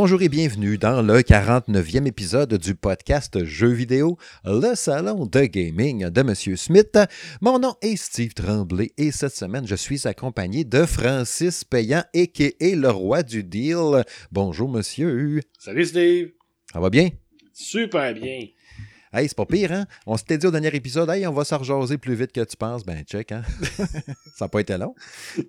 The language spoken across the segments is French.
Bonjour et bienvenue dans le 49e épisode du podcast Jeux vidéo, le salon de gaming de Monsieur Smith. Mon nom est Steve Tremblay et cette semaine, je suis accompagné de Francis Payan, a.k.a. le roi du deal. Bonjour, monsieur. Salut, Steve. Ça va bien? Super bien. Hey, c'est pas pire, hein? On s'était dit au dernier épisode, hey, on va s'arjaser plus vite que tu penses. Ben, check, hein? ça n'a pas été long.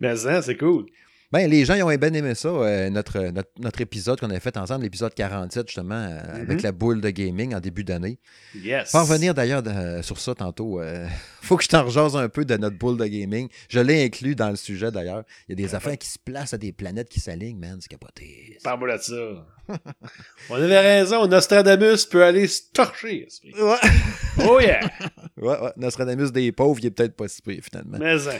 Mais ça, c'est cool. Ben, les gens ils ont bien aimé ça, euh, notre, notre, notre, épisode qu'on avait fait ensemble, l'épisode 47, justement, euh, avec Mhm. la boule de gaming en début d'année. Yes. Va revenir d'ailleurs de- sur ça tantôt. euh, faut que je t'en rejase un peu de notre boule de gaming. Je l'ai inclus dans le sujet d'ailleurs. Il y a des affaires qui se placent à des planètes qui s'alignent, man. C'est capoté. Parle-moi de ça. On avait raison, Nostradamus peut aller se torcher. Ouais. Oh yeah! ouais, ouais. Nostradamus des pauvres, il est peut-être pas si pire, finalement. Mais ça.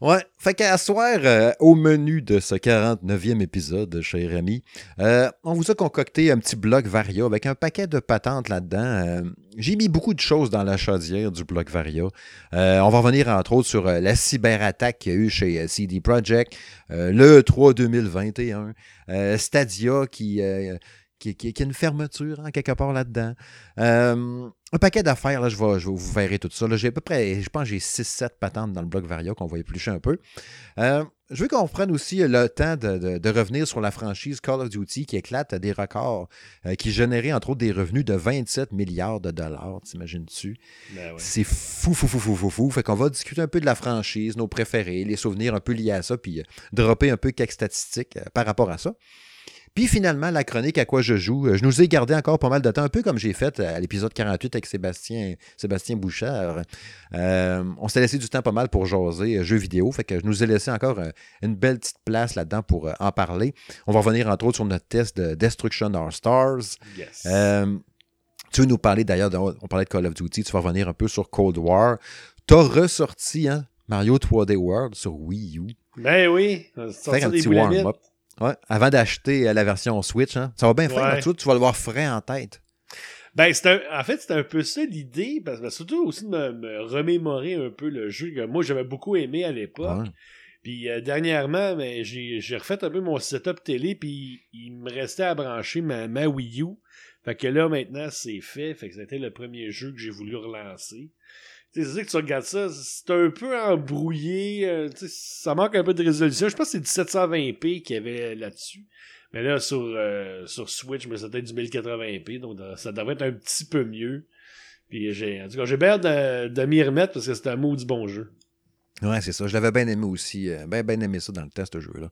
Ouais. Fait qu'à soir, euh, au menu de ce 49e épisode, cher ami, euh, on vous a concocté un petit bloc Varia avec un paquet de patentes là-dedans. Euh, J'ai mis beaucoup de choses dans la chaudière du bloc Varia. Euh, on va revenir entre autres sur euh, la cyberattaque qu'il y a eu chez euh, CD Projekt, euh, le 3 2021, euh, Stadia qui, qui, qui- qui a une fermeture en quelque part là-dedans. Euh, un paquet d'affaires, là, je vais, je vais vous verrez tout ça. là. J'ai à peu près, je pense que j'ai 6-7 patentes dans le bloc Varia qu'on va éplucher un peu. Euh, je veux qu'on prenne aussi le temps de, de- de revenir sur la franchise Call of Duty qui éclate des records, euh, qui générait entre autres des revenus de 27 milliards de dollars, t'imagines-tu? Ben ouais. C'est fou, fou, fou, fou, fou, fou. Fait qu'on va discuter un peu de la franchise, nos préférés, les souvenirs un peu liés à ça, puis euh, dropper un peu quelques statistiques euh, par rapport à ça. Puis finalement, la chronique à quoi je joue, euh, je nous ai gardé encore pas mal de temps, un peu comme j'ai fait à l'épisode 48 avec Sébastien, Sébastien Bouchard. Euh, on s'est laissé du temps pas mal pour jaser euh, jeux vidéo, fait que je nous ai laissé encore euh, une belle petite place là-dedans pour euh, en parler. On va revenir entre autres sur notre test de Destruction Our Stars. Yes. Euh, tu veux nous parler d'ailleurs, de- on parlait de Call of Duty, tu vas revenir un peu sur Cold War. T'as ressorti hein, Mario 3D World sur Wii U. Ben oui. un des warm-up. Ouais, avant d'acheter euh, la version Switch. Hein. Ça va bien faire, Ouais. tu, tu vas le voir frais en tête. Ben, c'est en fait, c'était un peu ça l'idée, parce que surtout aussi de me, me remémorer un peu le jeu que moi j'avais beaucoup aimé à l'époque. Ouais. Puis euh, dernièrement, ben, j'ai j'ai refait un peu mon setup télé, puis il me restait à brancher ma, ma Wii U. Fait que là, maintenant, c'est fait. Fait que c'était le premier jeu que j'ai voulu relancer. C'est que tu regardes ça, c'est un peu embrouillé. euh, ça manque un peu de résolution. Je pense que c'est du 720p qu'il y avait là-dessus. Mais là, sur, euh, sur Switch, mais c'était du 1080p, donc ça devrait être un petit peu mieux. Puis j'ai, en tout cas, j'ai bien hâte de, de m'y remettre parce que c'est un maudit bon jeu. Ouais, c'est ça. Je l'avais bien aimé aussi. euh, bien, bien aimé ça dans le test, ce jeu-là.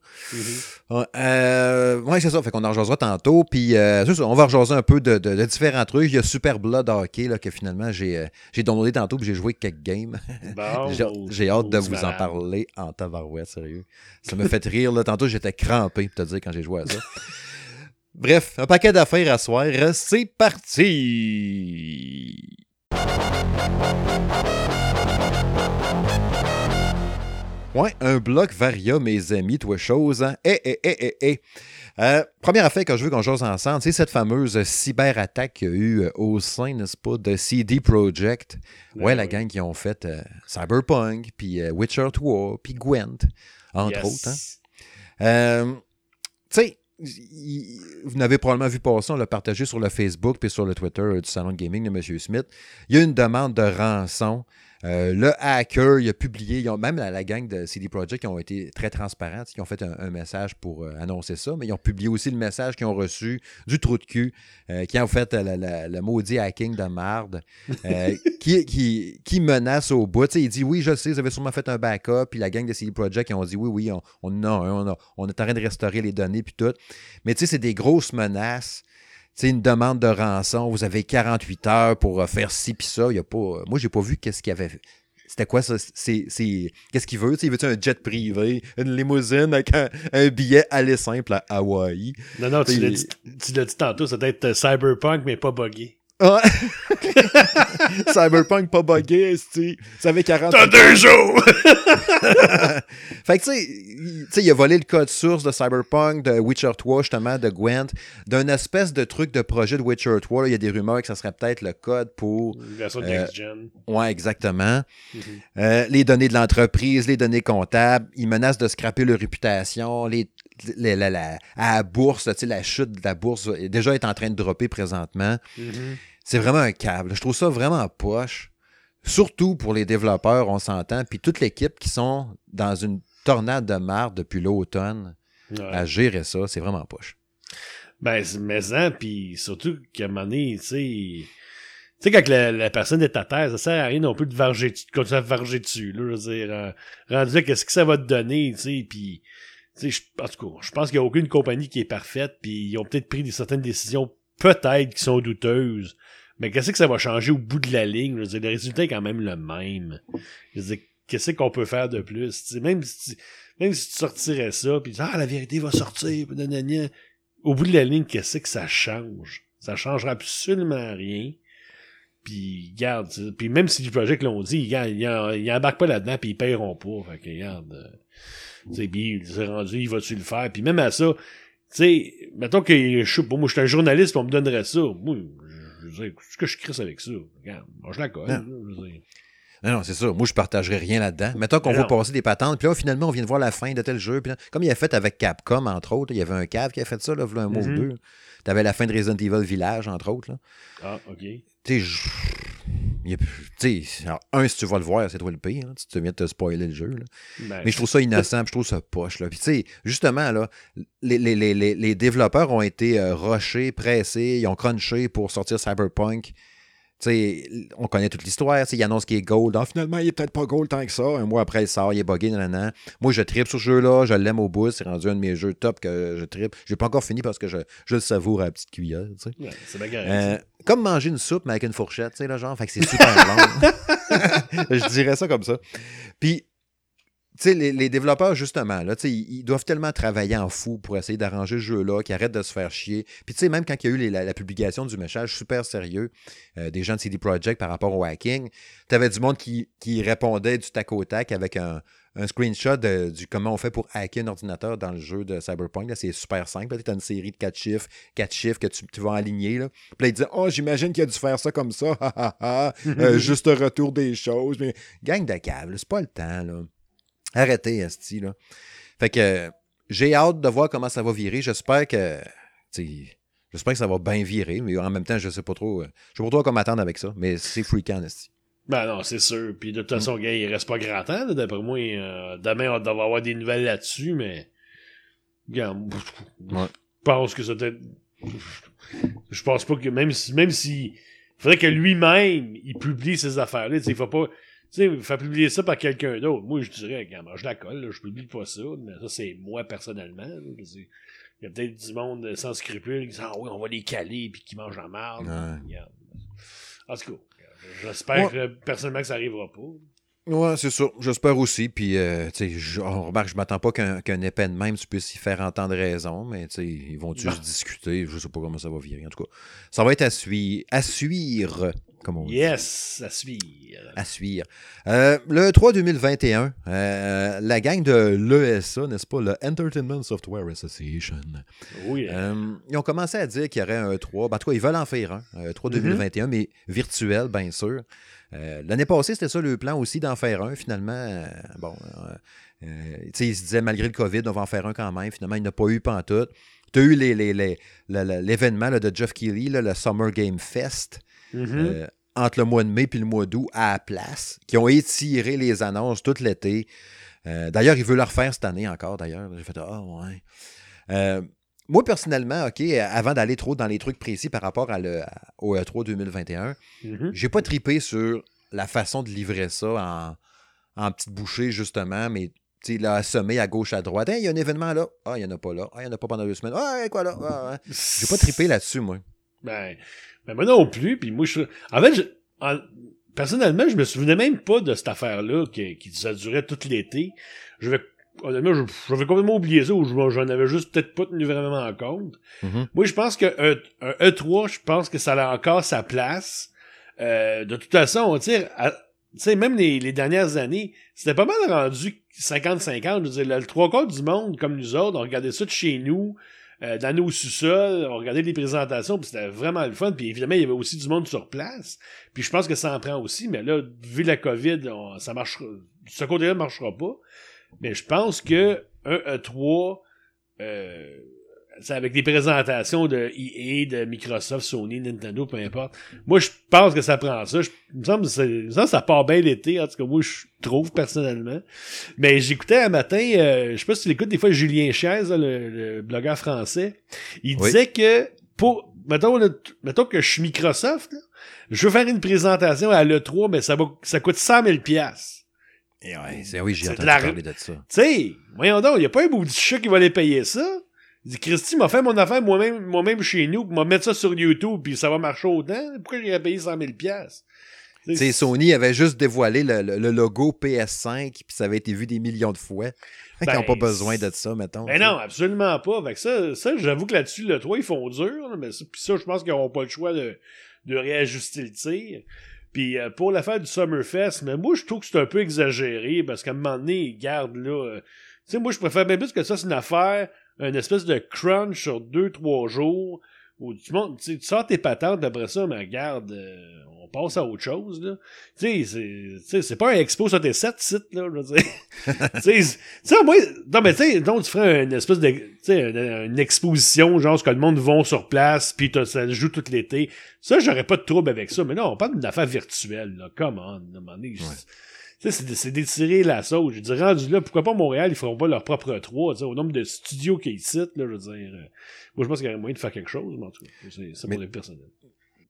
Ouais, euh, ouais, c'est ça. Fait qu'on en rejoindra tantôt. Puis, euh, ça, on va rejoindre un peu de, de- de différents trucs. Il y a Super Blood Hockey, là, que finalement, j'ai j'ai downloadé tantôt, puis j'ai joué quelques games. Bon, J'ai hâte de vous en parler en tabarouette, sérieux. Ça me fait rire, là. Tantôt, j'étais crampé, pour te dire, quand j'ai joué à ça. Bref, un paquet d'affaires à soir. C'est parti! Ouais, un bloc varia, mes amis, toi chose. Hein? Eh, eh, eh, eh, eh. Euh, première affaire que je veux qu'on jase ensemble, c'est cette fameuse cyberattaque qu'il y a eu euh, au sein, n'est-ce pas, de CD Projekt. Ouais, Ben la oui. gang qui ont fait euh, Cyberpunk, puis euh, Witcher 3, puis Gwent, entre Yes. autres. Hein? Euh, tu sais, vous n'avez probablement vu passer, on l'a partagé sur le Facebook puis sur le Twitter du salon de gaming de M. Smith. Il y a une demande de rançon. Euh, le hacker, il a publié, ils ont- même la, la gang de CD Projekt qui ont été très transparents, ils ont fait un, un message pour euh, annoncer ça, mais ils ont publié aussi le message qu'ils ont reçu du trou de cul, euh, qui ont fait la- la- le maudit hacking de marde, qui, qui, qui menace au bout. Il dit oui, je sais, vous avez sûrement fait un backup, puis la gang de CD Projekt, ils ont dit oui, oui, on, on, a un, on, a- on est en train de restaurer les données, puis tout. Mais tu sais, c'est des grosses menaces. Sais, une demande de rançon, vous avez 48 heures pour euh, faire ci puis ça. Il y a pas, euh, moi, j'ai pas vu qu'est-ce qu'il avait fait. C'était quoi ça? C'est, c'est- qu'est-ce qu'il veut? Il veut un jet privé, une limousine avec un, un billet aller simple à Hawaï? Non, non, tu l'as dit, tu l'as dit tantôt, ça doit être euh, Cyberpunk, mais pas buggé. Cyberpunk pas buggé. Ça avait 40 T'as deux jours! Fait que, tu sais, il- tu sais, il a volé le code source de Cyberpunk, de Witcher 3, justement, de Gwent, d'un espèce de truc de projet de Witcher 3. là. Il y a des rumeurs que ça serait peut-être le code pour. De Euh, Next Gen. Ouais, exactement. Mhm. Euh, les données de l'entreprise, les données comptables. Ils menacent de scraper leur réputation. Les, la, la, la- à la bourse, là, la chute de la bourse va- déjà est en train de dropper présentement. Mhm. C'est vraiment un câble. Je trouve ça vraiment poche. Surtout pour les développeurs, on s'entend, puis toute l'équipe qui sont dans une tornade de marde depuis l'automne Ouais. à gérer ça, c'est vraiment poche. Ben, c'est- mais ça, puis surtout qu'à un moment donné, tu sais. Tu sais, quand la, la personne est à terre, ça sert à rien non plus de, varger, de continuer à varger dessus. Là, je veux dire, euh, rendu là, qu'est-ce que ça va te donner, tu sais, puis... Je- en tout cas, je pense qu'il n'y a aucune compagnie qui est parfaite, puis ils ont peut-être pris des, certaines décisions, peut-être, qui sont douteuses. Mais qu'est-ce que ça va changer au bout de la ligne? Je veux dire, le résultat est quand même le même. Je veux dire, qu'est-ce qu'on peut faire de plus? Même si tu, même si tu sortirais ça, puis ah, la vérité va sortir, puis nanana. au bout de la ligne, qu'est-ce que ça change? Ça changera absolument rien. Puis, garde, puis même si du projet que l'on dit, ils, en- ils embarquent pas là-dedans, puis ils paieront pas. Fait que, regarde, euh, puis il s'est rendu, il va-tu le faire? Puis même à ça, tu sais, mettons que je sais pas, moi, je suis un journaliste, on me donnerait ça. Moi, je, dire, qu'est-ce que je crisse avec ça? Regarde, moi, je la colle. Non. Non, c'est ça. Moi, je partagerais rien là-dedans. Mettons qu'on va passer des patentes, puis là, finalement, on vient de voir la fin de tel jeu. Puis là, comme il a fait avec Capcom, entre autres, il y avait un cave qui a fait ça, là, voilà un mois ou Mhm. deux. T'avais la fin de Resident Evil Village, entre autres. Là. Ah, ok. Tu sais, il a- tu alors, un, si tu vas le voir, c'est toi le pire. hein. Tu te viens de te spoiler le jeu. là. Ben, Mais je trouve ça innocent, puis je trouve ça poche. Là. Puis tu justement, là, les, les- les- les- les développeurs ont été euh, rushés, pressés, ils ont crunché pour sortir Cyberpunk. Tu sais, on connaît toute l'histoire. Il annonce qu'il est gold. Ah, finalement, il est peut-être pas gold tant que ça. Un mois après, il sort, il est buggé. nanana. Moi, je tripe sur ce jeu-là. Je l'aime au bout. C'est rendu un de mes jeux top que je tripe. J'ai pas encore fini parce que je, je le savoure à la petite cuillère. ouais, c'est. Euh, comme manger une soupe, mais avec une fourchette, là, genre, fait que c'est super long. je dirais ça comme ça. Puis, les, les développeurs, justement, là, ils, ils doivent tellement travailler en fou pour essayer d'arranger ce jeu-là, qu'ils arrêtent de se faire chier. Puis, tu sais, même quand il y a eu les- la, la publication du message super sérieux euh, des gens de CD Projekt par rapport au hacking, tu avais du monde qui, qui répondait du tac au tac avec un, un screenshot de- du comment on fait pour hacker un ordinateur dans le jeu de Cyberpunk. là. C'est super simple. Tu as une série de quatre chiffres, quatre chiffres que tu, tu vas aligner. Là. Puis là, ils disaient Oh, j'imagine qu'il a dû faire ça comme ça. Euh, juste un retour des choses. Mais gang de câbles, c'est pas le temps. Là. Arrêtez, Esti. Là. Fait que j'ai hâte de voir comment ça va virer. J'espère que. J'espère que ça va bien virer, mais en même temps, je sais pas trop. euh, je sais pas trop comment attendre avec ça, mais c'est freakant, Esti. Ben non, c'est sûr. Puis de toute Mm. façon, gars, il reste pas grand temps. D'après moi, euh, demain, on devrait avoir des nouvelles là-dessus, mais. Gars, Ouais. je pense que ça peut. Je pense pas que même si. Même si. Il faudrait que lui-même, il publie ces affaires-là. Il faut pas. Tu sais, faire publier ça par quelqu'un d'autre. Moi, je dirais, je la colle, là, je publie pas ça. Mais ça, c'est moi personnellement. Il y a peut-être du monde sans scrupules qui disent Ah oui, on va les caler puis qui mangent la marde. Ouais. En tout cas, j'espère Ouais. personnellement que ça arrivera pas. Ouais, c'est ça. J'espère aussi. Puis, euh, tu sais, je- on remarque, je m'attends pas qu'un qu'un épais de même, tu puisses y faire entendre raison, mais tu sais, ils vont-tu Non. se discuter? Je sais pas comment ça va virer. En tout cas, ça va être à suivre, à suivre comme on dit. Yes, à suivre. À suivre. Euh, le 3 2021, euh, la gang de l'ESA, n'est-ce pas, le Entertainment Software Association, Oui. euh, ils ont commencé à dire qu'il y aurait un 3. Ben, en tout cas, ils veulent en faire un. Un 3 2021, mais virtuel, bien sûr. Euh, L'année passée, c'était ça le plan aussi d'en faire un. Finalement, euh, bon, euh, euh, tu sais, ils se disaient malgré le COVID, on va en faire un quand même. Finalement, il n'y en a pas eu pantoute. Tu as eu les- les- les- l'événement de Jeff Keighley, là, le Summer Game Fest, Mhm. euh, entre le mois de mai et le mois d'août à la place, qui ont étiré les annonces tout l'été. Euh, d'ailleurs, il veut le refaire cette année encore, d'ailleurs. J'ai fait Ah, ouais. Euh, moi, personnellement, OK, avant d'aller trop dans les trucs précis par rapport à le, à- au E3 2021, Mhm. j'ai pas tripé sur la façon de livrer ça en, en petites bouchées, justement, mais tu sais, là, assommé à gauche, à droite. Hey, il y a un événement là. Ah, il n'y en a pas là. Ah, il n'y en a pas pendant deux semaines. Ah, quoi là? Ah, ouais. J'ai pas trippé là-dessus, moi. Ben, ben moi non plus. Puis moi, je, en fait, je, en- personnellement, je me souvenais même pas de cette affaire-là qui, qui ça durait tout l'été. Je vais, honnêtement, j'avais complètement oublié ça ou je- j'en avais juste peut-être pas tenu vraiment en compte. Mhm. Moi, je pense que un, un E3, je pense que ça a encore sa place. Euh, de toute façon, on tire, sais, même les, les dernières années, c'était pas mal rendu 50-50. Je veux dire, le, le trois quarts du monde, comme nous autres, on regardait ça de chez nous, euh, dans nos sous-sols, on regardait les présentations, puis c'était vraiment le fun. Puis évidemment, il y avait aussi du monde sur place. Puis je pense que ça en prend aussi, mais là, vu la COVID, ça marchera. Ce côté-là ne marchera pas. Mais je pense que un E3, euh, c'est avec des présentations de EA, de Microsoft, Sony, Nintendo, peu importe. Moi, je pense que ça prend ça. Je, il me semble que c'est- il me semble que ça part bien l'été, en tout cas, moi, je trouve personnellement. Mais j'écoutais un matin, euh, je sais pas si tu l'écoutes des fois, Julien Chaise, là, le, le blogueur français. Il Oui. disait que pour, mettons, mettons que je suis Microsoft, là, je veux faire une présentation à l'E3, mais ça va, ça coûte 100 000 piastres. Et ouais, c'est- oui, j'ai de entendu la- parler de ça. Tu sais, voyons donc, y a pas un maudit chat qui va les payer ça. Il dit, Christy m'a fait mon affaire moi-même, moi-même chez nous, m'a mettre ça sur YouTube, puis ça va marcher autant. Pourquoi j'irais payer 100 000 piastres? Tu Tu sais, sais, Sony avait juste dévoilé le, le- le logo PS5, puis ça avait été vu des millions de fois. Ben, n'ont pas besoin de ça, mettons. Ben non, absolument pas. Fait que ça, ça j'avoue que là-dessus, le 3, ils font dur, là, mais ça, puis ça, je pense qu'ils n'auront pas le choix de, de réajuster le tir. Puis euh, pour l'affaire du Summerfest, mais moi, je trouve que c'est un peu exagéré, parce qu'à un moment donné, garde là. euh, tu sais, moi, je préfère bien plus que ça, c'est une affaire, une espèce de crunch sur deux, trois jours, où tu, montes, tu sais, tu sors tes patentes après ça, mais garde, euh, on passe à autre chose, là. Tu sais, c'est- pas un expo sur tes sept sites, là, je veux dire. tu sais, c'est- tu sais, moi, non, mais tu sais, donc tu ferais une espèce de, tu sais, une, une exposition, genre, ce que le monde vont sur place, puis ça joue tout l'été. Ça, j'aurais pas de trouble avec ça, mais non, on parle d'une affaire virtuelle, là. Come on, à c'est- d'étirer la sauce. Je dis, rendu là, pourquoi pas Montréal, ils feront pas leur propre 3, tu sais, au nombre de studios qu'ils citent, là, je veux dire. euh, moi, je pense qu'il y aurait moyen de faire quelque chose, mais en tout cas, c'est pour.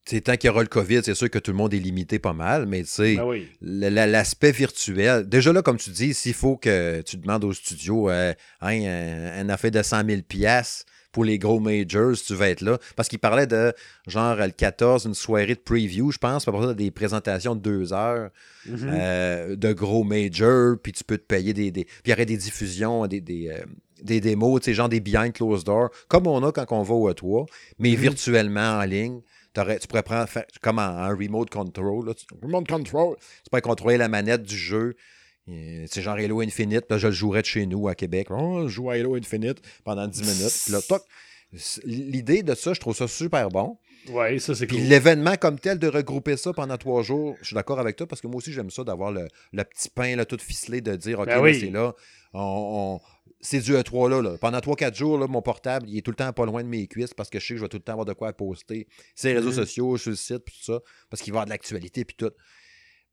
Tu sais, tant qu'il y aura le COVID, c'est sûr que tout le monde est limité pas mal, mais tu sais, oui. le- la- l'aspect virtuel, déjà là, comme tu dis, s'il faut que tu demandes au studio euh, hein, un, un affaire de 100 000 piastres pour les gros majors, tu vas être là. Parce qu'il parlait de, genre, le 14, une soirée de preview, je pense, après ça, des présentations de deux heures Mhm. euh, de gros majors, puis tu peux te payer des... des- puis il y aurait des diffusions, des... des euh, des démos, tu sais, genre des behind closed doors, comme on a quand on va au E3, mais Mhm. virtuellement en ligne. Tu pourrais prendre faire, comme en remote control. Là, tu, remote control. Tu pourrais contrôler la manette du jeu. C'est genre Halo Infinite. Puis là, je le jouerais de chez nous à Québec. Oh, je joue à Halo Infinite pendant 10 minutes. Puis là, toc. C'est- L'idée de ça, je trouve ça super bon. Ouais, ça, c'est Puis cool. l'événement comme tel, de regrouper ça pendant trois jours, je suis d'accord avec toi parce que moi aussi, j'aime ça d'avoir le, le petit pain là, tout ficelé, de dire OK, Ben oui. c'est là. On, on- c'est du E3 là, là. Pendant 3-4 jours, là, mon portable, il est tout le temps pas loin de mes cuisses parce que je sais que je vais tout le temps avoir de quoi poster. Les réseaux Mhm. sociaux, sur le site, puis tout ça, parce qu'il va y avoir de l'actualité, puis tout.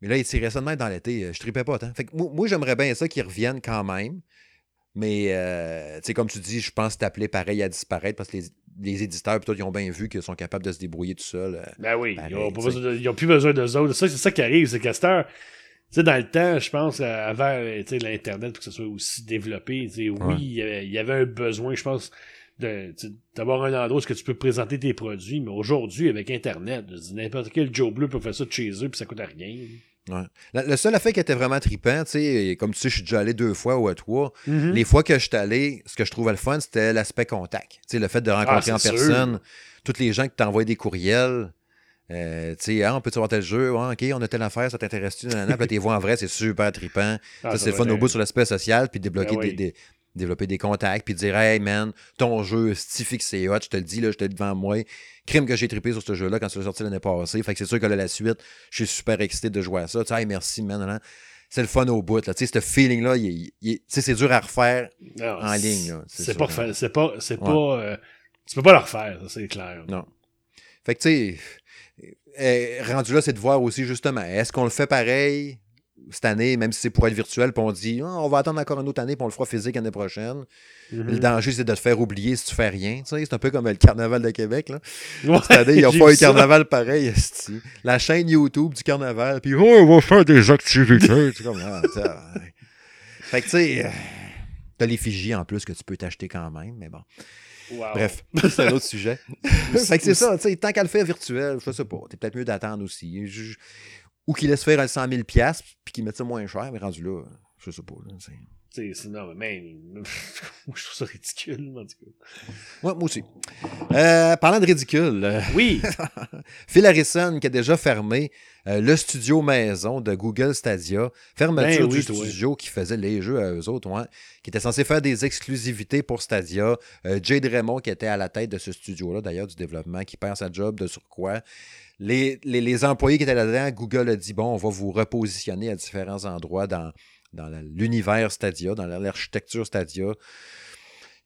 Mais là, il tirait ça de même dans l'été. euh, Je tripais pas tant. Fait que moi, moi, j'aimerais bien ça qu'ils reviennent quand même. Mais, euh, tu sais, comme tu dis, je pense t'appeler pareil à disparaître parce que les, les éditeurs, tout, ils ont bien vu qu'ils sont capables de se débrouiller tout seuls. euh. Ben oui, Pareil, ils, ont pas tu sais. besoin de- ils ont plus besoin d'eux autres. Ça, c'est ça qui arrive, c'est qu'à cette heure, tu sais, dans le temps, je pense, avant l'Internet, pour que ce soit aussi développé, tu sais, oui, Ouais. il y avait- il y avait un besoin, je pense, d'avoir un endroit où tu peux présenter tes produits, mais aujourd'hui, avec Internet, n'importe quel Joe Bleu peut faire ça de chez eux, puis ça coûte rien. Ouais. Le seul effet qui était vraiment trippant, tu sais, comme tu sais, je suis déjà allé deux fois ou à trois. Mhm. Les fois que je suis allé, ce que je trouvais le fun, c'était l'aspect contact. Tu sais, le fait de rencontrer Ah, en c'est personne toutes les gens qui t'envoient des courriels. Euh, tu sais, ah, on peut savoir tel jeu? Ouais, ok, on a telle affaire, ça t'intéresse-tu? Puis t'es vois en vrai, c'est super trippant. Ah, ça, c'est le fun au bout sur l'aspect social, puis débloquer Ben des, oui. des- développer des contacts, puis dire, hey man, ton jeu, si c'est hot, je te le dis, là, je te le devant moi. Crime que j'ai trippé sur ce jeu-là quand c'est sorti l'année passée. Fait que c'est sûr que là, la suite, je suis super excité de jouer à ça. Tu sais, hey, merci, man. C'est le fun au bout. Là. Tu sais, ce feeling-là, il c'est dur à refaire. Non, en ligne, là, c'est pas, hein. c'est pas, c'est Ouais. pas, euh, tu peux pas le refaire, ça, c'est clair. Non. Fait que, tu sais, euh, rendu là, c'est de voir aussi, justement, est-ce qu'on le fait pareil? Cette année, même si c'est pour être virtuel, puis on dit, Ah, on va attendre encore une autre année, puis on le fera physique l'année prochaine. Mhm. Le danger, c'est de te faire oublier si tu fais rien. C'est un peu comme le carnaval de Québec. Là. Ouais, Cette année, il n'y a pas eu ça. carnaval pareil. La chaîne YouTube du carnaval, puis oh, on va faire des activités. Comme, ah. Fait que, tu sais, euh, t'as l'effigie en plus que tu peux t'acheter quand même, mais bon. Wow. Bref, c'est un autre sujet. fait que c'est ça, tu sais, tant qu'à le faire virtuel, je sais pas, t'es peut-être mieux d'attendre aussi. Je- ou qu'il laisse faire un 100 000 piastres, puis qu'il mette ça moins cher, mais rendu là, je sais pas. Là, c'est- c'est- non, mais moi, je trouve ça ridicule, en tout cas. Ouais, moi aussi. Euh, parlant de ridicule, euh, Oui, Phil Harrison qui a déjà fermé euh, le studio maison de Google Stadia. Fermeture Ben oui, du toi. studio qui faisait les jeux à eux autres, ouais, qui était censé faire des exclusivités pour Stadia. Jade Raymond qui était à la tête de ce studio-là, d'ailleurs, du développement, qui perd sa job de surcroît. Les, les, les employés qui étaient là-dedans, Google a dit, bon, on va vous repositionner à différents endroits dans, l'univers Stadia, dans l'architecture Stadia.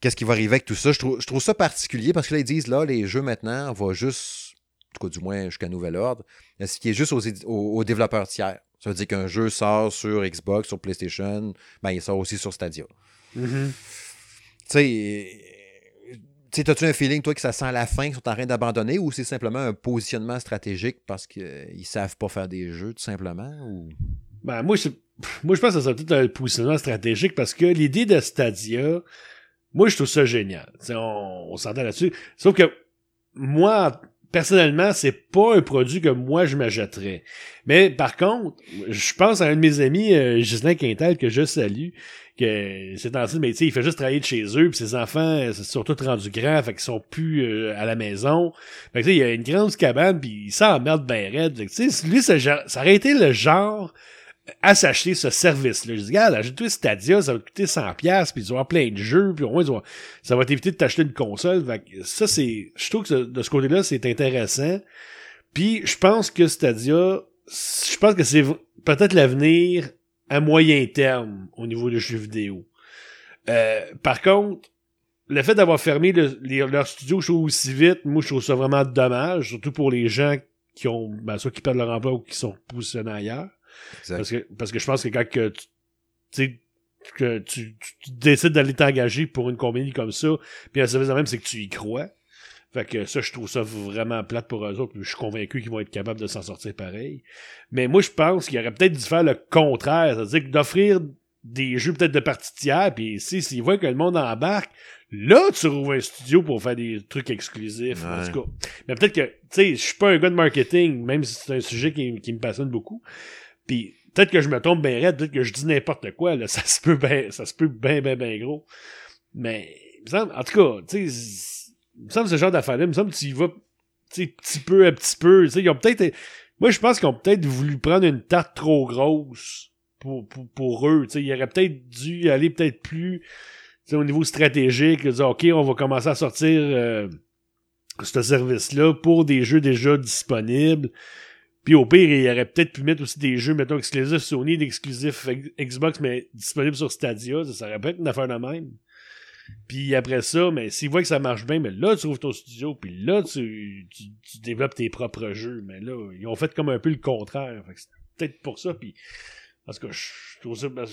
qu'est-ce qui va arriver avec tout ça? Je trouve, je trouve ça particulier parce que là, ils disent, là, les jeux maintenant, on va juste, en tout cas, du moins jusqu'à nouvel ordre, ce qui est juste aux, aux, développeurs tiers? Ça veut dire qu'un jeu sort sur Xbox, sur PlayStation, ben, il sort aussi sur Stadia. Mm-hmm. Tu sais, as-tu un feeling, toi, que ça sent la fin, qu'ils sont en train d'abandonner, ou c'est simplement un positionnement stratégique parce qu'ils ne savent pas faire des jeux, tout simplement? Ou... Ben, moi, je, moi, je pense que ça peut-être un positionnement stratégique parce que l'idée de Stadia, moi, je trouve ça génial. on s'entend là-dessus. Sauf que moi, personnellement, c'est pas un produit que moi je m'achèterais. Mais par contre, je pense à un de mes amis, euh, Gislain Quintal, que je salue, que c'est ainsi, mais tu sais, il fait juste travailler de chez eux, puis ses enfants euh, sont tous rendus grands, fait qu'ils sont plus euh, à la maison. Fait que tu sais, il a une grande cabane, puis il s'emmerde ben raide. Tu sais, lui, ça, ça aurait été le genre à s'acheter ce service-là. Je dis, regarde, achète-toi Stadia, ça va te coûter 100$, puis tu vas avoir plein de jeux, puis au moins, ça va t'éviter de t'acheter une console. ça, c'est, je trouve que de ce côté-là, c'est intéressant. Puis, je pense que Stadia, je pense que c'est peut-être l'avenir à moyen terme au niveau des jeux vidéo. Euh, par contre, le fait d'avoir fermé leur studio, je trouve aussi vite, moi, je trouve ça vraiment dommage, surtout pour les gens qui ont, ben, soit qui perdent leur emploi ou qui sont positionnés ailleurs. Parce que, parce que je pense que quand que tu, que tu, décides d'aller t'engager pour une compagnie comme ça, puis un service de même, c'est que tu y crois. Fait que ça, je trouve ça vraiment plate pour eux autres. Je suis convaincu qu'ils vont être capables de s'en sortir pareil. Mais moi, je pense qu'il aurait peut-être dû faire le contraire. C'est-à-dire d'offrir des jeux peut-être de partie tiers, puis si s'ils voient que le monde embarque, là, tu trouves un studio pour faire des trucs exclusifs. En tout cas. Mais peut-être que, tu sais, je suis pas un gars de marketing, même si c'est un sujet qui, qui me passionne beaucoup. Puis peut-être que je me tombe bien raide, peut-être que je dis n'importe quoi, là, ça se peut bien, ça se peut bien, bien, bien gros. Mais, en tout cas, tu sais, il me semble ce genre d'affaire-là, il me semble que tu y vas, tu petit peu à petit peu, tu sais, ils ont peut-être, moi, je pense qu'ils ont peut-être voulu prendre une tarte trop grosse pour, pour, pour eux, tu sais, ils auraient peut-être dû aller peut-être plus, au niveau stratégique, dire, OK, on va commencer à sortir euh, ce service-là pour des jeux déjà disponibles. Puis au pire, il aurait peut-être pu mettre aussi des jeux, mettons, exclusifs Sony, d'exclusifs Xbox, mais disponibles sur Stadia. Ça aurait pu être une affaire de même. Puis après ça, mais s'il voit que ça marche bien, mais là, tu ouvres ton studio, puis là, tu, tu, développes tes propres jeux. Mais là, ils ont fait comme un peu le contraire. c'est peut-être pour ça, puis... Parce que je trouve ça... Que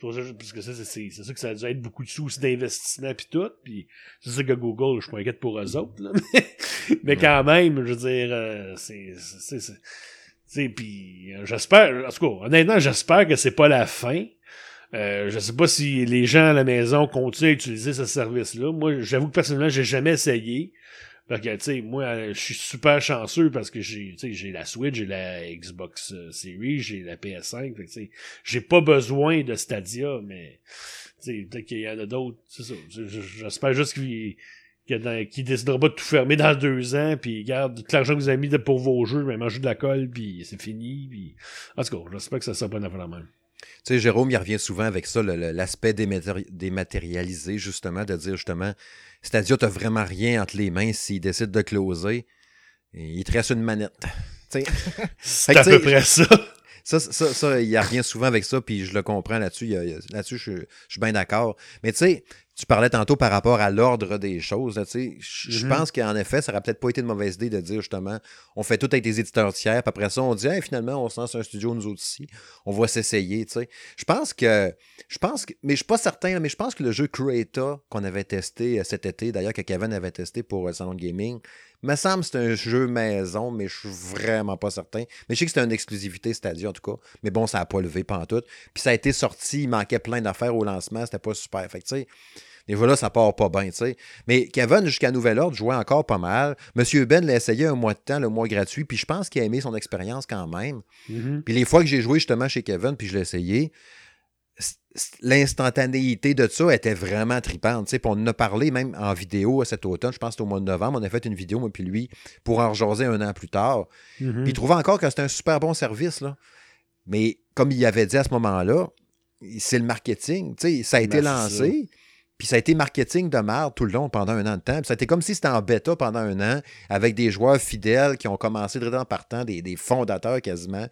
parce que ça, c'est ça que ça a dû être beaucoup de sous d'investissement puis tout. Puis c'est ça que Google, je m'inquiète pour eux autres. Là. Mais, quand même, je veux dire, euh, c'est. c'est puis euh, j'espère, en tout cas, honnêtement, j'espère que c'est pas la fin. Euh, je sais pas si les gens à la maison continuent à utiliser ce service-là. Moi, j'avoue que personnellement, j'ai jamais essayé. Fait que, tu sais, moi, je suis super chanceux parce que j'ai, j'ai la Switch, j'ai la Xbox euh, Series, j'ai la PS5. Fait que, j'ai pas besoin de Stadia, mais, tu sais, peut-être qu'il y en a d'autres. C'est ça. J'espère juste qu'il qui décidera pas de tout fermer dans deux ans, puis garde tout l'argent que vous avez mis pour vos jeux, mais manger de la colle, puis c'est fini. Puis... En tout cas, j'espère que ça sera pas affaire même. Tu sais, Jérôme, il revient souvent avec ça, l'aspect dématérialisé, justement, de dire justement, Stadia, t'as vraiment rien entre les mains s'il décide de closer. il te reste une manette. C'est à peu près ça. Ça, ça, ça, il revient souvent avec ça, puis je le comprends là-dessus. Là-dessus, je, je, suis bien d'accord. Mais tu sais, tu parlais tantôt par rapport à l'ordre des choses. Je mm-hmm. pense qu'en effet, ça n'aurait peut-être pas été une mauvaise idée de dire justement, on fait tout avec des éditeurs tiers, puis après ça, on dit finalement, on se lance un studio nous autres ici, on va s'essayer. Je pense que. Je pense que. Mais je suis pas certain, mais je pense que le jeu Creator qu'on avait testé euh, cet été, d'ailleurs, que Kevin avait testé pour le euh, Salon de Gaming, me semble que c'est un jeu maison, mais je suis vraiment pas certain. Mais je sais que c'était une exclusivité Stadia en tout cas. Mais bon, ça n'a pas levé pendant tout. Puis ça a été sorti, il manquait plein d'affaires au lancement, c'était pas super. Fait que tu sais. Et voilà, ça part pas bien, tu sais. Mais Kevin, jusqu'à Nouvel Ordre, jouait encore pas mal. Monsieur Ben l'a essayé un mois de temps, le mois gratuit, puis je pense qu'il a aimé son expérience quand même. Mm-hmm. Puis les fois que j'ai joué justement chez Kevin, puis je l'ai essayé, l'instantanéité de ça était vraiment tripante. Puis on en a parlé même en vidéo cet automne, je pense que c'était au mois de novembre. On a fait une vidéo, moi puis lui, pour en rejaser un an plus tard. Mm-hmm. Puis il trouvait encore que c'était un super bon service. Là. Mais comme il avait dit à ce moment-là, c'est le marketing. Ça a été ben, lancé. Puis ça a été marketing de merde tout le long pendant un an de temps. Puis ça a été comme si c'était en bêta pendant un an avec des joueurs fidèles qui ont commencé de en partant, des, des fondateurs quasiment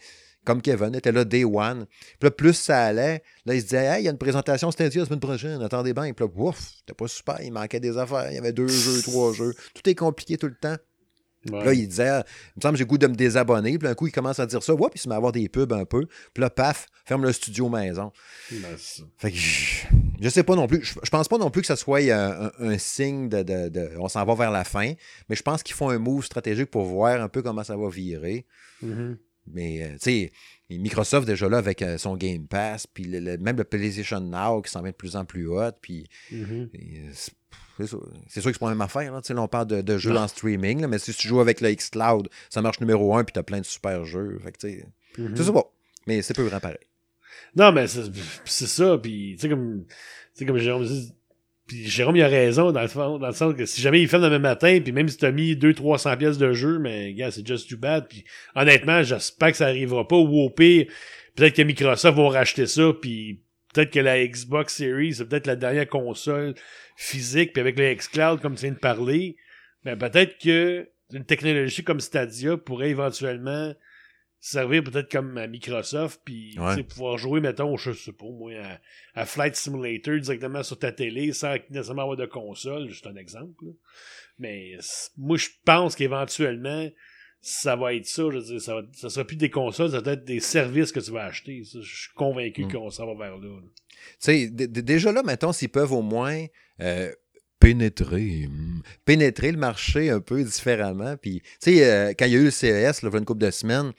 comme Kevin, était là day one. Puis là, plus ça allait, là, il se disait, hey, il y a une présentation Stadia la semaine prochaine, attendez bien. Puis là, ouf, c'était pas super, il manquait des affaires, il y avait deux jeux, trois jeux. Tout est compliqué tout le temps. Ouais. Là, il disait, ah, il me semble que j'ai goût de me désabonner. Puis un coup, il commence à dire ça. Oups, il se met à avoir des pubs un peu. Puis là, paf, ferme le studio maison. Ben. Fait que je, je sais pas non plus. Je, je pense pas non plus que ça soit un, un- un signe de, de- de- On s'en va vers la fin. Mais je pense qu'ils font un move stratégique pour voir un peu comment ça va virer. Mhm. Mais, euh, tu sais, Microsoft déjà là avec euh, son Game Pass, puis le- le- même le PlayStation Now qui s'en vient de plus en plus hot, puis Mhm. euh, c'est c'est sûr, c'est sûr que c'est pas la même affaire. Là. Tu sais, là, on parle de, de jeux en streaming, là, mais si tu joues avec le Xcloud, ça marche numéro un, puis t'as plein de super jeux. Fait que, tu sais, Mhm. je sais pas. Mais c'est peu grand pareil. Non, mais c'est c'est ça, puis tu sais, comme, tu sais, comme Jérôme dit, puis Jérôme, il a raison, dans le, fond, dans le sens que si jamais il fait demain matin, puis même si t'as mis 200-300 pièces de jeu, mais gars, c'est just too bad, puis honnêtement, j'espère que ça arrivera pas, ou au pire, peut-être que Microsoft vont racheter ça, puis peut-être que la Xbox Series, c'est peut-être la dernière console physique, puis avec le xCloud, comme tu viens de parler, ben peut-être que une technologie comme Stadia pourrait éventuellement servir peut-être comme à Microsoft, puis Ouais. pouvoir jouer, mettons, je sais pas, moi, à, à Flight Simulator directement sur ta télé sans nécessairement avoir de console, juste un exemple. là. Mais moi, je pense qu'éventuellement, ça va être ça. Je veux dire, ça, va, ça sera plus des consoles, ça va être des services que tu vas acheter. Ça, je suis convaincu Mm. qu'on s'en va vers là. là. Tu sais, déjà là, mettons, s'ils peuvent au moins euh, pénétrer, hmm, pénétrer le marché un peu différemment. Puis, tu sais, euh, quand il y a eu le CES, là, il y a une couple de semaines,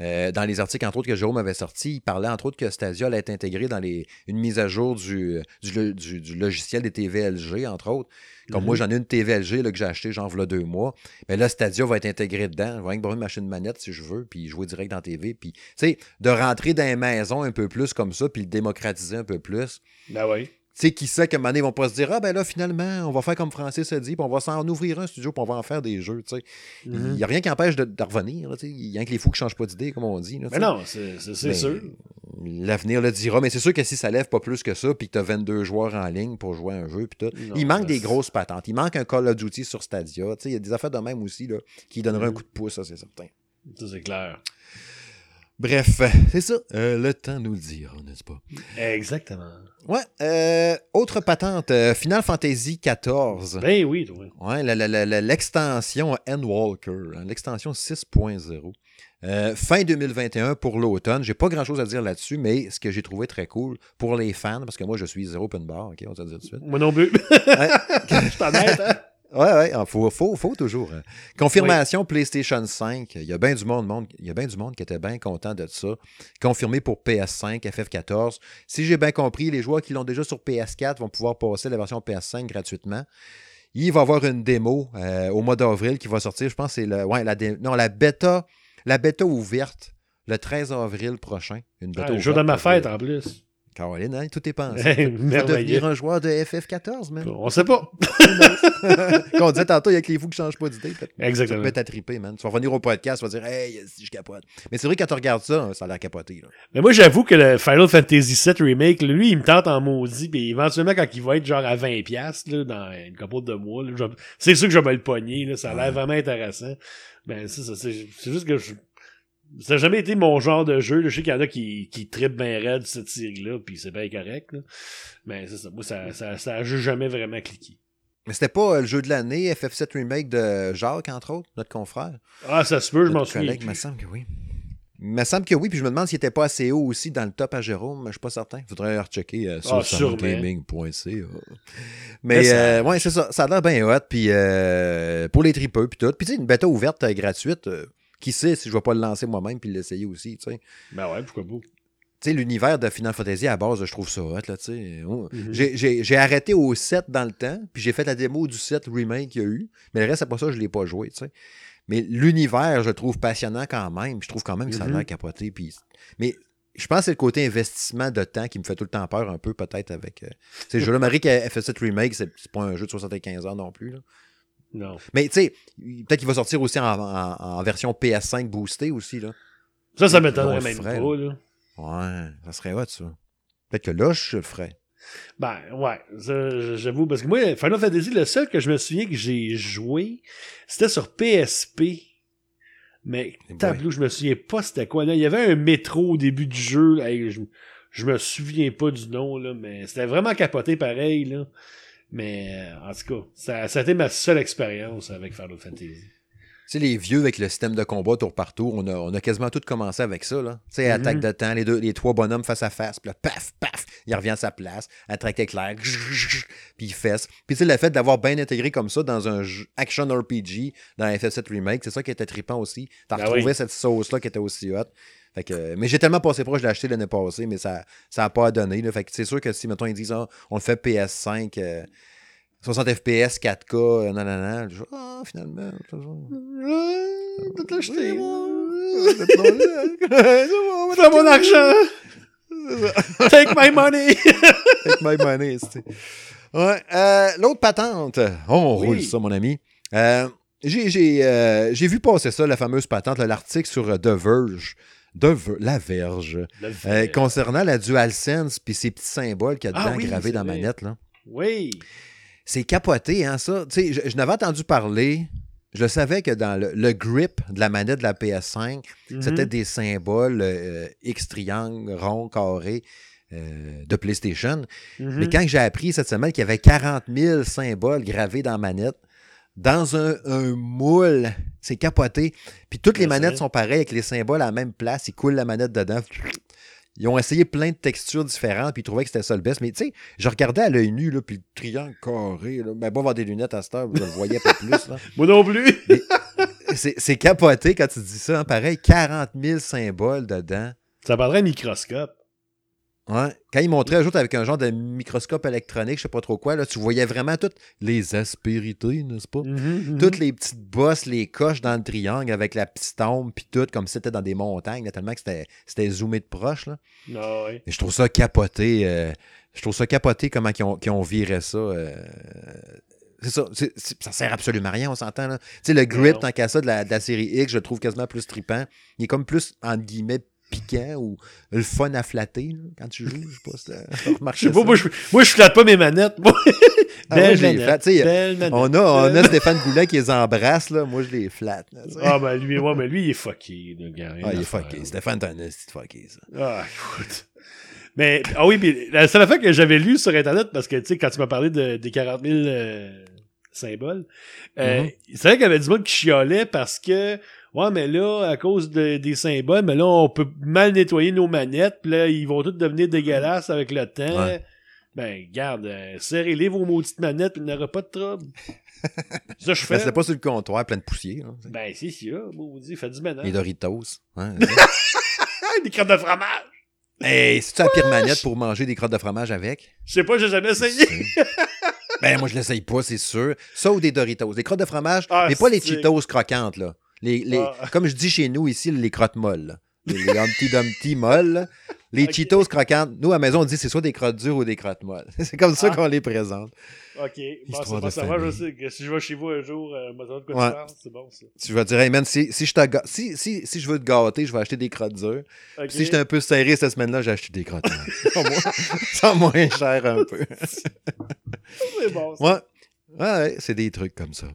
euh, dans les articles, entre autres, que Jérôme avait sortis, il parlait, entre autres, que Stadia allait être intégré dans les, une mise à jour du, du, lo- du- du logiciel des TVLG, entre autres. Comme Mhm. moi, j'en ai une TVLG là, que j'ai acheté, genre, il deux mois. Mais là, Stadia va être intégré dedans. Je vais rien que une machine manette si je veux, puis jouer direct dans TV. Puis, tu sais, de rentrer dans les maisons un peu plus comme ça, puis le démocratiser un peu plus. Ben oui. Tu sais, qui sait qu'à un moment donné, ils vont pas se dire Ah, ben là, finalement, on va faire comme Francis a dit, puis on va s'en ouvrir un studio, puis on va en faire des jeux. Il Mhm. n'y a rien qui empêche de, de revenir. Il y a rien que les fous qui changent pas d'idée, comme on dit. là, Mais sais. non, c'est Mais sûr. L'avenir le dira. Mais c'est sûr que si ça lève pas plus que ça, puis que tu as 22 joueurs en ligne pour jouer à un jeu, puis il manque des grosses patentes. Il manque un Call of Duty sur Stadia. Il y a des affaires de même aussi là, qui donneraient un Mhm. coup de pouce, ça, c'est certain. C'est clair. Bref, c'est ça. Euh, le temps nous le dira, n'est-ce pas? Exactement. Ouais. euh, autre patente, euh, Final Fantasy XIV. Ben oui, toi. Ouais, l'extension Endwalker, hein, l'extension 6.0. Euh, fin 2021 pour l'automne. J'ai pas grand chose à dire là-dessus, mais ce que j'ai trouvé très cool pour les fans, parce que moi je suis zéro open bar, ok, on va dire tout de suite. Moi non plus. Je t'en hein? Ouais, ouais, il faut, faut, faut toujours. hein. Confirmation PlayStation 5. Il y a bien du monde, monde- il y a bien du monde qui était bien content de ça. Confirmé pour PS5, FF14. Si j'ai bien compris, les joueurs qui l'ont déjà sur PS4 vont pouvoir passer la version PS5 gratuitement. Il va y avoir une démo euh, au mois d'avril qui va sortir. Je pense que c'est le, ouais, la, dé- non, la bêta, la bêta ouverte le 13 avril prochain. Une bêta Ah, le jour de ma fête en plus. Caroline, hein, tout est pensé. Hey, Tu merveilleux. devenir un joueur de FF14, man. On sait pas. Comme on disait tantôt, il y a que les fous qui changent pas d'idée. Tu Exactement. être à triper, man. Tu vas revenir au podcast, tu vas dire, hey, si je capote. Mais c'est vrai, quand tu regardes ça, ça a l'air capoté. Là. Mais moi, j'avoue que le Final Fantasy VII Remake, lui, il me tente en maudit, puis éventuellement, quand il va être genre à 20$, piastres, là, dans une couple de mois, c'est sûr que je vais me le pogner, là, ça a l'air Ouais. vraiment intéressant. Ben, ça, c'est juste que je, ça n'a jamais été mon genre de jeu, là. je sais qu'il y en a qui, qui trippent bien raide cette série-là, puis c'est bien correct, là. Mais c'est ça, moi, ça, ça, ça a juste jamais vraiment cliqué. Mais c'était pas euh, le jeu de l'année, FF7 Remake de Jacques, entre autres, notre confrère? Ah, ça se peut, je m'en souviens. collègue, me semble que oui. Il me semble que oui, puis je me demande s'il était pas assez haut aussi dans le top à Jérôme, mais je suis pas certain. Il faudrait rechecker euh, sur Ah, sûrement. salongaming.ca. Mais Mais ça- euh, ouais, c'est ça. Ça a l'air bien hot. Puis euh, pour les tripeux, puis tout. Puis tu sais, une bêta ouverte euh, gratuite, euh, qui sait si je vais pas le lancer moi-même puis l'essayer aussi, tu sais. Ben ouais, pourquoi pas? Tu sais, l'univers de Final Fantasy, à base, je trouve ça hot, là, tu sais. Oh, Mhm. J'ai- arrêté au 7 dans le temps, puis j'ai fait la démo du 7 remake qu'il y a eu. Mais le reste, c'est pas ça, je l'ai pas joué, tu sais. Mais l'univers, je le trouve passionnant quand même. Je trouve quand même que ça a Mhm. l'air capoté. Puis... Mais je pense que c'est le côté investissement de temps qui me fait tout le temps peur un peu, peut-être, avec... Euh... Jeu-là, Marie, qui a fait 7 remake, c'est c'est pas un jeu de 75 ans non plus, là. Non. Mais tu sais, peut-être qu'il va sortir aussi en, en- en version PS5 boostée aussi, là. Ça, ça On m'étonnerait même ferait, pas, là. Ouais, ça serait hot, ça. Peut-être que là, je le ferais. Ben, ouais, j'avoue, parce que moi, Final Fantasy, le seul que je me souviens que j'ai joué, c'était sur PSP. Mais boy. tableau, je me souviens pas c'était quoi. Là. Il y avait un métro au début du jeu. là. Je, je me souviens pas du nom, là, mais c'était vraiment capoté pareil. Là. Mais euh, en tout cas, ça, ça a été ma seule expérience avec Final Fantasy. Tu sais, les vieux avec le système de combat tour par tour, on a, on a quasiment tout commencé avec ça. Là. Tu sais, Mhm. attaque de temps, les, deux, les trois bonhommes face à face, puis là, paf, paf, il revient à sa place, attaque éclair, puis il fesse. Puis tu sais, le fait d'avoir bien intégré comme ça dans un action RPG, dans FF7 Remake, c'est ça qui était trippant aussi. T'as Ben retrouvé oui. cette sauce-là qui était aussi hot. Fait que, mais j'ai tellement passé proche de l'acheter l'année passée, mais ça n'a pas à donner. là. Fait que c'est sûr que si, mettons, ils disent, Ah, on le fait PS5, euh, 60 FPS, 4K, euh, non, non, non, je dis, ah, finalement, Tout acheté. Fais Fais mon argent! Take my money! Take my money, Ouais. euh, L'autre patente. Oh, on Oui. roule ça, mon ami. Euh, J'ai euh, j'ai vu passer ça, la fameuse patente, l'article sur euh, The Verge. Ver- la Verge. Euh, concernant la DualSense puis ces petits symboles qu'il y a Ah dedans oui, gravés dans la manette. Là. Oui. C'est capoté, hein, ça. Tu sais, je, je n'avais entendu parler. Je savais que dans le, le grip de la manette de la PS5, c'était Mhm. des symboles euh, X triangle, rond, carré euh, de PlayStation. Mhm. Mais quand j'ai appris cette semaine qu'il y avait 40 000 symboles gravés dans la manette, dans un, un moule, c'est capoté. Puis toutes les Ben, manettes sont pareilles avec les symboles à la même place. Ils coulent la manette dedans. Ils ont essayé plein de textures différentes, puis ils trouvaient que c'était ça le best. Mais tu sais, je regardais à l'œil nu, là, puis le triangle carré. Là, mais bon, avoir des lunettes à cette heure, je le voyais pas plus. Là. Moi non plus. C'est capoté quand tu dis ça. hein. Pareil, 40 000 symboles dedans. Ça parlerait microscope. Quand ils montraient jour avec un genre de microscope électronique, je sais pas trop quoi, là, tu voyais vraiment toutes les aspérités, n'est-ce pas? Mhm, mhm. Toutes les petites bosses, les coches dans le triangle avec la petite ombre, puis tout, comme si c'était dans des montagnes, là, tellement que c'était- zoomé de proche. Là. Ah ouais. Et je trouve ça capoté. euh, je trouve ça capoté comment ils ont, viré ça. euh, c'est ça. c'est- ça sert absolument à rien, on s'entend. Tu sais, le grip, tant qu'à ça, de la, de la série X, je le trouve quasiment plus trippant. Il est comme plus, entre guillemets, piquant ou le fun à flatter là, quand tu joues. Je sais pas si remarqué pas, ça. moi je, moi, je flatte pas mes manettes. Moi. Ah, Belle manette. flatte. Tu sais, Belle manette. On a, on a Stéphane Goulet qui les embrasse, là. Moi, je les flatte. là. Ah, ben lui, ouais, mais lui, il est fucké, le gars. Ah, il est fucké. Stéphane, t'es un de fucké, ça. Ah, écoute. Mais, ah oui, mais la seule affaire que j'avais lu sur Internet, parce que, tu sais, quand tu m'as parlé de, des 40 000 euh, symboles, euh, Mhm. c'est vrai qu'il y avait du monde qui chialait parce que, ouais, mais là, à cause de- des symboles, mais là, on peut mal nettoyer nos manettes, puis là, ils vont toutes devenir dégueulasses avec le temps. Ouais. Ben, garde, euh, serrez-les vos maudites manettes, puis il n'y aura pas de trouble. ça, je fais. Restez pas sur le comptoir, plein de poussière. là. Ben, c'est ça, maudit, fait du ménage. Les Doritos. hein. Des crottes de fromage! hey, c'est-tu la pire manette pour manger des crottes de fromage avec? Je sais pas, j'ai jamais essayé. ben, moi, je l'essaye pas, c'est sûr. Ça ou des Doritos. Des crottes de fromage, Ah, mais pas les Cheetos croquantes, là. Les, les- Ah. Comme je dis chez nous ici, les crottes molles. Les, les Humpty Dumpty molles. Les. Cheetos croquantes, nous, à la maison, on dit c'est soit des crottes dures ou des crottes molles. c'est comme ça Ah. qu'on les présente. Ok, bon, bon, ça va, je sais que si je vais chez vous un jour, euh, de quoi Ouais. c'est bon ça. Tu vas dire, hey man, si, si, je si, si, si je veux te gâter, je vais acheter des crottes dures. Ok. Puis Si j'étais un peu serré cette semaine-là, j'ai acheté des crottes molles. Ça moins cher un peu. c'est bon ça. Ouais. Ouais, c'est des trucs comme ça.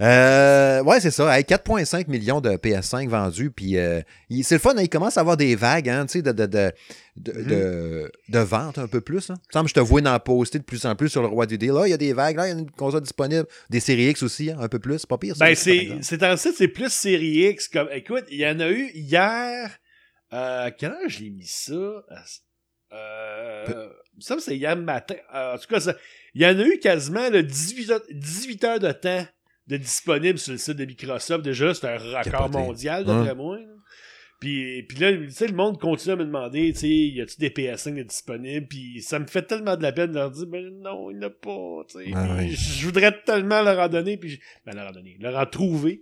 Euh, ouais, c'est ça. Hey, 4,5 millions de PS5 vendus. Puis euh, c'est le fun, hein, il commence à avoir des vagues hein, tu sais, de, de, de, de, Mhm. de- de vente un peu plus. Hein. Il me semble que je te vois en poster de plus en plus sur le roi du deal. Là, il y a des vagues, là, il y a une console disponible. Des séries X aussi, hein, un peu plus. C'est pas pire. Ça, Ben, c'est, en site, c'est plus série X. Comme, écoute, il y en a eu hier. Euh, j'ai mis ça? Euh, que c'est hier matin. Euh, en tout cas, ça- il y en a eu quasiment là, 18, heures, 18 heures de temps de disponible sur le site de Microsoft. Déjà, c'est un record mondial, d'après Hein? moi. là. Puis, puis là, tu sais, le monde continue à me demander, tu sais, y a-tu des PS5 de disponibles? Puis ça me fait tellement de la peine de leur dire, ben non, il n'y en a pas, tu sais. Ah oui. Je voudrais tellement leur en donner, puis je- ben leur en donner, leur en trouver.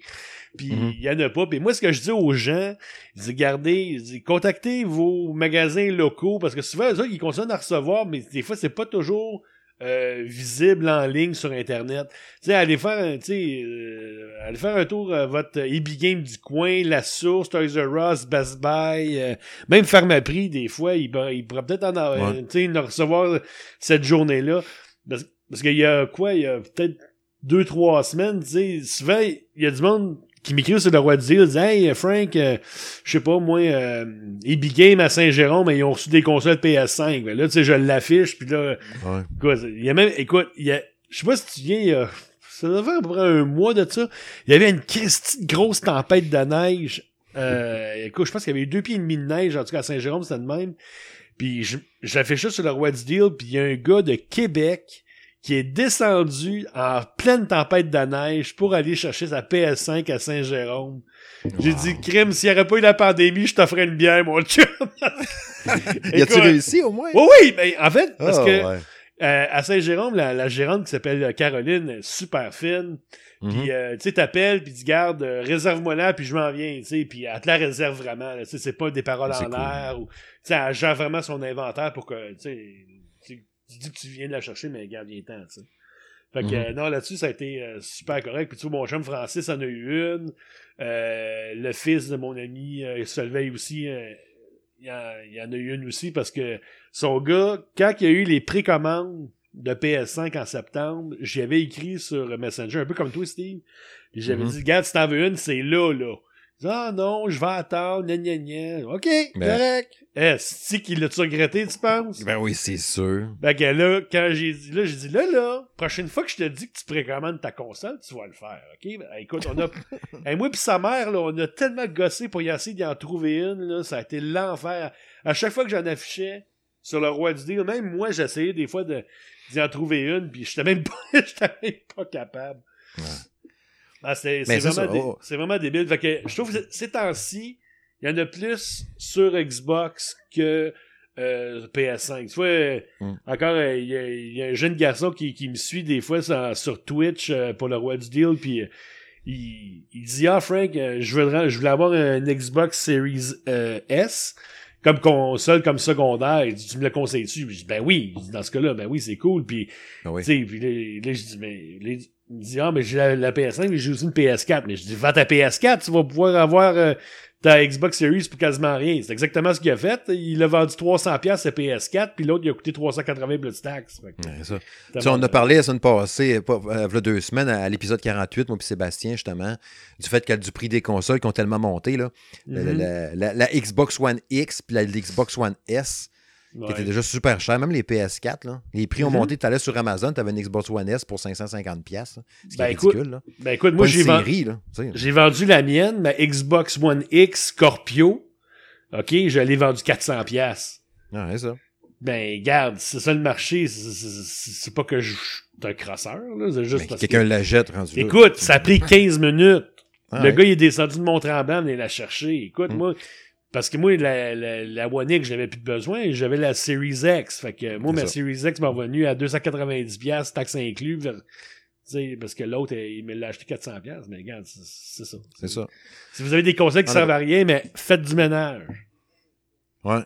Puis Mhm. il y en a pas. Puis moi, ce que je dis aux gens, je dis, gardez, je dis, contactez vos magasins locaux, parce que souvent, eux autres, ils continuent à recevoir, mais des fois, c'est pas toujours euh, visible en ligne sur Internet. Tu sais, allez faire un, tu sais, euh, allez faire un tour à votre EB Game du coin, La Source, Toys R Us, Best Buy, euh, même Pharmaprix, des fois, il, il pourrait peut-être en, avoir- Ouais. en recevoir cette journée-là. Parce, parce qu'il y a quoi, il y a peut-être deux, trois semaines, tu sais, souvent, il y a du monde qui m'écrivent sur le roi deal, disent Hey, Frank, euh, je sais pas, moi, euh, Epic Game à Saint-Jérôme, ils ont reçu des consoles PS5. Ben là, tu sais, je l'affiche, puis là, Ouais. il y a même, écoute, il y a, je sais pas si tu viens, il y a- ça doit faire à peu près un mois de ça, il y avait une de grosse tempête de neige. Euh, écoute, je pense qu'il y avait eu deux pieds et demi de neige, en tout cas à Saint-Jérôme, c'était de même. Puis je- j'affiche ça sur le roi du deal, puis il y a un gars de Québec qui est descendu en pleine tempête de neige pour aller chercher sa PS5 à Saint-Jérôme. J'ai dit, crime, s'il n'y aurait pas eu la pandémie, je t'offrais une bière, mon chum. Y a-tu réussi au moins? Oui, oui, mais en fait, parce Ah, que ouais. euh, à Saint-Jérôme, la, la gérante qui s'appelle Caroline, est super fine. Mhm. Puis, euh, tu sais, t'appelles, puis tu garde, euh, réserve-moi là, puis je m'en viens, tu sais. Puis, elle te la réserve vraiment, tu sais, c'est pas des paroles en cool. l'air. ou Tu sais, elle gère vraiment son inventaire pour que, tu sais, tu dis que tu viens de la chercher, mais garde bien temps, tu sais. Fait que, Mhm. euh, non, là-dessus, ça a été euh, super correct. Puis, tu vois, mon chum Francis en a eu une. Euh, le fils de mon ami euh, Solveig aussi, euh, il, en, il en a eu une aussi parce que son gars, quand il y a eu les précommandes de PS5 en septembre, j'y avais écrit sur Messenger, un peu comme toi, Steve. J'avais Mhm. dit, regarde, si t'en veux une, c'est là, là. Ah non, je vais attendre, gna gna gna. OK, Ben. correct. C'est qu'il l'a-tu regretté, tu penses? Ben oui, c'est sûr. Ben que là, quand j'ai dit là, j'ai dit là, là, prochaine fois que je te dis que tu précommandes ta console, tu vas le faire, ok? Ben, écoute, on a. Hey, moi pis sa mère, là, on a tellement gossé pour y essayer d'y en trouver une, là, ça a été l'enfer. À chaque fois que j'en affichais sur le roi du deal, même moi, j'essayais des fois de d'y en trouver une, puis j'étais même pas, j'étais même pas capable. Ouais. Ah, c'est vraiment, ça, dé- oh. c'est vraiment débile. Fait que je trouve que ces temps-ci, il y en a plus sur Xbox que euh, PS5. Tu vois, euh, Mm. encore, euh, il y, y a un jeune garçon qui, qui me suit des fois sur, sur Twitch euh, pour le roi du deal, puis euh, il, il dit Ah, Frank, euh, je, voudrais, je voulais avoir un Xbox Series S comme console, comme secondaire. Il dit Tu me le conseilles-tu? Je dis Ben oui. Dans ce cas-là, ben oui, c'est cool. Puis Ben oui. tu sais, puis là, je dis, mais, là, il me dit, ah, mais j'ai la, la PS5, mais j'ai aussi une PS4. Mais je dis, vends ta PS4, tu vas pouvoir avoir euh, ta Xbox Series pour quasiment rien. C'est exactement ce qu'il a fait. Il a vendu 300$ piastres sa PS4, puis l'autre, il a coûté 380$ plus de taxes. Ouais, ça. on a parlé la semaine passée, pas, euh, deux semaines, à, à l'épisode 48, moi puis Sébastien, justement, du fait que du prix des consoles qui ont tellement monté, là. La- Mhm. la, la- la Xbox One X puis la Xbox One S, qui Ouais. étaient déjà super chers, même les PS4, là. Les prix ont Mhm. monté, tu allais sur Amazon, tu avais une Xbox One S pour 550$, piastres, là, ce qui Ben, est écoute, ridicule, là. Ben écoute, Pas moi, j'ai vendu. J'ai vendu la mienne, ma Xbox One X Scorpio. OK, je l'ai vendu 400$. piastres. Ouais, c'est ça. Ben, garde, c'est ça le marché. c'est- pas que je suis un crosseur, là. C'est juste parce Quelqu'un que... la jette rendu là. Écoute, ça a pris 15 minutes. Ah, le ouais. gars, il est descendu de Mont-Tremblant, il la chercher. Écoute, Mm. moi, parce que moi, la, la, la One X, j'avais plus de besoin. J'avais la Series X. Fait que moi, ma ça. Series X m'a revenu à 290$, taxes inclus. parce que l'autre, il me l'a acheté 400$. Mais regarde, c'est ça. C'est ça. Si vous avez des conseils qui Ah, servent à rien, mais faites du ménage. Ouais.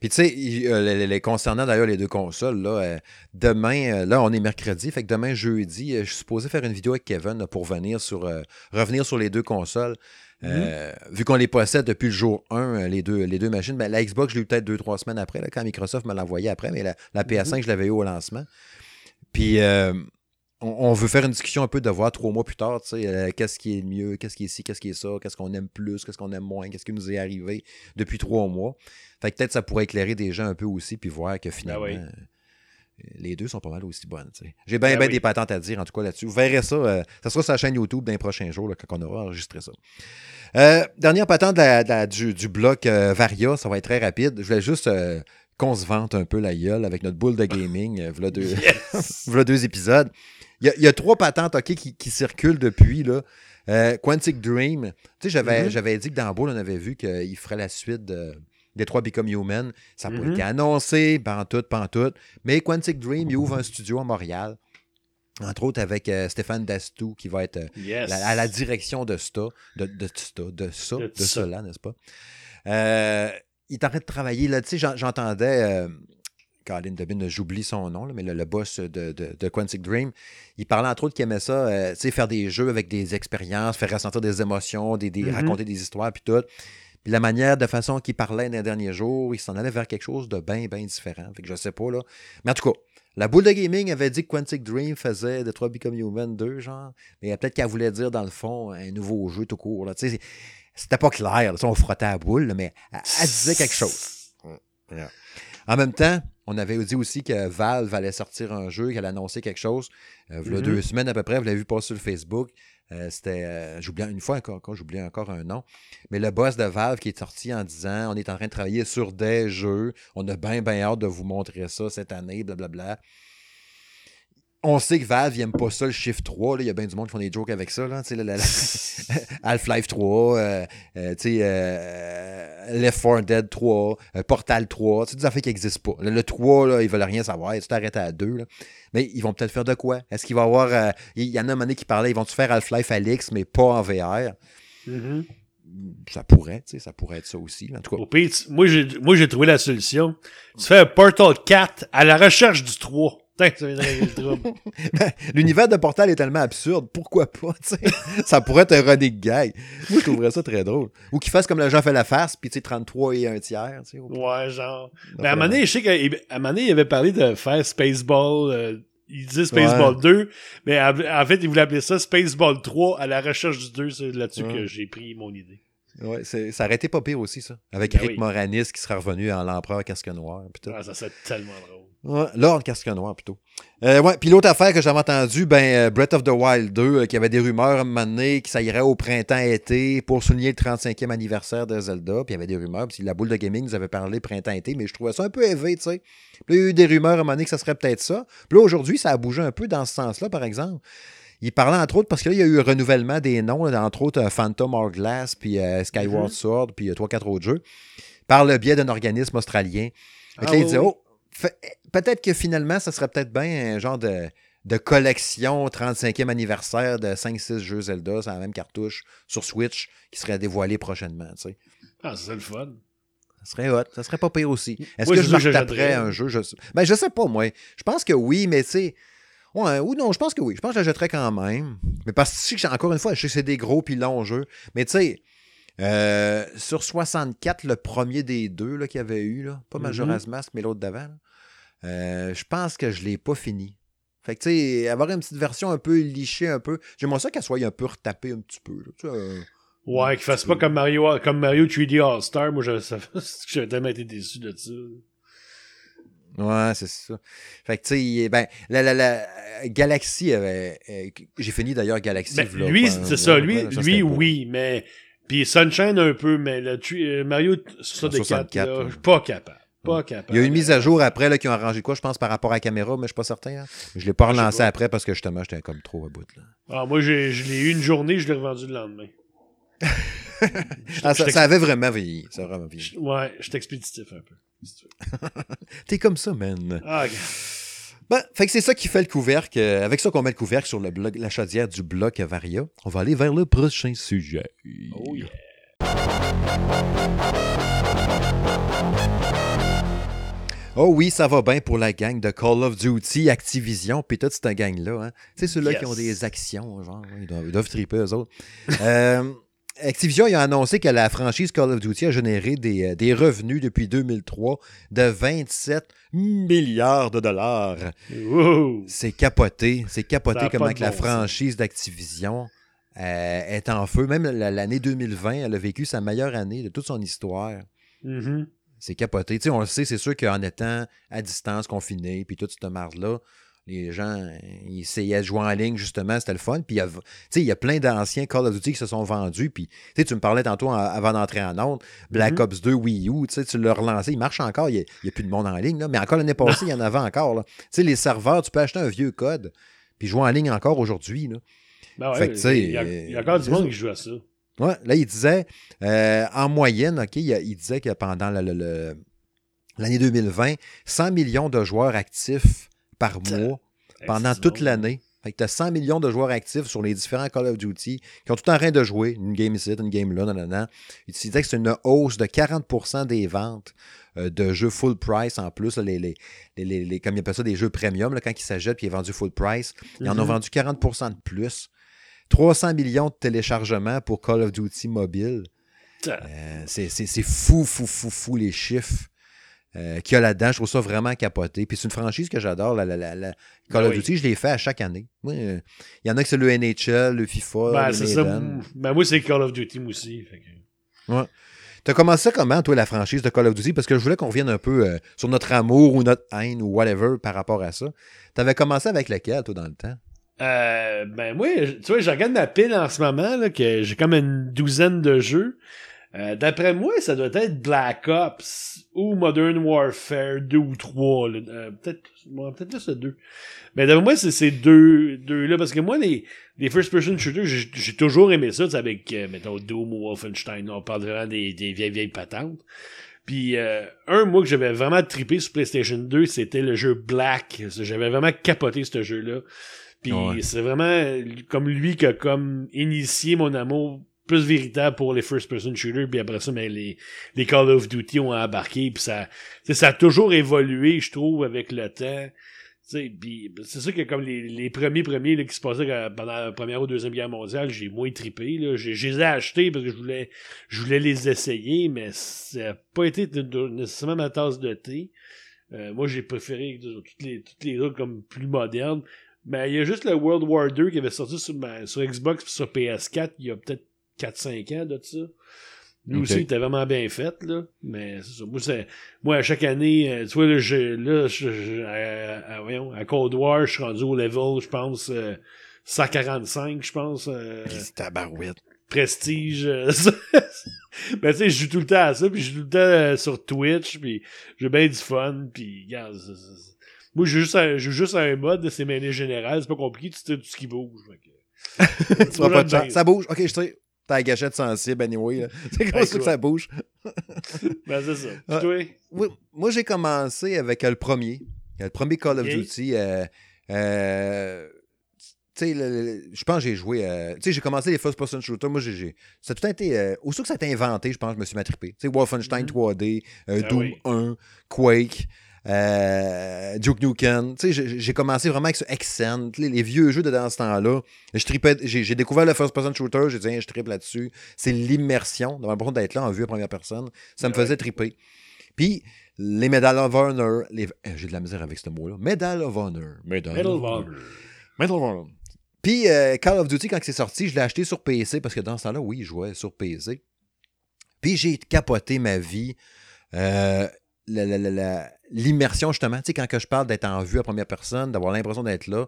Puis tu sais, euh, les, les- concernant d'ailleurs les deux consoles, là, euh, demain, euh, là on est mercredi, fait que demain jeudi, je suis supposé faire une vidéo avec Kevin là, pour venir sur, revenir sur les deux consoles. Euh, Vu qu'on les possède depuis le jour 1, euh, les deux, les deux machines, ben, la Xbox, je l'ai eu peut-être deux, trois semaines après, là, quand Microsoft me l'a envoyé après, mais la, la PS5, je l'avais eu au lancement. Puis euh, on, on veut faire une discussion un peu de voir trois mois plus tard, tu sais, euh, qu'est-ce qui est le mieux, qu'est-ce qui est ci, qu'est-ce qui est ça, qu'est-ce qu'on aime plus, qu'est-ce qu'on aime moins, qu'est-ce qui nous est arrivé depuis trois mois. Fait que peut-être ça pourrait éclairer des gens un peu aussi, puis voir que finalement, oui. Les deux sont pas mal aussi bonnes. J'ai bien Ben ben oui. des patentes à dire, en tout cas, là-dessus. Vous verrez ça. euh, ça sera sur la chaîne YouTube dans les prochains jours, là, quand on aura enregistré ça. Euh, dernière patente de la- de la- du, du bloc euh, Varia, ça va être très rapide. Je voulais juste qu'on se vante un peu la gueule avec notre boule de gaming. v'là deux, deux épisodes. Il y, a, il y a trois patentes ok, qui, qui circulent depuis. Là. Quantic Dream. Tu sais, j'avais, dit que dans Boule, on avait vu qu'il ferait la suite de des trois Become Human. Ça n'a pas Mhm. été annoncé, pantoute, pantoute. Mais Quantic Dream, il ouvre un studio à Montréal. Entre autres avec euh, Stéphane Dastou, qui va être euh, Yes. la- à la direction de ça, de, de, ça, de ça, De de, ça. cela, n'est-ce pas? Euh, il est en train de travailler, là, tu sais, j'en- j'entendais, Colin Debin, j'oublie son nom, là, mais le, le boss de, de, de Quantic Dream, il parlait entre autres qu'il aimait ça, euh, tu sais, faire des jeux avec des expériences, faire ressentir des émotions, des, des- Mhm. raconter des histoires, puis tout. La manière, de façon qu'il parlait dans les derniers jours, il s'en allait vers quelque chose de bien, bien différent. Fait que je sais pas, là. Mais en tout cas, La boule de gaming avait dit que Quantic Dream faisait Detroit Become Human 2, genre. Mais peut-être qu'elle voulait dire, dans le fond, un nouveau jeu tout court. Là. Tu sais, c'était pas clair. Là. On frottait la boule, mais elle, elle disait quelque chose. Yeah. En même temps, on avait dit aussi que Valve allait sortir un jeu, qu'elle annonçait quelque chose. Euh, il y a deux semaines à peu près, vous l'avez vu passer sur Facebook. Euh, C'était, euh, j'oublie une fois encore, encore, j'oublie encore un nom, mais le boss de Valve qui est sorti en disant on est en train de travailler sur des jeux, on a bien, bien hâte de vous montrer ça cette année, blablabla. On sait que Valve n'aime pas ça, le chiffre 3. là. Il y a bien du monde qui font des jokes avec ça. là. La- la- Half-Life 3, euh, euh, euh, Left 4 Dead 3, euh, Portal 3. Tu sais, des affaires qui n'existent pas. Le, le 3, là, ils veulent rien savoir. Tu t'arrêtes à 2. là. Mais ils vont peut-être faire de quoi? Est-ce qu'il va y avoir. euh, il y en a un moment qui parlait, ils vont-tu faire Half-Life Alix, mais pas en VR? Mhm. Ça pourrait, tu sais, ça pourrait être ça aussi. En tout cas, Au pire, tu- moi, j'ai, moi, j'ai trouvé la solution. Tu fais un Portal 4 à la recherche du 3. Putain, régler le trouble. Ben, L'univers de Portal est tellement absurde, pourquoi pas, tu sais? Ça pourrait être un running gag. Moi, je trouverais ça très drôle. Ou qu'il fasse comme le Jean fait la face, puis tu sais, 33 et un tiers, tu sais. Ouais, genre. Mais à un moment donné, je sais qu'à à un moment donné, il avait parlé de faire Spaceball. euh, il disait Spaceball Ouais. 2, mais en fait, il voulait appeler ça Spaceball 3 à la recherche du 2. C'est là-dessus Ouais. que j'ai pris mon idée. Ouais, ça aurait été pas pire aussi, ça. Avec Ben Rick oui. Moranis qui sera revenu en l'empereur casque noir. Ah, ça serait tellement drôle. Ouais, Lord casque noir, plutôt. Euh, ouais, puis l'autre affaire que j'avais entendu, ben, euh, Breath of the Wild 2, euh, qu'il y avait des rumeurs à un moment donné que ça irait au printemps-été pour souligner le 35e anniversaire de Zelda. Puis il y avait des rumeurs, puis la boule de gaming nous avait parlé printemps-été, mais je trouvais ça un peu élevé, tu sais. Puis il y a eu des rumeurs à un moment donné que ça serait peut-être ça. Puis là, aujourd'hui, ça a bougé un peu dans ce sens-là, par exemple. Il parlait entre autres, parce que là, il y a eu un renouvellement des noms, là, entre autres euh, Phantom Hourglass, puis Skyward Mhm. Sword, puis trois, quatre autres jeux, par le biais d'un organisme australien. Ah là, il oui, oui. oh, peut-être que finalement, ça serait peut-être bien un genre de, de collection 35e anniversaire de 5-6 jeux Zelda sur la même cartouche sur Switch qui serait dévoilé prochainement, tu sais. Ah, c'est le fun. Ça serait hot, ça serait pas pire aussi. Est-ce que je me retaperais un jeu? Je... Ben, je sais pas, moi. Je pense que oui, mais tu sais... Ouais, ou non, je pense que oui. Je pense que je l'achèterais quand même. Mais parce que, encore une fois, je sais que c'est des gros puis longs jeux. Mais tu sais, euh, sur 64, le premier des deux qu'il y avait eu, là, pas Mhm. Majora's Mask, mais l'autre d'avant, euh, je pense que je l'ai pas fini. Fait que, tu sais, avoir une petite version un peu lichée, un peu. J'aimerais ça qu'elle soit un peu retapée un petit peu. là, euh, Ouais, qu'il fasse pas comme Mario, comme Mario 3D All-Star. Moi, j'avais tellement été déçu de ça. Ouais, c'est ça. Fait que, tu sais, ben, la, la, la Galaxy avait. euh, J'ai fini d'ailleurs Galaxy. Ben, lui, c'est ça. Lui, là, lui oui, mais. Puis Sunshine un peu, mais le euh, Mario 64, 64, là, ouais. je suis pas capable. Pas capable. Il y a eu une mise à jour après là, qui ont arrangé quoi, je pense, par rapport à la caméra, mais je suis pas certain. hein. Je l'ai pas Je relancé après parce que justement, j'étais comme trop à bout. Là. Ah, moi, je l'ai eu une journée, je l'ai revendu le lendemain. Ah, ça, je ça avait vraiment vieilli. Ça a vraiment vieilli. Ouais, je suis expéditif un peu. si. T'es comme ça, man. Ah. Ben, fait que c'est ça qui fait le couvercle. Euh, Avec ça qu'on met le couvercle sur le blog, la chaudière du bloc Varia. On va aller vers le prochain sujet. Oh yeah. Oh oui, ça va bien pour la gang de Call of Duty, Activision, puis toute cette gang-là. Hein. Tu sais, ceux-là Yes. qui ont des actions, genre, ils doivent, ils doivent triper eux autres. Euh, Activision a annoncé que la franchise Call of Duty a généré des, euh, des revenus depuis 2003 de 27 milliards de dollars. Wow. C'est capoté. C'est capoté comment que la franchise d'Activision euh, est en feu. Même la- l'année 2020, elle a vécu sa meilleure année de toute son histoire. Mhm. C'est capoté. Tu sais, on le sait, c'est sûr qu'en étant à distance, confiné, puis toute cette marde-là, les gens, ils essayaient de jouer en ligne, justement, c'était le fun. Puis, il y a- plein d'anciens Call of Duty qui se sont vendus. Puis, tu me parlais tantôt en- avant d'entrer en onde, Black Mhm. Ops 2 Wii U, tu l'as relancé, il marche encore. Il n'y a, plus de monde en ligne, là. Mais encore l'année passée, il y en avait encore, là. Tu sais, les serveurs, tu peux acheter un vieux code, puis jouer en ligne encore aujourd'hui. Ben ouais, il, y a, il y a encore du monde ça. qui joue à ça. Ouais, là, il disait, euh, en moyenne, OK, il, il disait que pendant le- le- le- l'année 2020, 100 millions de joueurs actifs par mois pendant C'est toute l'année. Fait que tu as 100 millions de joueurs actifs sur les différents Call of Duty qui ont tout en train de jouer. Une game ici, une game là, nanana. Il disait que c'est une hausse de 40% des ventes euh, de jeux full price en plus. les, les, les, les- les- comme ils appellent ça, des jeux premium, là, quand ils s'achètent puis ils est vendu full price. Ils en ont Mhm. vendu 40% de plus. 300 millions de téléchargements pour Call of Duty mobile. Putain. Euh, c'est c'est- c'est fou, fou, fou, fou les chiffres. euh, qu'il y a là-dedans. Je trouve ça vraiment capoté. Puis c'est une franchise que j'adore. La, la, la, Call of. Duty, je l'ai fait à chaque année. Moi, euh, Il y en a que c'est le NHL, le FIFA, Ben, le c'est ça. Ben, moi, c'est Call of Duty, moi aussi. fait que- T'as commencé ça comment, toi, la franchise de Call of Duty? Parce que je voulais qu'on revienne un peu euh, sur notre amour ou notre haine ou whatever par rapport à ça. T'avais commencé avec lequel, toi, dans le temps? Euh, ben moi, tu vois, je regarde ma pile en ce moment, là, que j'ai comme une douzaine de jeux. Euh, D'après moi, ça doit être Black Ops ou Modern Warfare 2 ou 3. là. Euh, peut-être peut-être le 2. Mais d'après moi, c'est ces deux, deux-là. Parce que moi, les, les first-person shooters, j'ai toujours aimé ça, avec, euh, mettons, Doom ou Wolfenstein. On parle vraiment des, des vieilles, vieilles patentes. Puis euh, un, moi, que j'avais vraiment trippé sur PlayStation 2, c'était le jeu Black. J'avais vraiment capoté ce jeu-là. Puis Ouais. c'est vraiment comme lui qui a comme initié mon amour plus véritable pour les first-person shooters. Puis après ça, ben, les, les Call of Duty ont embarqué. Puis ça, ça a toujours évolué, je trouve, avec le temps. Tu sais, Puis c'est sûr que comme les, les premiers premiers là, qui se passaient pendant la première ou deuxième guerre mondiale, j'ai moins trippé. Là. J'ai, je les ai achetés parce que je voulais, je voulais les essayer, mais ça n'a pas été nécessairement ma tasse de thé. Euh, moi, j'ai préféré toutes les, toutes les autres comme plus modernes. Mais il y a juste le World War 2 qui avait sorti sur, ma- sur Xbox et sur PS4 il y a peut-être 4-5 ans de ça. Lui aussi, il était vraiment bien fait, là. Mais c'est ça. Moi, c'est, moi, à chaque année, euh, tu vois, là, je, là, je, je- à, à- voyons, à Cold War, je suis rendu au level, je pense, euh, 145, je pense. euh, C'est tabarouette. prestige. euh, ben, tu sais, je joue tout le temps à ça, puis je joue tout le temps euh, sur Twitch, puis j'ai bien du fun, puis regarde, c'est- c'est- c'est- moi, je joue juste joue juste un mode, c'est mêlée générale, c'est pas compliqué, tu sais tout ce qui bouge. Tu vas pas de chance. Ça bouge. Ok, je sais. T'as la gâchette sensible, anyway. C'est comme ça que ça bouge. Ben, c'est ça. Ah. Oui, moi, j'ai commencé avec euh, le premier. Euh, Le premier Call of. Duty. euh, euh, je pense que j'ai joué. euh, tu sais, j'ai commencé les first-person shooters. Moi, j'ai. j'ai- Ça a tout été. Euh, aussitôt que ça a été inventé, je pense je me suis matrippé. Tu sais, Wolfenstein Mhm. 3D, euh, Ah Doom oui. 1, Quake. Euh, Duke Nukem, tu sais, j'ai- commencé vraiment avec ce Xen, tu sais, les, les vieux jeux de dans ce temps-là. J'ai découvert le first-person shooter, j'ai dit, je tripe là-dessus. C'est l'immersion, d'avoir d'être là en vue à première personne. Ça me faisait triper. Puis, les Medal of Honor, les... eh, j'ai de la misère avec ce mot-là. Medal of Honor. Medal, Medal of Honor. Medal of Honor. Puis, euh, Call of Duty, quand c'est sorti, je l'ai acheté sur PC parce que dans ce temps-là, oui, je jouais sur PC. Puis, j'ai capoté ma vie. Euh, la- la- la- L'immersion, justement. Tu sais, quand que je parle d'être en vue à première personne, d'avoir l'impression d'être là,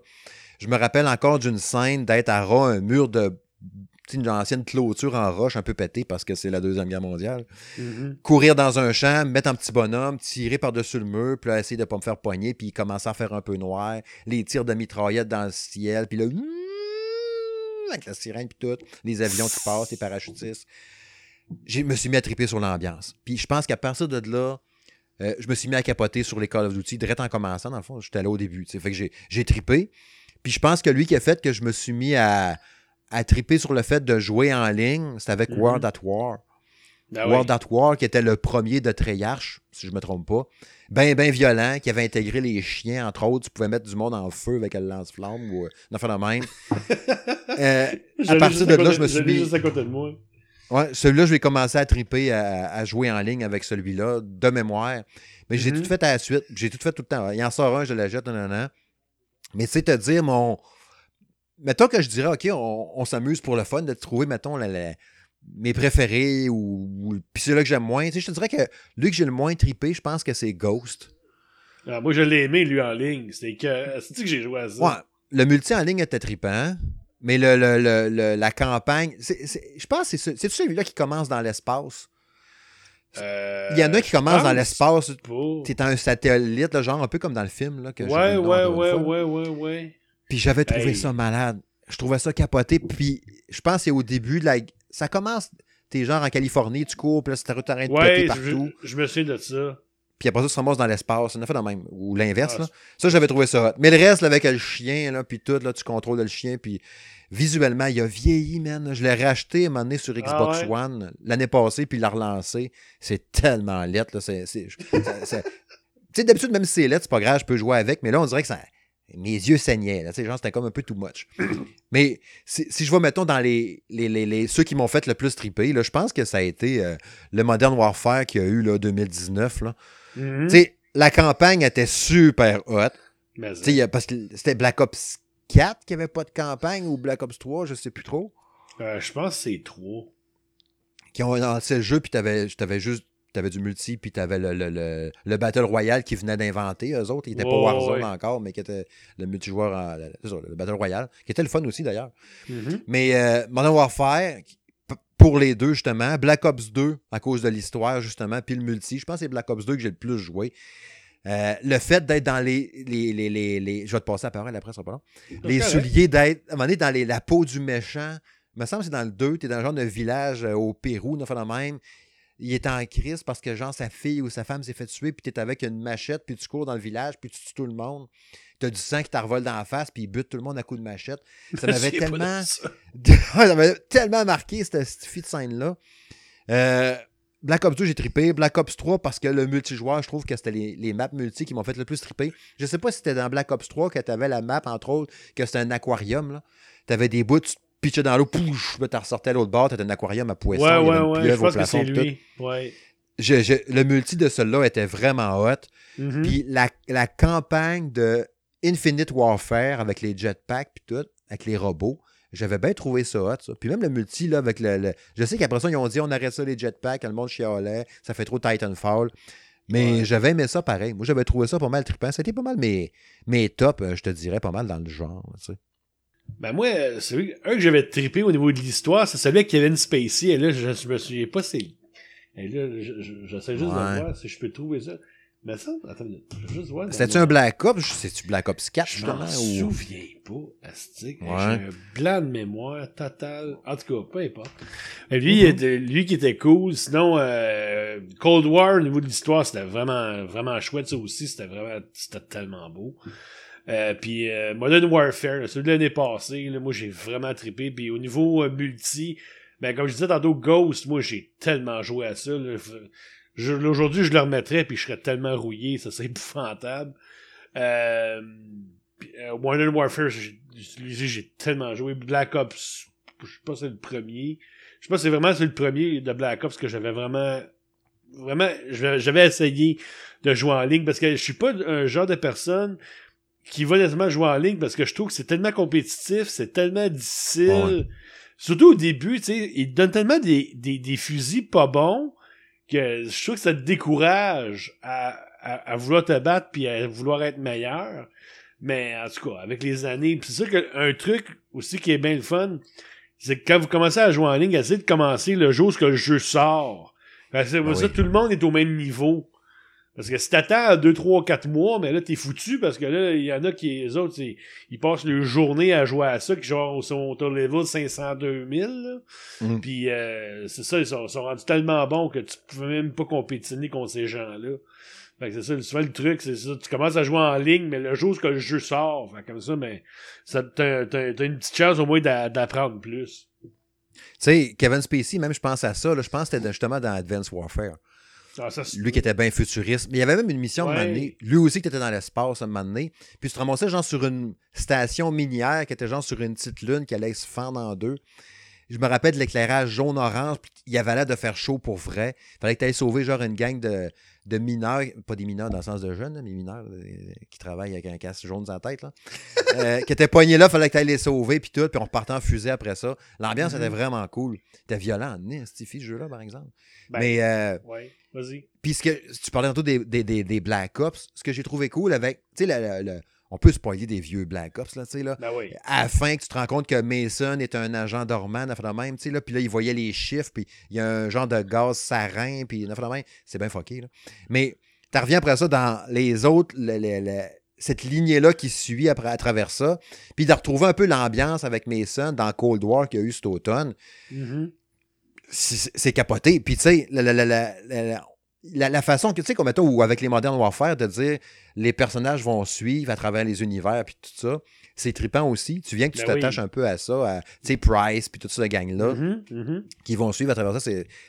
je me rappelle encore d'une scène d'être à ras, un mur de. tu sais, Une ancienne clôture en roche un peu pétée parce que c'est la Deuxième Guerre mondiale Mhm. courir dans un champ, me mettre en petit bonhomme, tirer par-dessus le mur, puis là, essayer de pas me faire poigner, puis commencer à faire un peu noir, les tirs de mitraillette dans le ciel, puis là, avec la sirène, puis tout, les avions qui passent, les parachutistes. Je me suis mis à triper sur l'ambiance. Puis je pense qu'à partir de là, euh, je me suis mis à capoter sur les Call of Duty, direct en commençant, dans le fond, j'étais là au début. tu sais. Fait que j'ai- tripé. Puis je pense que lui qui a fait que je me suis mis à, à triper sur le fait de jouer en ligne, c'était avec Mhm. World at War. Ah oui. World at War, qui était le premier de Treyarch, si je me trompe pas. Ben, ben violent, qui avait intégré les chiens, entre autres. Tu pouvais mettre du monde en feu avec le lance-flamme ou euh, de même. Euh, à partir de là, je me suis mis. juste à côté de moi. Ouais, celui-là, je vais commencer à triper, à, à jouer en ligne avec celui-là, de mémoire. Mais j'ai Mhm. tout fait à la suite. J'ai tout fait tout le temps. Il en sort un, je le jette, non, non. Mais tu sais, te dire, mon. Mettons que je dirais, OK, on, on s'amuse pour le fun de trouver, mettons, la- la- mes préférés ou. ou- Puis c'est là que j'aime moins. Tu sais, je te dirais que lui que j'ai le moins tripé, je pense que c'est Ghost. Ah, moi, je l'ai aimé, lui, en ligne. C'était que. C'est-tu que j'ai joué à ça? Ouais, le multi en ligne était trippant. Mais le, le- le- le- la campagne, je pense que c'est ce- c'est celui-là qui commence dans l'espace? Euh, Il y en a qui commencent dans l'espace. T'es un satellite, là, genre un peu comme dans le film. Là, que Ouais, ouais, ouais, ouais, ouais, ouais. Puis j'avais trouvé Hey. ça malade. Je trouvais ça capoté. Puis je pense que c'est au début de la. Ça commence. T'es genre en Californie, tu cours, puis là, c'est ta route de Ouais, je, partout. je me souviens de ça. Puis après ça, tu te ramasses dans l'espace. C'est une affaire de même. Ou l'inverse, Ah, là. Ça, j'avais trouvé ça hot. Mais le reste, là, avec le chien, là, puis tout, là, tu contrôles le chien, puis visuellement, il a vieilli, man. Je l'ai racheté à un moment donné sur Xbox Ah ouais? One l'année passée, puis il l'a relancé. C'est tellement lettre, là. C'est, Tu sais, d'habitude, même si c'est lettre, c'est pas grave, je peux jouer avec, mais là, on dirait que ça. Mes yeux saignaient, là. Tu sais, genre, c'était comme un peu too much. mais si, si je vais, mettons, dans les, les, les- les- ceux qui m'ont fait le plus triper, là, je pense que ça a été euh, le Modern Warfare qu'il y a eu, là, 2019, là. Mhm. Sais, la campagne était super a- parce que c'était Black Ops 4 qui avait pas de campagne ou Black Ops 3, je sais plus trop. euh, je pense que c'est trop. Qui ont lancé le jeu, puis t'avais, t'avais juste t'avais du multi, puis t'avais le, le, le, le Battle Royale qui venait d'inventer, eux autres. Ils étaient pas Warzone ouais. encore, mais qui était le multijoueur, en- le, Battle Royale, qui était le fun aussi d'ailleurs. Mhm. Mais euh, Modern Warfare, qui- pour les deux, justement, Black Ops 2, à cause de l'histoire, justement, puis le multi, je pense que c'est Black Ops 2 que j'ai le plus joué. Euh, le fait d'être dans les, les, les, les, Je vais te passer la parole après, ça pas long. Les souliers d'être. À un moment donné, dans les, la peau du méchant. Il me semble que c'est dans le 2, tu es dans un genre de village euh, au Pérou, une affaire de même. Il est en crise parce que, genre, sa fille ou sa femme s'est fait tuer, puis tu es avec une machette, puis tu cours dans le village, puis tu tues tout le monde. Tu as du sang qui t'envole dans la face, puis il bute tout le monde à coups de machette. Ça m'avait tellement. ça. m'avait tellement marqué, cette, cette fille de scène-là. Euh, Black Ops 2, j'ai trippé. Black Ops 3, parce que le multijoueur, je trouve que c'était les, les maps multi qui m'ont fait le plus tripper. Je sais pas si c'était dans Black Ops 3 que tu avais la map, entre autres, que c'était un aquarium. Tu avais des bouts, tu te pitchais dans l'eau, pouch, tu ressortais à l'autre bord, tu un aquarium à poissons. Ouais, il y avait ouais, une ouais. Je pieuvre au pense que plafond, c'est tout. lui. Ouais. Je- je- le multi de celui-là était vraiment hot. Mhm. Puis la, la campagne de Infinite Warfare avec les jetpacks puis tout, avec les robots, j'avais bien trouvé ça hot, ça. Puis même le multi, là, avec le... le- Je sais qu'après ça, ils ont dit on arrête ça les jetpacks, le monde chialait, ça fait trop Titanfall. Mais Ouais. j'avais aimé ça pareil. Moi, j'avais trouvé ça pas mal trippant. C'était pas mal mes, mes tops, euh, je te dirais, pas mal dans le genre. tu sais. Ben moi, euh, celui un que j'avais trippé au niveau de l'histoire, c'est celui avec Kevin Spacey. Et là, je, je me souviens pas c'est. Et là, je- je- j'essaie juste Ouais. de voir si je peux trouver ça. Mais ça, attends, une minute, je vais juste voir. C'était-tu un Black Ops? C'est-tu Black Ops 4, Je m'en ou- souviens pas, Astic. Ouais. J'ai un blanc de mémoire total. En tout cas, peu importe. Mais lui, il était- lui qui était cool. Sinon, euh, Cold War, au niveau de l'histoire, c'était vraiment, vraiment chouette. Ça aussi, c'était vraiment, c'était tellement beau. Euh, puis euh, Modern Warfare, celui de l'année passée, là, moi j'ai vraiment trippé. Puis au niveau euh, multi, ben comme je disais tantôt, Ghost, moi j'ai tellement joué à ça. Aujourd'hui, je le remettrais puis je serais tellement rouillé, ça serait épouvantable. Euh, euh, Modern Warfare, j'ai tellement joué. Black Ops, je sais pas si c'est le premier. Je sais pas si c'est vraiment le premier de Black Ops que j'avais vraiment vraiment j'avais essayé de jouer en ligne parce que je suis pas un genre de personne qui va nécessairement jouer en ligne parce que je trouve que c'est tellement compétitif, c'est tellement difficile. Ouais. Surtout au début, tu sais, ils donnent tellement des, des, des fusils pas bons que je trouve que ça te décourage à, à, à vouloir te battre puis à vouloir être meilleur. Mais en tout cas, avec les années, c'est sûr qu'un truc aussi qui est bien le fun, c'est que quand vous commencez à jouer en ligne, essayez de commencer le jour où le jeu sort. Parce que ça, oui. tout le monde est au même niveau. Parce que si t'attends à 2, 3, 4 mois, mais là, t'es foutu parce que là, il y en a qui, les autres, ils passent leur journée à jouer à ça, qui genre sont au level 502 000. là. Mm. Puis euh, c'est ça, ils sont, sont rendus tellement bons que tu peux même pas compétiner contre ces gens-là. Fait que c'est ça, souvent le truc, c'est ça. Tu commences à jouer en ligne, mais le jour où le jeu sort, fait comme ça, mais ça, t'as, t'as- t'as une petite chance au moins d'a- d'apprendre plus. Tu sais, Kevin Spacey, même je pense à ça, là, je pense que c'était justement dans Advanced Warfare. Ah, ça, Lui qui était bien futuriste. Mais il y avait même une mission à un moment donné. Lui aussi qui était dans l'espace à un moment donné. Puis tu te ramassais genre sur une station minière qui était genre sur une petite lune qui allait se fendre en deux. Je me rappelle de l'éclairage jaune-orange, puis il y avait l'air de faire chaud pour vrai. fallait que tu ailles sauver genre une gang de, de mineurs, pas des mineurs dans le sens de jeunes, mais mineurs euh, qui travaillent avec un casque jaune dans la tête, là, euh, qui étaient poignés là, fallait que tu ailles les sauver, puis tout, puis on repartait en fusée après ça. L'ambiance Mhm. était vraiment cool. C'était violent, né, ce ce jeu-là, par exemple. Ben, mais euh, Ouais, vas-y. puis ce que tu parlais tantôt des, des, des, des Black Ops, ce que j'ai trouvé cool avec, tu sais, le- on peut spoiler des vieux Black Ops, là, tu sais, là. Ben oui. À la fin, que tu te rends compte que Mason est un agent dormant, affaire de même, tu sais, là, puis là, il voyait les chiffres, puis il y a un genre de gaz sarin, puis affaire de même, c'est bien fucké, là. Mais tu reviens après ça dans les autres, le- le- le- cette lignée-là qui suit après, à travers ça, puis de retrouver un peu l'ambiance avec Mason dans Cold War qu'il y a eu cet automne, Mhm. c'est c'est capoté. Puis, tu sais, la, façon que, tu sais, comme mettons, ou avec les Modern Warfare, de dire les personnages vont suivre à travers les univers, puis tout ça, c'est trippant aussi. Tu viens que tu Ben t'attaches oui. un peu à ça, à, tu sais, Price, puis toute cette gang-là, Mhm, mhm. qui vont suivre à travers ça,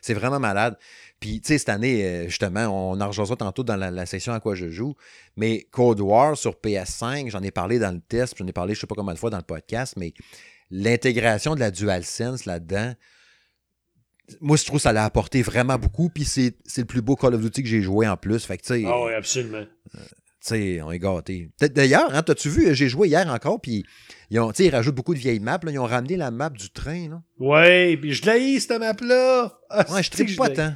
c'est- vraiment malade. Puis, tu sais, cette année, euh, justement, on en rejoint ça tantôt dans la, la section à quoi je joue, mais Cold War sur PS5, j'en ai parlé dans le test, j'en ai parlé je sais pas combien de fois dans le podcast, mais l'intégration de la DualSense là-dedans, moi, je trouve que ça l'a apporté vraiment beaucoup. Puis c'est le plus beau Call of Duty que j'ai joué en plus. Fait que, tu sais, Ah oui, absolument. tu sais, on est gâtés. D'ailleurs, hein, t'as-tu vu, j'ai joué hier encore, puis ils, ont, ils rajoutent beaucoup de vieilles maps. là. Ils ont ramené la map du train. Là. Ouais, puis je l'ai cette map-là. Ah, Ouais, je tripe pas tant.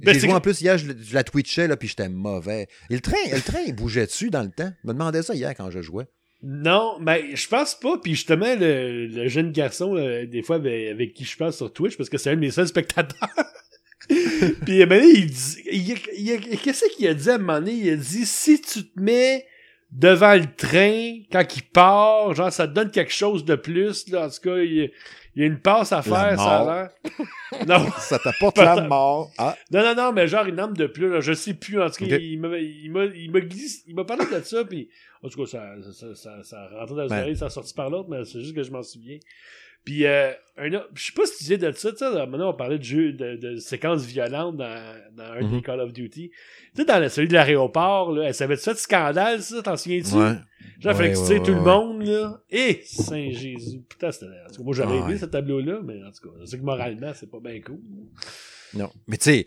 Ben, joué en plus hier, je, la twitchais, là, puis j'étais mauvais. Et le train, le train, il bougeait dessus dans le temps? Je me demandais ça hier quand je jouais. Non, mais je pense pas. Puis justement, le, le jeune garçon, euh, des fois, avec, avec qui je parle sur Twitch, parce que c'est un de mes seuls spectateurs. puis ben, il dit, qu'est-ce qu'il a dit à un moment donné? Il a dit, si tu te mets devant le train, quand il part, genre, ça te donne quelque chose de plus, là. En tout cas, il, il y a une passe à faire, ça a l'air. Non. Ça t'apporte la mort. Ah, Non, non, non, mais genre une arme de plus, là, je sais plus. En tout cas, il m'a il m'a il m'a glissé- il m'a parlé de ça, puis en tout cas, ça, ça, ça, ça rentrait dans le Ouais. oreille, ça a sorti par l'autre, mais c'est juste que je m'en souviens. Puis, euh, un autre- je sais pas si tu disais de ça, tu sais, maintenant on parlait de jeux, de, de séquences violentes dans, dans un Mhm. des Call of Duty. Tu sais, dans le- celui de l'aéroport, là, ça avait fait de scandale, ça, t'en souviens-tu? ouais. Genre, fallait que tu Ouais, tout le monde, là. Et Saint-Jésus. Putain, c'était. En tout cas, moi, j'aurais Ah, aimé ce tableau-là, mais en tout cas, je sais que moralement, c'est pas bien cool. Non. Mais tu sais,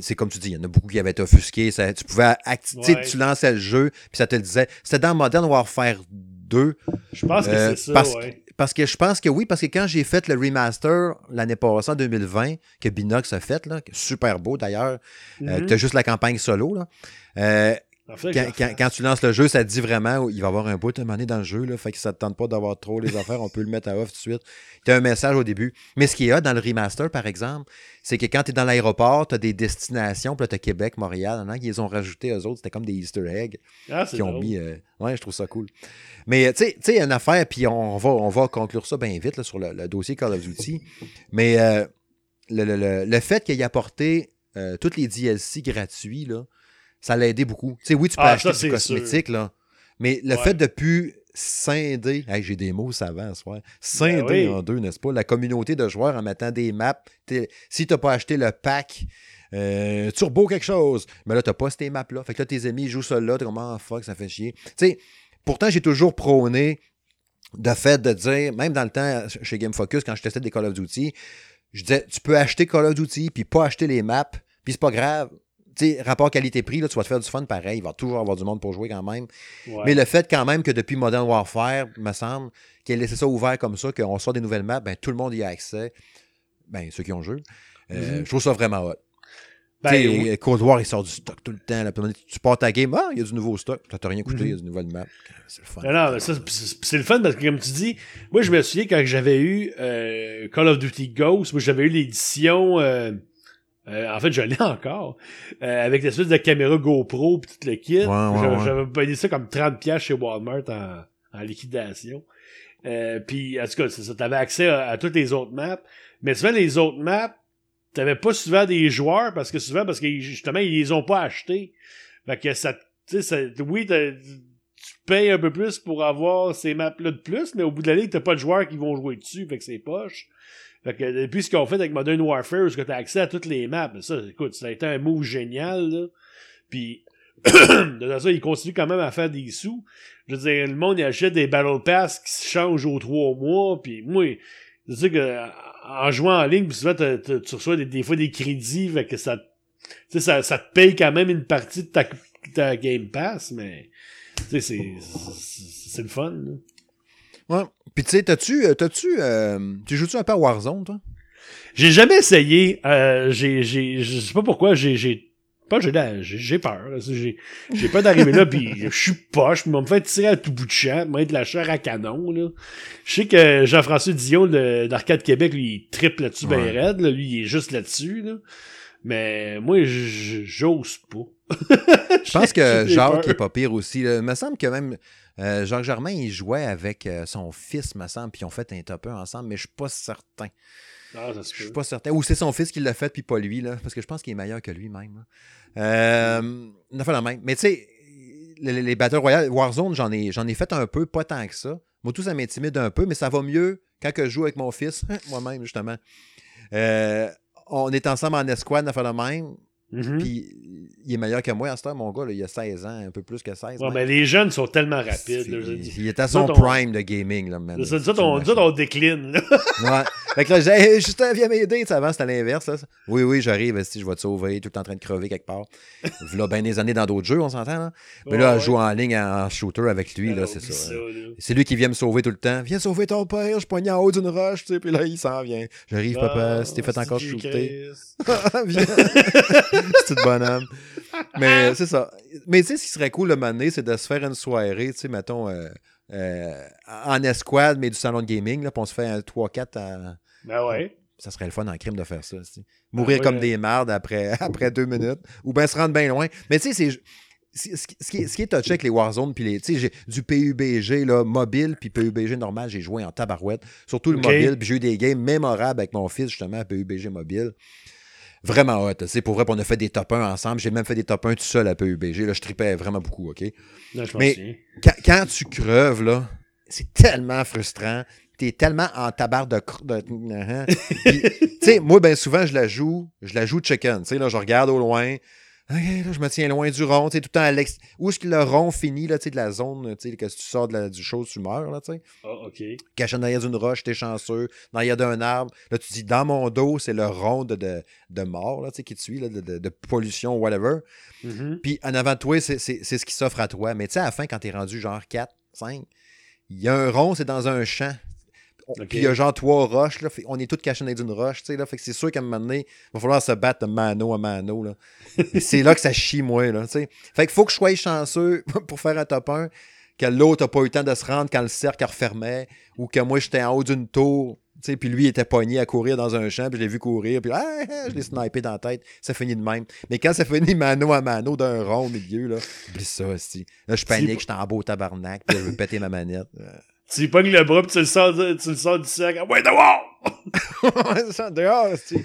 c'est comme tu dis, il y en a beaucoup qui avaient été offusqués. Ça, tu pouvais acti- tu sais, Ouais. tu lançais le jeu, puis ça te le disait. C'était dans Modern Warfare 2. Je pense que Euh, c'est ça, parce, ouais. Parce que je pense que oui, parce que quand j'ai fait le remaster l'année passée, en 2020, que Binox a fait, là, super beau d'ailleurs, euh, tu as juste la campagne solo, là. euh, quand, je- quand- quand tu lances le jeu, ça te dit vraiment il va y avoir un bout de monnaie dans le jeu, là, fait que ça te tente pas d'avoir trop les affaires, on peut le mettre à off tout de suite. Tu as un message au début. Mais ce qui est hot dans le remaster, par exemple, c'est que quand tu es dans l'aéroport, tu as des destinations, puis tu as Québec, Montréal, hein, ils les ont rajouté eux autres, c'était comme des Easter eggs Ah, qui ont drôle. mis. euh, Ouais, je trouve ça cool. Mais tu sais- une affaire, puis on va, on va conclure ça bien vite là, sur le, le dossier Call of Duty. Mais euh, le, le- le- le fait qu'il ait apporté euh, tous les DLC gratuits, là, ça l'a aidé beaucoup. Tu sais, oui, tu peux Ah, acheter ça, du cosmétique, là, mais le Ouais. fait de plus scinder, hey, j'ai des mots savants ce soir, scinder Ben oui. en deux, n'est-ce pas, la communauté de joueurs en mettant des maps. Si tu n'as pas acheté le pack euh, turbo quelque chose, mais là, tu n'as pas ces maps-là. Fait que là, tes amis ils jouent ça là, t'es comme, ah, fuck, ça fait chier. Tu sais, pourtant, j'ai toujours prôné de fait de dire, même dans le temps chez Game Focus, quand je testais des Call of Duty, je disais, tu peux acheter Call of Duty, puis pas acheter les maps, puis c'est pas grave. Sais, rapport qualité-prix, là, tu vas te faire du fun pareil. Il va toujours avoir du monde pour jouer quand même. Ouais. Mais le fait quand même que depuis Modern Warfare, me semble, qu'il ait laissé ça ouvert comme ça, qu'on sort des nouvelles maps, ben, tout le monde y a accès. Ben, ceux qui ont le jeu. Euh, Mhm. Je trouve ça vraiment hot. Ben, oui. euh, Cold War, il sort du stock tout le temps. Là, tu pars ta game, ah, il y a du nouveau stock. Ça t'a rien coûté, Mhm. il y a du nouvelle map. C'est le fun. Ça, c'est c'est le fun parce que, comme tu dis, moi, je me souviens quand j'avais eu euh, Call of Duty Ghost, moi, j'avais eu l'édition. euh, euh, en fait, je l'ai encore. euh, avec l'espèce de caméra GoPro pis tout le kit. ouais, J'avais- ouais. J'avais payé ça comme 30$ chez Walmart en, en liquidation. Euh, puis, en tout cas, ça. T'avais accès à, à toutes les autres maps. Mais souvent, les autres maps, t'avais pas souvent des joueurs parce que souvent, parce que justement, ils les ont pas achetés. Fait que ça, tu sais, oui, tu payes un peu plus pour avoir ces maps-là de plus, mais au bout de la ligne, t'as pas de joueurs qui vont jouer dessus, fait que c'est poche. Fait que depuis ce qu'on fait avec Modern Warfare, où tu as accès à toutes les maps, ben ça, écoute, ça a été un move génial, là. Puis, de façon, ils continuent quand même à faire des sous. Je veux dire, le monde, il achète des Battle Pass qui se changent aux trois mois, puis moi, je sais que en jouant en ligne, puis souvent, tu reçois des, fois des crédits, fait que ça, ça, ça te paye quand même une partie de ta, Game Pass, mais c'est, c'est, c'est le fun. là. Ouais. Puis tu sais, t'as-tu, euh, t'as-tu, euh, tu joues-tu un peu à Warzone, toi? J'ai jamais essayé. Euh, j'ai, j'ai, je sais pas pourquoi. J'ai, j'ai, pas j'ai, j'ai, peur. J'ai, j'ai peur d'arriver là puis je suis poche. Puis on me fait tirer à tout bout de champ, me mettre de la chair à canon. Là. Je sais que Jean-François Dion de, d'Arcade Québec, lui, il triple là-dessus ben Ouais. raide. Là. Lui, il est juste là-dessus. Là. Mais moi, j'ose pas. Je pense que Jacques peur. est pas pire aussi. là. Il me semble que même euh, Jacques Germain, il jouait avec euh, son fils, me semble, puis ils ont fait un top 1 ensemble, mais je suis pas certain. Ah, Je suis pas certain. Ou c'est son fils qui l'a fait, puis pas lui, là, parce que je pense qu'il est meilleur que lui-même. Euh, on a fait la même. Mais tu sais, les, les Battle Royale, Warzone, j'en ai, j'en ai fait un peu, pas tant que ça. Moi, tout ça m'intimide un peu, mais ça va mieux quand que je joue avec mon fils, moi-même, justement. Euh, on est ensemble en escouade, on a fait la même. Mhm. Puis il est meilleur que moi à ce temps, mon gars. là, il a 16 ans, un peu plus que 16. Ouais, même. mais les jeunes sont tellement rapides. là, il, est à son on- prime de gaming. Là, man. C'est ça, autres, on, on décline. Ouais. Fait que là, j'ai hey, Justin, viens m'aider. Avant, c'était l'inverse. là. Oui, oui, j'arrive. Si je vais te sauver, tout le temps en train de crever quelque part. Là, bien des années dans d'autres jeux, on s'entend. Là. Mais là, Ouais, je joue en ligne en shooter avec lui. Là, Alors, c'est ça. là. C'est lui qui vient me sauver tout le temps. Viens sauver ton père, je pogné en haut d'une roche, tu sais, puis là, il s'en vient. J'arrive, papa, Ah, si t'es fait encore shooter. Viens. c'est de bonhomme. Mais c'est ça. Mais tu sais, ce qui serait cool le donné, c'est de se faire une soirée, tu sais, mettons, euh, euh, en escouade, mais du salon de gaming, là, puis on se fait un 3-4 à... Ben ouais. Ça serait le fun en crime de faire ça. Mourir oui, comme des mardes après, après deux minutes. Ou bien se rendre bien loin. Mais tu sais, c'est. Ce qui, ce qui est, ce qui est touché avec les Warzone, puis les. Tu sais, j'ai du PUBG là, mobile, puis PUBG normal, j'ai joué en tabarouette. Surtout le mobile, puis j'ai eu des games mémorables avec mon fils, justement, à PUBG mobile. Vraiment hot. C'est pour vrai, on a fait des top 1 ensemble. J'ai même fait des top 1 tout seul à PUBG. Là, je tripais vraiment beaucoup, OK? Mais- quand, quand tu creves, là, c'est tellement frustrant. T'es tellement en tabarre de... hein? Tu sais, moi, ben souvent, je la joue, je la joue chicken. Tu sais, là, je regarde au loin. Là, je me tiens loin du rond, tu sais, tout le temps à l'ex... Où est-ce que le rond finit, là, tu sais, de la zone, tu sais, que si tu sors de la- du chose, tu meurs, là, tu sais. Ah, ok. Caché derrière d'une roche, t'es chanceux. Derrière d'un arbre. Là, tu dis, dans mon dos, c'est le rond de, de, de mort, là, tu sais, qui te suit, là, de, de- de pollution, whatever. Mhm. Puis en avant de toi, c'est c'est- c'est ce qui s'offre à toi. Mais tu sais, à la fin, quand t'es rendu genre 4, 5, il y a un rond, c'est dans un champ. On- Ok. Puis il y a genre trois roches. Là, on est tous cachés dans une roche. tu sais, Là, fait que c'est sûr qu'à un moment donné, il va falloir se battre de mano à mano. Là. C'est là que ça chie, moi. Là, tu sais. fait qu'il faut que je sois chanceux pour faire un top 1, que l'autre n'a pas eu le temps de se rendre quand le cercle refermait, ou que moi, j'étais en haut d'une tour. tu sais, Puis lui, il était pogné à courir dans un champ, puis je l'ai vu courir, puis ah, ah, je l'ai snipé dans la tête. Ça finit de même. Mais quand ça finit mano à mano d'un rond au milieu, là, oublie ça aussi. Là, je panique, je suis en beau tabarnak, puis je veux péter ma manette. Tu lui pognes le bras puis tu le sors, tu le sors du sac. Ah, Ouais, dehors! Ouais, c'est ça, dehors, tu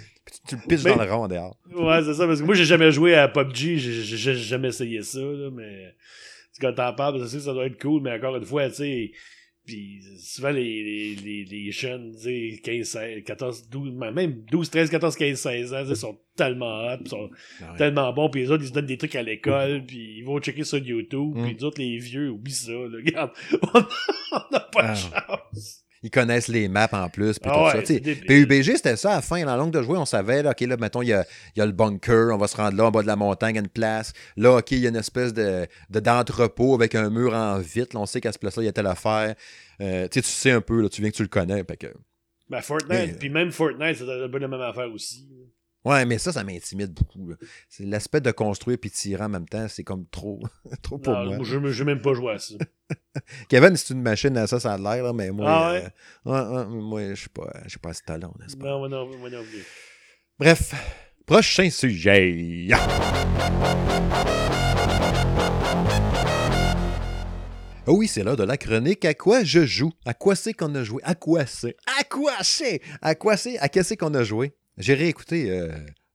tu, le Mais- dans le rond dehors. Ouais, c'est ça, parce que moi, j'ai jamais joué à PUBG, j'ai jamais essayé ça, là, mais quand t'en parles, que ça doit être cool, mais encore une fois, tu sais, puis souvent les, les, les, les jeunes, tu sais, 15, 16, 14, 12, même 12, 13, 14, 15, 16 ans, sais, sont tellement hot, pis sont ouais. tellement bons, puis les autres, ils se donnent des trucs à l'école, puis ils vont checker sur YouTube, Mm. puis les autres, les vieux, oublie ça, là, regarde, on n'a pas de Ah. chance. Ils connaissent les maps en plus, puis Ah tout ouais. PUBG, c'était ça, à la fin, dans la longue de jouer, on savait, là, OK, là, mettons, il y a, y a le bunker, on va se rendre là, en bas de la montagne, à une place. Là, OK, il y a une espèce de de- d'entrepôt avec un mur en vitre. Là, on sait qu'à ce place-là, il y a telle affaire. Euh, tu sais, tu sais un peu, là, tu viens que tu le connais. fait que- Ben, Fortnite, Mais- puis même Fortnite, c'est un peu la même affaire aussi. Ouais, mais ça, ça m'intimide beaucoup. C'est l'aspect de construire puis tirer en même temps, c'est comme trop, trop pour Non, moi. je n'ai même pas joué à ça. Kevin, c'est une machine à ça, ça a l'air, mais moi, Ah ouais? euh, ouais, ouais, moi, je suis pas, ce talent, n'est-ce pas? Non, non, non. Bref, prochain sujet. Oh oui, c'est l'heure de la chronique. À quoi je joue? À quoi c'est qu'on a joué? À quoi c'est? À quoi c'est? À quoi c'est? À qu'est-ce qu'on a joué? J'ai réécouté euh,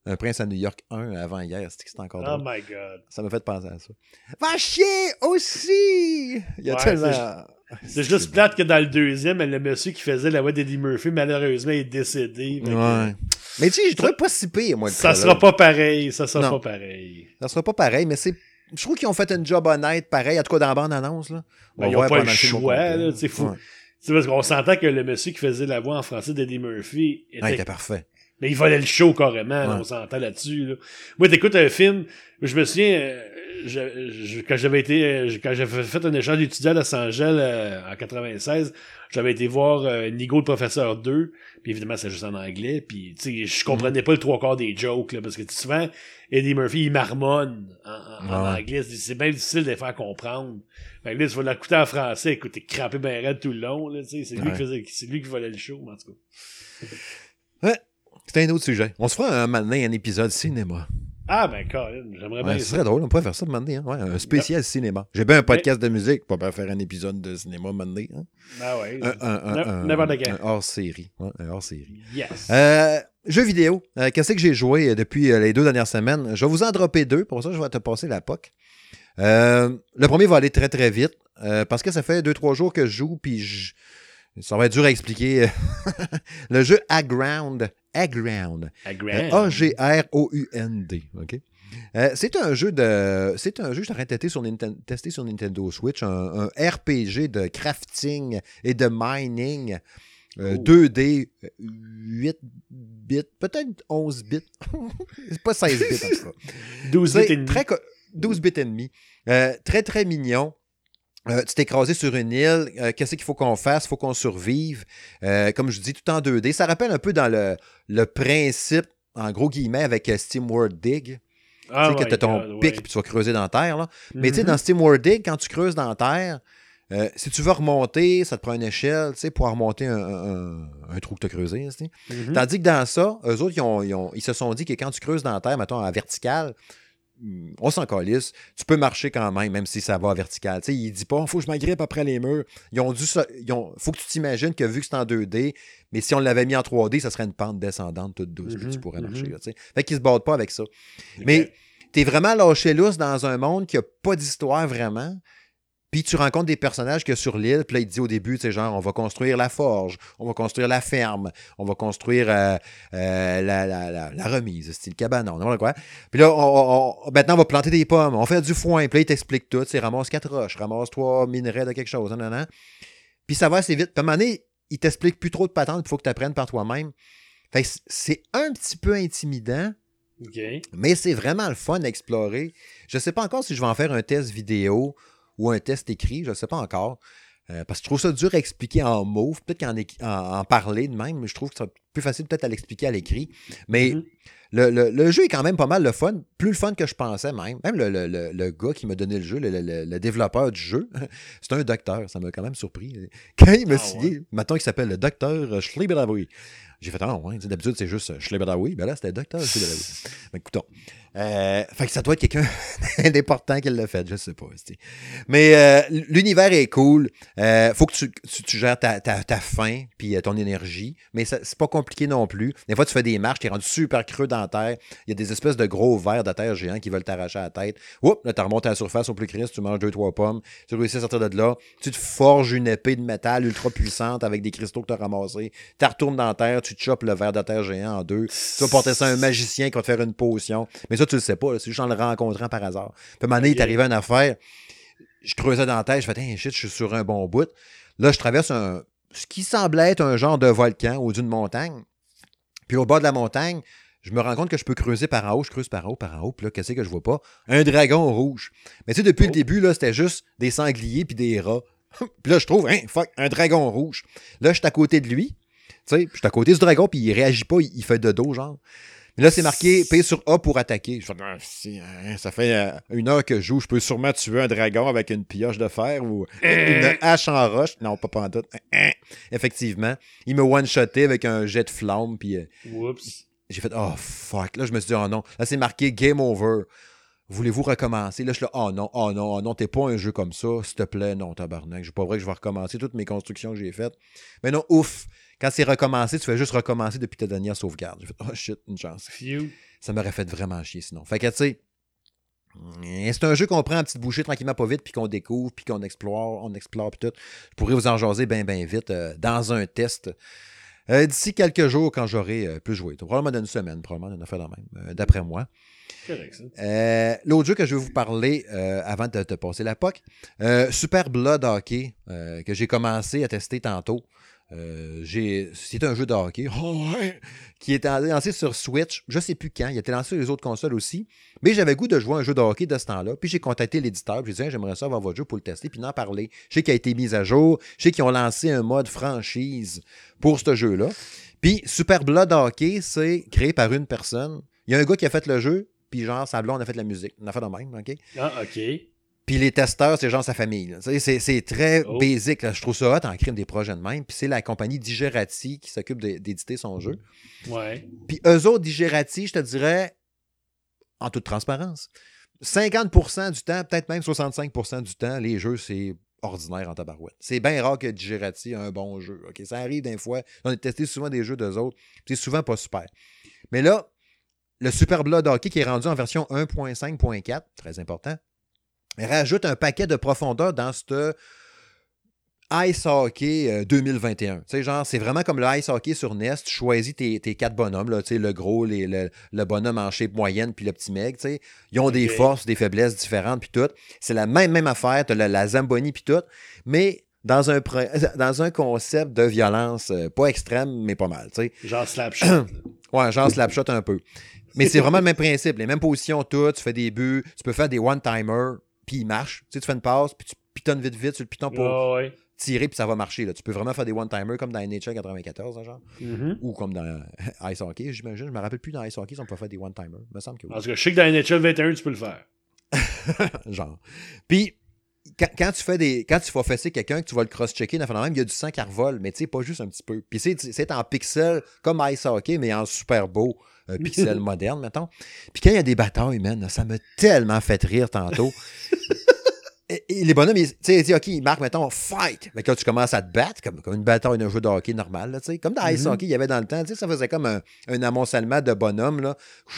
Un Prince à New York 1 avant hier. C'était encore Oh drôle? my god. Ça m'a fait penser à ça. Va chier aussi! Il y a Ouais, tellement... C'est juste plate que dans le deuxième, le monsieur qui faisait la voix d'Eddie Murphy, malheureusement, est décédé. Fait que Ouais. Mais tu sais, je trouve pas si pire, moi, le Ça trailer. sera pas pareil. Ça sera Non. pas pareil. Ça sera pas pareil, mais c'est. Je trouve qu'ils ont fait un job honnête, pareil, en tout cas dans la bande-annonce. Là. On Ben, va ils ont voir pas le pendant film au choix, complet. là, tu sais, faut- Ouais. C'est parce qu'on s'entend que le monsieur qui faisait la voix en français d'Eddie Murphy était Ouais, il était parfait. Mais il volait le show carrément, là, Ouais. on s'entend là-dessus. Là. Moi, t'écoutes un film, je me souviens, euh, je- je- quand j'avais été, euh, quand j'avais fait un échange d'étudiants à Los Angeles euh, en 96, j'avais été voir euh, Nigo le professeur 2, puis évidemment c'est juste en anglais, puis tu sais, je comprenais pas le trois quarts des jokes, là, parce que souvent, Eddie Murphy, il marmonne en, en- en Ouais. anglais, c'est bien difficile de les faire comprendre. Fait que là, tu vas l'écouter en français, écoute, t'es crampé bien raide tout le long, là, tu sais, c'est lui, Ouais. qui faisait- c'est lui qui volait le show, en tout cas. C'est un autre sujet. On se fera un donné, un épisode cinéma. Ah ben, Colin, j'aimerais bien Ouais, ce serait drôle, on pourrait faire ça un moment donné, hein. Ouais, un spécial cinéma. J'ai bien un podcast de musique, on pourrait faire un épisode de cinéma un moment donné, hein. Ah ouais. Un, un, un, Ne- un- n'importe quand. un hors-série. Ouais, un hors-série. Yes. Euh, jeux vidéo. Euh, Qu'est-ce que j'ai joué euh, depuis euh, les deux dernières semaines? Je vais vous en dropper deux. Pour ça, je vais te passer la POC. Le premier va aller très, très vite. parce que ça fait deux, trois jours que je joue. Puis je- ça va être dur à expliquer. le jeu Aground. Aground. A-G-R-O-U-N-D. OK? Euh, c'est un jeu de. C'est un jeu je suis en train de tester sur, Ninten- tester sur Nintendo Switch, un, un RPG de crafting et de mining Euh, Oh. 2D, euh, 8 bits, peut-être 11 bits. c'est pas 16 bits en tout cas. 12 C'est bits et demi. très co- 12 bits et demi. Euh, très, très mignon. Euh, tu t'es écrasé sur une île. Euh, Qu'est-ce qu'il faut qu'on fasse? Il faut qu'on survive. Euh, comme je dis, tout en 2D. Ça rappelle un peu dans le, le principe, en gros guillemets, avec euh, SteamWorld Dig. Ah, tu sais, que tu as ton God, pic ouais. puis tu vas creuser dans la terre. Là. Mais tu sais, Mhm. dans SteamWorld Dig, quand tu creuses dans la terre, si tu veux remonter, ça te prend une échelle tu sais, pour remonter un, un- un trou que tu as creusé. tu sais. Mhm. Tandis que dans ça, eux autres, ils, ont- ils ont- ils se sont dit que quand tu creuses dans la terre, mettons en vertical, hum, on s'en calisse, tu peux marcher quand même, même si ça va vertical. Tu sais, il dit pas, faut que je m'agrippe après les murs. Ils ont dû ça- ils ont, faut que tu t'imagines que vu que c'est en 2D, mais si on l'avait mis en 3D, ça serait une pente descendante toute douce, Mhm, tu pourrais marcher. mhm. là, tu sais. fait qu'ils se battent pas avec ça. Mais t'es vraiment lâché lousse dans un monde qui a pas d'histoire vraiment. Puis tu rencontres des personnages que sur l'île, puis là, il te dit au début, tu sais, genre, on va construire la forge, on va construire la ferme, on va construire euh, euh, la, la, la, la remise, style cabanon, n'importe quoi. Puis là, on, maintenant, on va planter des pommes, on fait du foin, puis là, il t'explique tout, tu sais, ramasse quatre roches, ramasse trois minerais de quelque chose, nan. Puis ça va assez vite. Puis à un moment donné, il t'explique plus trop de patentes, il faut que tu apprennes par toi-même. Fait que c'est un petit peu intimidant, OK. mais c'est vraiment le fun à explorer. Je ne sais pas encore si je vais en faire un test vidéo ou un test écrit, je ne sais pas encore. Euh, parce que je trouve ça dur à expliquer en mots. Peut-être qu'en en, en parler de même, mais je trouve que c'est plus facile peut-être à l'expliquer à l'écrit. Mais Mhm. le, le- le jeu est quand même pas mal le fun, plus le fun que je pensais même. Même le, le- gars qui m'a donné le jeu, le, le- le développeur du jeu, c'est un docteur, ça m'a quand même surpris. Quand il m'a Ah signé, maintenant qu'il s'appelle le docteur Schleiberaoui. J'ai fait, ah ouais, d'habitude c'est juste Schleiberaoui, ben là c'était docteur Schleiberaoui. Mais écoutons. Euh, fait que ça doit être quelqu'un d'important qui l'a fait, je sais pas. Mais euh, l'univers est cool. Euh, faut que tu, tu- tu gères ta, ta- ta faim puis euh, ton énergie. Mais c'est pas compliqué non plus. Des fois, tu fais des marches, tu es rendu super creux dans la terre. Il y a des espèces de gros vers de terre géants qui veulent t'arracher la tête. Oups, là, tu remontes à la surface au plus Christ, tu manges deux, trois pommes. Tu réussis à sortir de là. Tu te forges une épée de métal ultra puissante avec des cristaux que tu as ramassés. Tu retournes dans la terre, tu te chopes le ver de terre géant en deux. Tu vas porter ça à un magicien qui va te faire une potion. Mais ça, tu le sais pas. C'est juste en le rencontrant par hasard. Puis à un moment donné, il est arrivé une affaire. Je creusais dans la tête. Je fais, hey, shit, je suis sur un bon bout. Là, je traverse un, ce qui semblait être un genre de volcan ou d'une montagne. Puis au bas de la montagne, je me rends compte que je peux creuser par en haut. Je creuse par en haut, par en haut. Puis là, qu'est-ce que je vois pas? Un dragon rouge. Mais tu sais, depuis Oh. le début, là, c'était juste des sangliers puis des rats. puis là, je trouve, hein, fuck, un dragon rouge. Là, je suis à côté de lui. Tu sais, je suis à côté du dragon, puis il réagit pas, il, il fait de dos, genre. Mais là, c'est marqué paye sur A pour attaquer. Je fais, Ah, si, hein, ça fait euh, une heure que je joue, je peux sûrement tuer un dragon avec une pioche de fer ou une hache en roche. Non, pas en tout. Effectivement. Il me one-shoté avec un jet de flamme, puis euh, Oups. j'ai fait, oh fuck. Là, je me suis dit, oh non. Là, c'est marqué game over. Voulez-vous recommencer? Là, je suis là, oh non, oh non, oh non, t'es pas un jeu comme ça, s'il te plaît, non, tabarnak. C'est pas vrai que je vais recommencer toutes mes constructions que j'ai faites. Mais non, ouf. Quand c'est recommencé, tu fais juste recommencer depuis ta dernière sauvegarde. Fait, oh shit, une chance. Phew. Ça m'aurait fait vraiment chier sinon. Fait que, tu sais, c'est un jeu qu'on prend en petite bouchée tranquillement pas vite, puis qu'on découvre, puis qu'on explore, on explore, puis tout. Je pourrais vous en jaser bien, bien vite euh, dans un test. Euh, D'ici quelques jours, quand j'aurai euh, plus joué. Probablement dans une semaine, probablement une affaire de même, euh, d'après moi. Euh, L'autre jeu que je vais vous parler euh, avant de te passer la POC, euh, Super Blood Hockey, que j'ai commencé à tester tantôt. Euh, c'est un jeu de hockey oh qui est lancé sur Switch. Je sais plus quand. Il été lancé sur les autres consoles aussi. Mais j'avais goût de jouer à un jeu de hockey de ce temps-là. Puis j'ai contacté l'éditeur. J'ai dit j'aimerais ça avoir votre jeu pour le tester puis en parler. Je sais qu'il a été mis à jour. Je sais qu'ils ont lancé un mode franchise pour ce jeu-là. Puis Super Blood Hockey, c'est créé par une personne. Il y a un gars qui a fait le jeu. Puis genre, sa blonde a fait la musique. On a fait de même, OK? Ah, OK. Puis les testeurs, c'est genre sa famille. C'est très Oh. basic. là. Je trouve ça hot en crime des projets de même. Puis c'est la compagnie Digerati qui s'occupe d'é- d'éditer son jeu. Ouais. Puis eux autres, Digerati, je te dirais, en toute transparence, 50% du temps, peut-être même 65% du temps, les jeux, c'est ordinaire en tabarouette. C'est bien rare que Digerati ait un bon jeu. Ça arrive des fois. On a testé souvent des jeux d'eux autres. C'est souvent pas super. Mais là, le Super Blood Hockey qui est rendu en version 1.5.4, très important, rajoute un paquet de profondeur dans ce Ice Hockey euh, 2021. Tu sais, genre, c'est vraiment comme le Ice Hockey sur NES. Tu choisis tes, tes quatre bonhommes, là, tu sais, le gros, les- le, le bonhomme en shape moyenne, puis le petit mec, tu sais. Ils ont des forces, des faiblesses différentes, puis tout. C'est la même, même affaire. Tu as la, la Zamboni, puis tout. Mais dans un, dans un concept de violence euh, pas extrême, mais pas mal. sais. Genre slapshot. ouais, genre slapshot un peu. Mais c'est vraiment le même principe. Les mêmes positions, tout. Tu fais des buts, tu peux faire des one-timers, puis ils marchent. Tu, sais, tu fais une passe, puis tu pitonnes vite, vite sur le piton pour ouais. tirer, puis ça va marcher. Là. Tu peux vraiment faire des one-timers comme dans NHL 94, hein, genre. Mhm. Ou comme dans Ice Hockey, j'imagine. Je me rappelle plus dans Ice Hockey on peut faire des one-timers. Il me semble que oui. Tout cas, je sais que dans NHL 21, tu peux le faire. genre. Puis, quand, quand tu fais des. Quand tu vas fesser quelqu'un, que tu vas le cross-checker, même, il y a du sang qui revole, mais tu sais, pas juste un petit peu. Puis c'est, c'est en pixels, comme Ice Hockey, mais en super beau, euh, pixel moderne, mettons. Puis quand il y a des batailles, man, ça m'a tellement fait rire tantôt. Et, et les bonhommes, ils- tu sais, ils disent, OK, ils marquent, mettons, fight. Mais quand tu commences à te battre, comme, comme une bataille d'un jeu de hockey normal, là, tu sais. Comme dans Ice Mhm. Hockey, il y avait dans le temps, tu sais, ça faisait comme un, un amoncellement de bonhommes, là.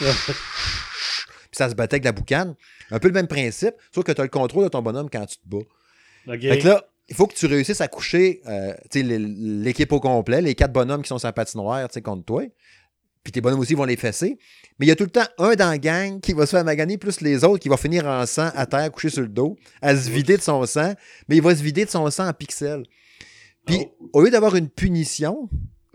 Puis ça se battait avec la boucane. Un peu le même principe, sauf que tu as le contrôle de ton bonhomme quand tu te bats. Fait que là, il faut que tu réussisses à coucher euh, tu sais, l'é- l'équipe au complet, les quatre bonhommes qui sont sur la patinoire tu sais, contre toi. Puis tes bonhommes aussi vont les fesser. Mais il y a tout le temps un dans la gang qui va se faire maganer, plus les autres qui va finir en sang à terre, couché sur le dos, à se vider de son sang. Mais il va se vider de son sang en pixels. Puis Oh. au lieu d'avoir une punition,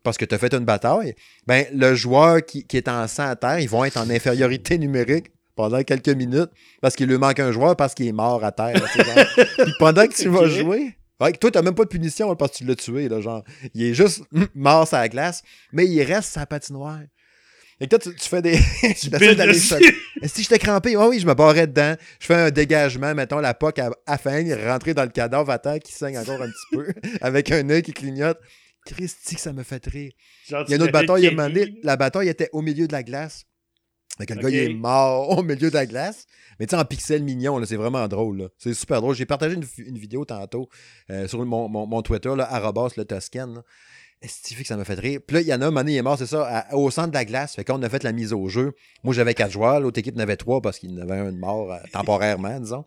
parce que tu as fait une bataille, ben, le joueur qui, qui est en sang à terre, ils vont être en infériorité numérique pendant quelques minutes parce qu'il lui manque un joueur parce qu'il est mort à terre. Puis pendant que tu vas jouer, ouais, toi, tu même pas de punition là, parce que tu l'as tué. Là, genre. Il est juste mort sur la glace, mais il reste sa patinoire. Et toi, tu, tu fais des. tu d'aller. Si j'étais crampé, oui, oui, je me barrais dedans. Je fais un dégagement, mettons, la poque à, à fin, rentrer dans le cadavre à terre qui saigne encore un petit peu, avec un œil qui clignote. Christy, que ça me fait rire. Genre, Il y a une autre bataille, il y a un fais moment donné, Kenny. la bataille était au milieu de la glace. Fait que le gars, il est mort au milieu de la glace. Mais tu sais, en pixels mignons, là, c'est vraiment drôle. C'est super drôle. J'ai partagé une, une vidéo tantôt euh, sur mon, mon- mon Twitter, là, arrobas le Toscan. là. Est-ce que ça m'a fait rire? Puis là, il y en a un, moment donné, il est mort, c'est ça, à- au centre de la glace. Fait qu'on a fait la mise au jeu. Moi, j'avais quatre joueurs. L'autre équipe en avait trois parce qu'il y en avait un de mort euh, temporairement, disons.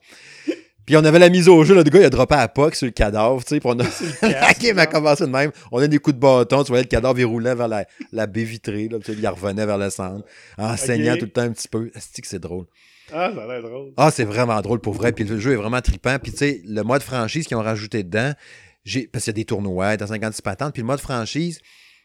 Puis on avait la mise au jeu, là, le gars, il a droppé à POC sur le cadavre, tu sais, on a... la game a commencé de même. On a des coups de bâton, tu voyais le cadavre, il roulait vers la, la baie vitrée, là, il revenait vers le centre, en saignant tout le temps un petit peu. Est-ce que c'est drôle? Ah, ça a l'air drôle. Ah, c'est vraiment drôle pour vrai. Puis le jeu est vraiment trippant. Puis tu sais, le mode franchise qu'ils ont rajouté dedans. Parce qu'il y a des tournois, t'as 56 patentes. Puis le mode franchise,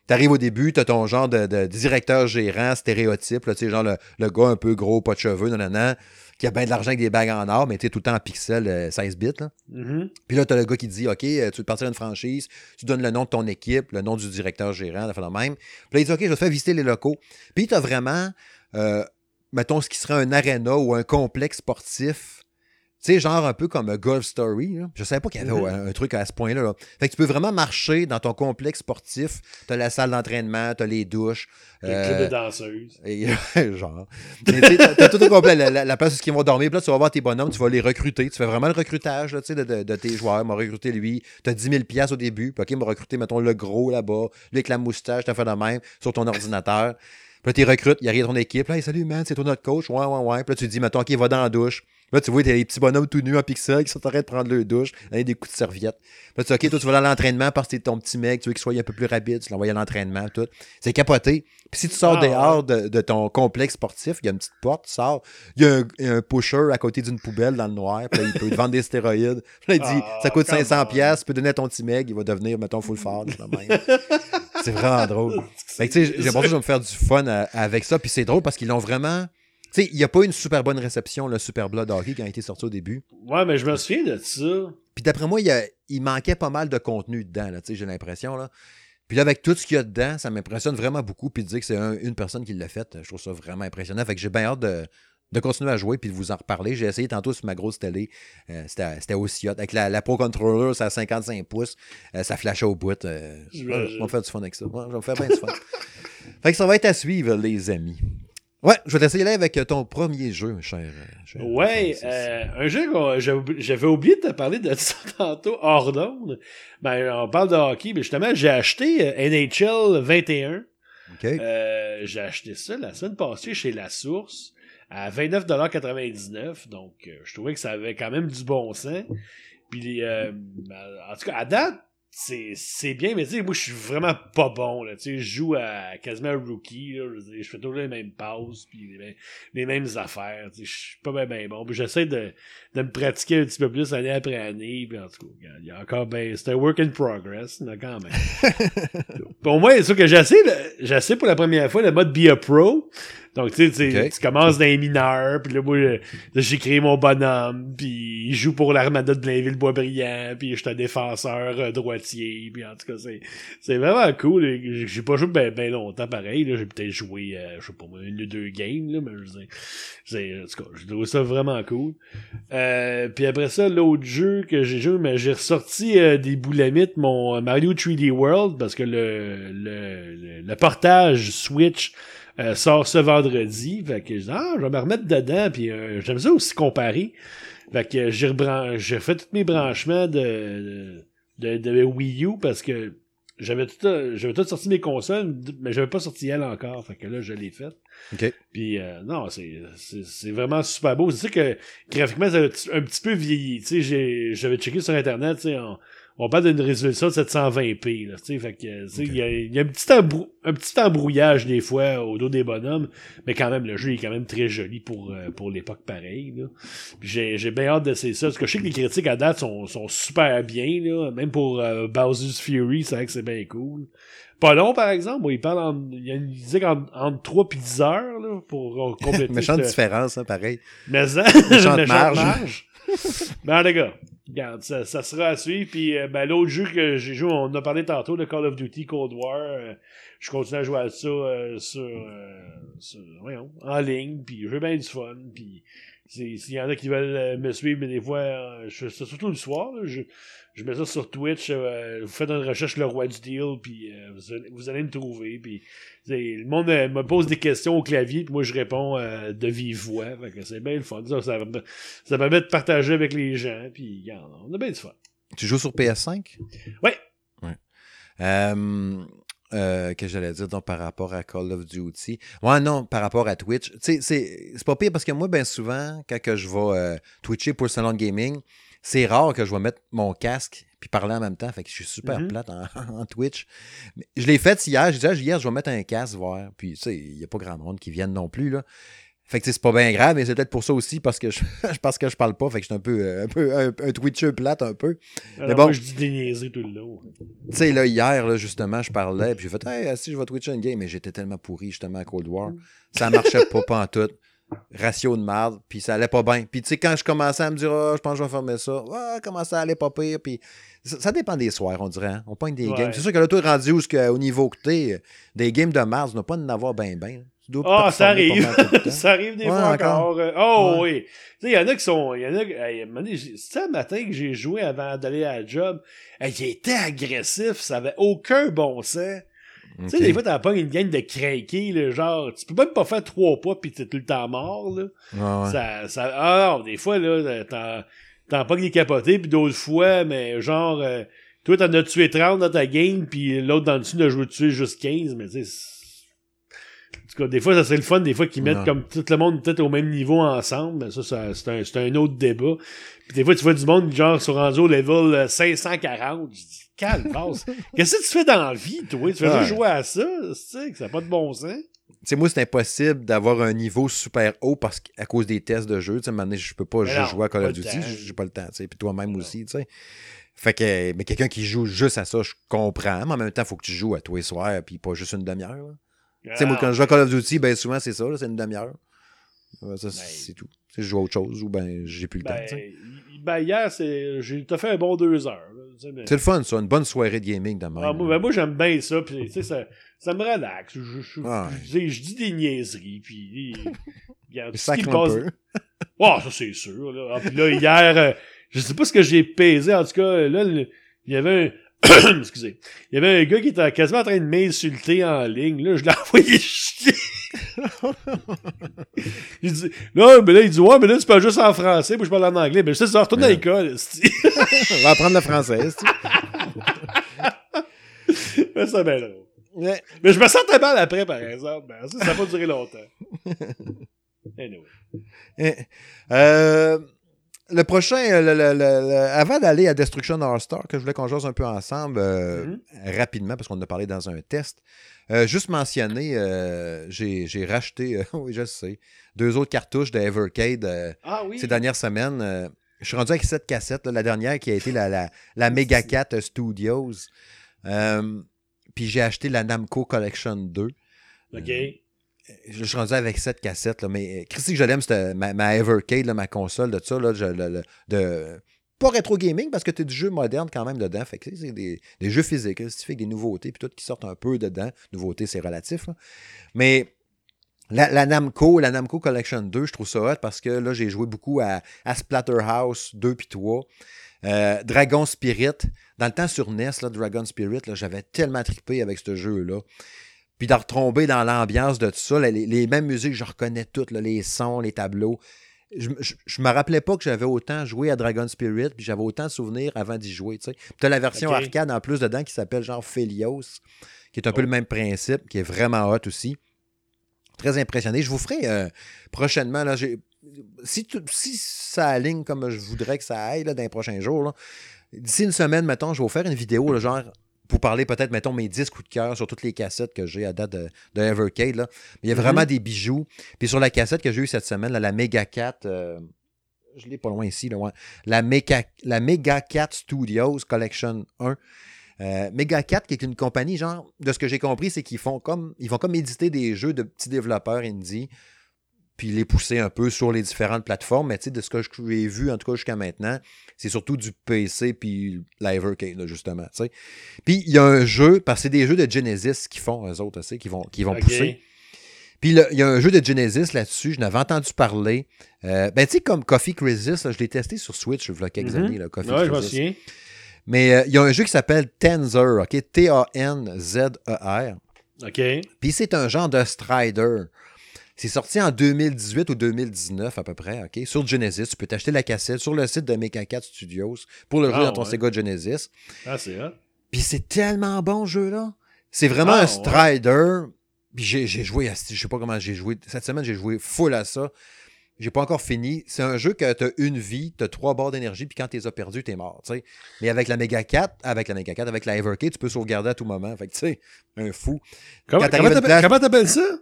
t'arrives au début, t'as ton genre de, de directeur gérant stéréotype, là, tu sais, genre le, le gars un peu gros, pas de cheveux, nanana, qui a bien de l'argent avec des bagues en or, mais tout le temps en pixels, euh, 16 bits. Là. Mhm. Puis là, t'as le gars qui dit OK, euh, tu veux partir d'une franchise, tu donnes le nom de ton équipe, le nom du directeur gérant, la fait la même. Puis là, il dit OK, je vais te faire visiter les locaux. Puis t'as vraiment, euh, mettons, ce qui serait un aréna ou un complexe sportif. Tu sais, genre un peu comme un Golf Story. là. Je savais pas qu'il y avait Mhm. un, un truc à ce point-là. là. Fait que tu peux vraiment marcher dans ton complexe sportif. T'as la salle d'entraînement, t'as les douches. Le club euh, de danseuse. et, genre. Tu t'as tout au complet. La, la- la place où ils vont dormir. Puis là, tu vas voir tes bonhommes, tu vas les recruter. Tu fais vraiment le recrutage là, tu sais, de, de- de tes joueurs. Il m'a recruté lui. Tu as 10 000 piastres au début. Puis OK, il m'a recruté, mettons, le gros là-bas. Lui avec la moustache, t'as fait de même sur ton ordinateur. Puis là, tu recrutes, il arrive à ton équipe. Là, hey, salut, man, c'est toi notre coach. Ouais, ouais, ouais. Puis là, tu dis, mettons, OK, va dans la douche. Là, tu vois, t'as les petits bonhommes tout nus en pixels qui sont en train de prendre leur douche, avec des coups de serviette. Là, tu dis, OK, toi, tu vas dans l'entraînement parce que c'est ton petit mec, tu veux qu'il soit un peu plus rapide, tu l'envoies à l'entraînement, tout. C'est capoté. Puis si tu sors Ah, dehors de, de ton complexe sportif, il y a une petite porte, tu sors, il y a un, il y a un pusher à côté d'une poubelle dans le noir, puis là, il peut te vendre des stéroïdes. Puis là, il dit, Ah, ça coûte come 500 on. pièces, tu peux donner à ton petit mec, il va devenir, mettons, full fort. C'est vraiment drôle. Fait que, tu sais, j'ai pensé que je vais me faire du fun à- avec ça. Puis c'est drôle parce qu'ils l'ont vraiment. Tu sais, il n'y a pas une super bonne réception, le Super Blood Hockey, qui a été sorti au début. Ouais, mais je me souviens de ça. Puis d'après moi, il, a- il manquait pas mal de contenu dedans, là, tu sais, j'ai l'impression. Là. Puis là, avec tout ce qu'il y a dedans, ça m'impressionne vraiment beaucoup. Puis de dire que c'est un- une personne qui l'a fait, je trouve ça vraiment impressionnant. Fait que j'ai bien hâte de, de continuer à jouer puis de vous en reparler. J'ai essayé tantôt sur ma grosse télé. Euh, c'était, c'était aussi hot. Avec la, la Pro Controller, c'est à 55 pouces. Euh, ça flashait au bout. Euh, je vais je vais me faire du fun avec ça. Ouais, je vais me faire bien du fun. fait que ça va être à suivre, les amis. Ouais, je vais t'essayer là avec ton premier jeu, cher. euh, cher Ouais, euh, un jeu que j'avais oublié de te parler de ça tantôt hors d'onde. Ben, on parle de hockey, mais justement, j'ai acheté euh, NHL 21. OK. Euh, j'ai acheté ça la semaine passée chez La Source à 29,99$. Donc, euh, je trouvais que ça avait quand même du bon sens. Puis, euh, en tout cas, à date, c'est bien, mais tu sais, moi, je suis vraiment pas bon, là. Tu sais, je joue à quasiment rookie, là. Je, fais toujours les mêmes pauses, puis les, mêmes affaires. Tu sais, je suis pas bien ben bon. J'essaie de, de me pratiquer un petit peu plus année après année, puis en tout cas, il y a encore ben, c'est un work in progress, là, quand même. pour moi, c'est sûr que j'essaie, j'essaie pour la première fois le mode Be a Pro. Donc, tu sais, tu commences dans les mineurs, puis là, moi, j'ai créé mon bonhomme, puis il joue pour l'armada de Blainville-Boisbriand, puis je suis un défenseur euh, droitier, puis en tout cas, c'est, c'est vraiment cool. J'ai pas joué ben, ben longtemps pareil, là, j'ai peut-être joué, euh, je sais pas, une ou deux games, là, mais je sais, en tout cas, j'ai trouvé ça vraiment cool. Euh, puis après ça, l'autre jeu que j'ai joué, mais j'ai ressorti euh, des boulamites, mon Mario 3D World, parce que le, le, le portage Switch euh, sort ce vendredi. Fait que ah, je vais me remettre dedans, puis euh, j'aime ça aussi comparer. Fait que j'ai j'ai fait tous mes branchements de, de, de, Wii U parce que j'avais tout, j'avais tout sorti mes consoles, mais j'avais pas sorti elle encore. Fait que là, je l'ai fait. OK. Puis euh, non, c'est, c'est, vraiment super beau. C'est sûr que graphiquement, ça a un petit peu vieilli. Tu sais, j'avais checké sur Internet, tu sais, on parle d'une résolution de 720p. Là, fait que, il y, a, y a un, petit un petit embrouillage des fois au dos des bonhommes, mais quand même, le jeu est quand même très joli pour, euh, pour l'époque pareille. J'ai, j'ai bien hâte d'essayer ça, parce que je sais que les critiques à date sont, sont super bien, là, même pour euh, Bowser's Fury, c'est vrai que c'est bien cool. Pas long, par exemple, où il parle en, il disait qu'entre entre 3 et 10 heures là, pour euh, compléter. Méchante différence, hein, pareil. Mais ça, méchante marge. marge. ben, les gars, Regarde, ça, ça, sera à suivre. Puis euh, ben, l'autre jeu que j'ai joué, on a parlé tantôt de Call of Duty Cold War. Euh, je continue à jouer à ça euh, sur, sur, voyons, en ligne. Puis j'ai bien du fun. Puis s'il y en a qui veulent me suivre, mais des fois, je surtout le soir. je, je mets ça sur Twitch. vous faites une recherche Le Roi du Deal. Puis vous, allez, vous allez me trouver. Puis le monde euh, me pose des questions au clavier, puis moi je réponds euh, de vive voix. c'est bien le fun. Ça, ça, permet de partager avec les gens, puis on a bien du fun. Tu joues sur PS5? Oui. Ouais. Euh, que j'allais dire donc, par rapport à Call of Duty? Ouais, non, par rapport à Twitch. Tu sais, c'est pas pire parce que moi, bien souvent, quand que je vais twitcher pour Salon Gaming, c'est rare que je vais mettre mon casque puis parler en même temps. Fait que je suis super mm-hmm. plate en, Twitch. je l'ai fait hier. J'ai dit, ah, hier, je vais mettre un casque, voir. Puis, tu sais, il n'y a pas grand monde qui vienne non plus, là. Fait que c'est pas bien grave, mais c'est peut-être pour ça aussi, parce que je, parce que je parle pas. Fait que je suis un peu, euh, un, peu un, Twitcher plate, un peu. mais bon, moi, je dis des niaiseries tout le long. Tu sais, là, hier, là, justement, je parlais, puis j'ai fait, hey, si je vais Twitcher une game, mais j'étais tellement pourri, justement, à Cold War. Ça marchait pas, pas en tout ratio de merde, puis ça allait pas bien. Puis tu sais, quand je commençais à me dire, oh, je pense que je vais fermer ça, ah, comment ça allait pas pire, puis ça, dépend des soirs, on dirait. Hein. On pogne des games. C'est sûr que là, toi, rendu où, au niveau que t'es, des games de Mars, on n'a pas en avoir bien, bien. Ah, ça arrive. ça arrive des fois encore. Oh oui. Tu sais, il y en a qui sont. Il y en a. C'était un matin que j'ai joué avant d'aller à la job. il était agressif, ça avait aucun bon sens. Tu sais, des fois, t'as pas une gang de craquer, là, genre, tu peux même pas faire trois pas pis t'es tout le temps mort, là. Ça, ça, ah non, des fois, là, t'en, pas des capotés pis d'autres fois, mais genre, euh, toi, t'en as tué 30 dans ta game pis l'autre dans le dessus, a joué tuer juste 15, mais tu sais, en tout cas, des fois, ça serait le fun, des fois, qu'ils mettent comme tout le monde peut-être au même niveau ensemble, mais ça, ça c'est un, c'est un autre débat. Puis des fois, tu vois du monde, genre, sur rendu au level 540, je dis, calme, Qu'est-ce que tu fais dans la vie, toi? Tu fais jouer à ça? Tu que ça n'a pas de bon sens? sais, moi, c'est impossible d'avoir un niveau super haut parce qu'à cause des tests de jeu, tu sais, je peux pas juste jouer à Call of Duty, j'ai pas le temps, tu sais, puis toi-même aussi, tu sais. Fait que, mais quelqu'un qui joue juste à ça, je comprends, mais en même temps, il faut que tu joues à tous les soirs, puis pas juste une demi-heure. Tu sais, moi, quand je joue à Call of Duty, ben souvent, c'est ça, c'est une demi-heure. Ben, c'est tout. Si je joue à autre chose ou ben j'ai plus le temps. Ben, ben hier, j'ai fait un bon deux heures. C'est le fun, ça, une bonne soirée de gaming de ah, moi, ben, moi j'aime bien ça, puis ça, ça me relaxe. Je, je, je, dis des niaiseries, puis regarde, ce qui passe. oh, ça c'est sûr. Là. Ah, puis là, hier, euh, je sais pas ce que j'ai pesé, en tout cas, là, il y avait un. Excusez. Il y avait un gars qui était quasiment en train de m'insulter en ligne. Là, je l'ai envoyé chier. il dit, là, mais là, il dit, ouais, mais là, c'est pas juste en français, moi, je parle en anglais. Mais je sais, ça retourne à l'école, On va apprendre le français, Mais c'est bien drôle. Mais je me sentais mal après, par exemple. Ben, ça n'a pas duré longtemps. Anyway. Eh, euh, le prochain, euh, le- le- le- le- avant d'aller à Destruction All-Star, que je voulais qu'on jase un peu ensemble euh, Mhm. rapidement, parce qu'on en a parlé dans un test, euh, juste mentionner, euh, j'ai racheté, euh, oui, je sais, deux autres cartouches de Evercade Ah oui. ces dernières semaines. je suis rendu avec cette cassette, là, la dernière qui a été la, la, la Mega Cat Studios. Puis j'ai acheté la Namco Collection 2. OK. Je suis rendu avec cette cassette, là, mais Christy que je l'aime, c'était ma, ma Evercade, là, ma console de ça, là, je- le- le- de, pas rétro gaming parce que tu as du jeu moderne quand même dedans. Fait que c'est des, des jeux physiques, là, avec des nouveautés, puis tout qui sortent un peu dedans. Nouveautés, c'est relatif. Mais la, Namco, la Namco Collection 2, je trouve ça hot parce que là, j'ai joué beaucoup à, à Splatterhouse 2 puis 3. Euh, Dragon Spirit. Dans le temps sur NES, là, Dragon Spirit, j'avais tellement trippé avec ce jeu-là. Puis de retomber dans l'ambiance de tout ça, les, les mêmes musiques, je reconnais toutes, les sons, les tableaux. Je, je, je me rappelais pas que j'avais autant joué à Dragon Spirit, puis j'avais autant de souvenirs avant d'y jouer. Tu as la version arcade en plus dedans qui s'appelle genre Phelios, qui est un peu le même principe, qui est vraiment hot aussi. Très impressionné. Je vous ferai euh, prochainement, là, si, si ça aligne comme je voudrais que ça aille là, dans les prochains jours, d'ici une semaine, mettons, je vais vous faire une vidéo, là, genre, pour parler peut-être, mettons, mes 10 coups de cœur sur toutes les cassettes que j'ai à date de, de Evercade. Là. Mais il y a vraiment des bijoux. Puis sur la cassette que j'ai eue cette semaine, là, la Mega 4, euh, je l'ai pas loin ici, là, ouais. la, Mega, la Mega 4 Studios Collection 1. Euh, Mega 4, qui est une compagnie, genre, de ce que j'ai compris, c'est qu'ils font comme ils vont comme éditer des jeux de petits développeurs indie, puis les pousser un peu sur les différentes plateformes. Mais tu sais, de ce que j'ai vu, en tout cas jusqu'à maintenant, c'est surtout du PC puis la Evercade, là, justement. Puis il y a un jeu, parce que c'est des jeux de Genesis qui font, eux autres, tu sais, qui vont, qui vont pousser. Puis il y a un jeu de Genesis là-dessus, je n'avais entendu parler. Euh, ben, tu sais, comme Coffee Crisis, là, je l'ai testé sur Switch il y a quelques Mhm. années, là, Coffee Ouais, Crisis. Mais euh, il y a un jeu qui s'appelle Tenzer, OK? T-A-N-Z-E-R. OK. Puis c'est un genre de Strider. C'est sorti en 2018 ou 2019 à peu près, OK? Sur Genesis. Tu peux t'acheter la cassette sur le site de Mecha 4 Studios pour le jouer Ah, dans ton ouais. Sega Genesis. Ah, c'est hot. Puis c'est tellement bon, jeu-là. C'est vraiment Ah, un ouais. Strider. Puis j'ai joué, à, je sais pas comment j'ai joué. Cette semaine, j'ai joué full à ça. J'ai pas encore fini. C'est un jeu que t'as une vie, t'as trois barres d'énergie, puis quand t'es as perdu, t'es mort. Mais avec la Mega 4, avec la Mega 4, avec la Evercade, tu peux sauvegarder à tout moment. Fait que tu sais, un fou. T'appelles comment t'appelles ça?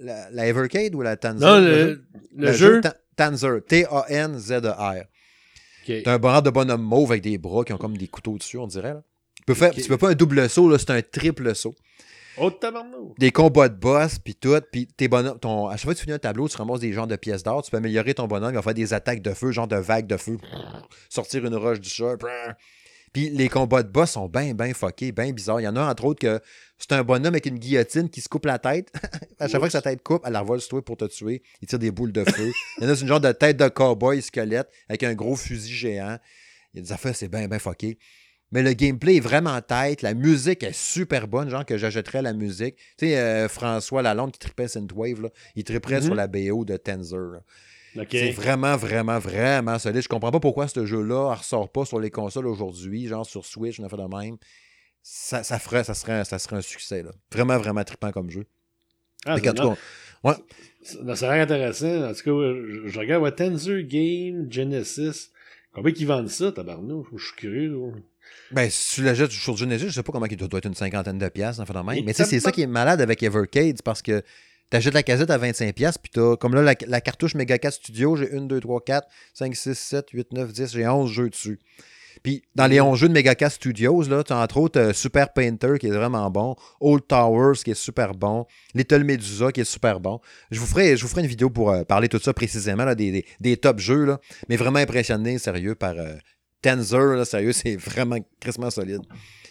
La, la Evercade ou la Tanzer? Non, le, le jeu. Ta- Tanzer. T-A-N-Z-E-R. T'as un bras de bonhomme mauve avec des bras qui ont comme des couteaux dessus, on dirait. Là. Tu peux, faire, tu peux pas un double saut, là, c'est un triple saut. Oh. Des combats de boss, puis tout. Puis tes bonhommes, ton, à chaque fois que tu finis un tableau, tu ramasses des genres de pièces d'or. Tu peux améliorer ton bonhomme. Il va faire des attaques de feu, genre de vagues de feu. Sortir une roche du sol. Puis les combats de boss sont bien, bien fuckés, bien bizarres. Il y en a entre autres que c'est un bonhomme avec une guillotine qui se coupe la tête. à chaque fois que sa tête coupe, elle la revole sur toi pour te tuer. Il tire des boules de feu. Il y en a c'est une genre de tête de cowboy squelette avec un gros fusil géant. Il y a des affaires, c'est bien, bien fucké. Mais le gameplay est vraiment tête. La musique est super bonne, genre que j'achèterais la musique. Tu sais, euh, François Lalonde qui tripait Synthwave, là, il triperait Mhm. sur la BO de Tenzer. C'est vraiment, vraiment, vraiment solide. Je comprends pas pourquoi ce jeu-là ne ressort pas sur les consoles aujourd'hui, genre sur Switch, on a fait de même. Ça, ça, ferait, ça, serait, ça serait un succès. Là. Vraiment, vraiment trippant comme jeu. Ah, c'est- cas, ouais. ça- l'air intéressant. En tout cas, je, je regarde ouais, Tenzer Game Genesis. Combien qu'ils vendent ça, tabarnou? Je suis curieux. là. Ben, si tu l'achètes sur Genesis, je sais pas comment il doit doit être une cinquantaine de piastres, en fait de même. Mais tu sais, c'est ça qui est malade avec Evercade, parce que t'achètes la cassette à 25$, piastres, puis t'as, comme là, la, la cartouche Mega 4 Studio, j'ai 1, 2, 3, 4, 5, 6, 7, 8, 9, 10, j'ai 11 jeux dessus. Puis dans les 11 jeux de Mega 4 Studios, là, t'as entre autres euh, Super Painter qui est vraiment bon, Old Towers qui est super bon, Little Medusa qui est super bon. Je vous ferai, je vous ferai une vidéo pour euh, parler de tout ça précisément, là, des, des, des top jeux, là, mais vraiment impressionné, sérieux, par euh, Tenzer, là, sérieux, c'est vraiment crissement solide.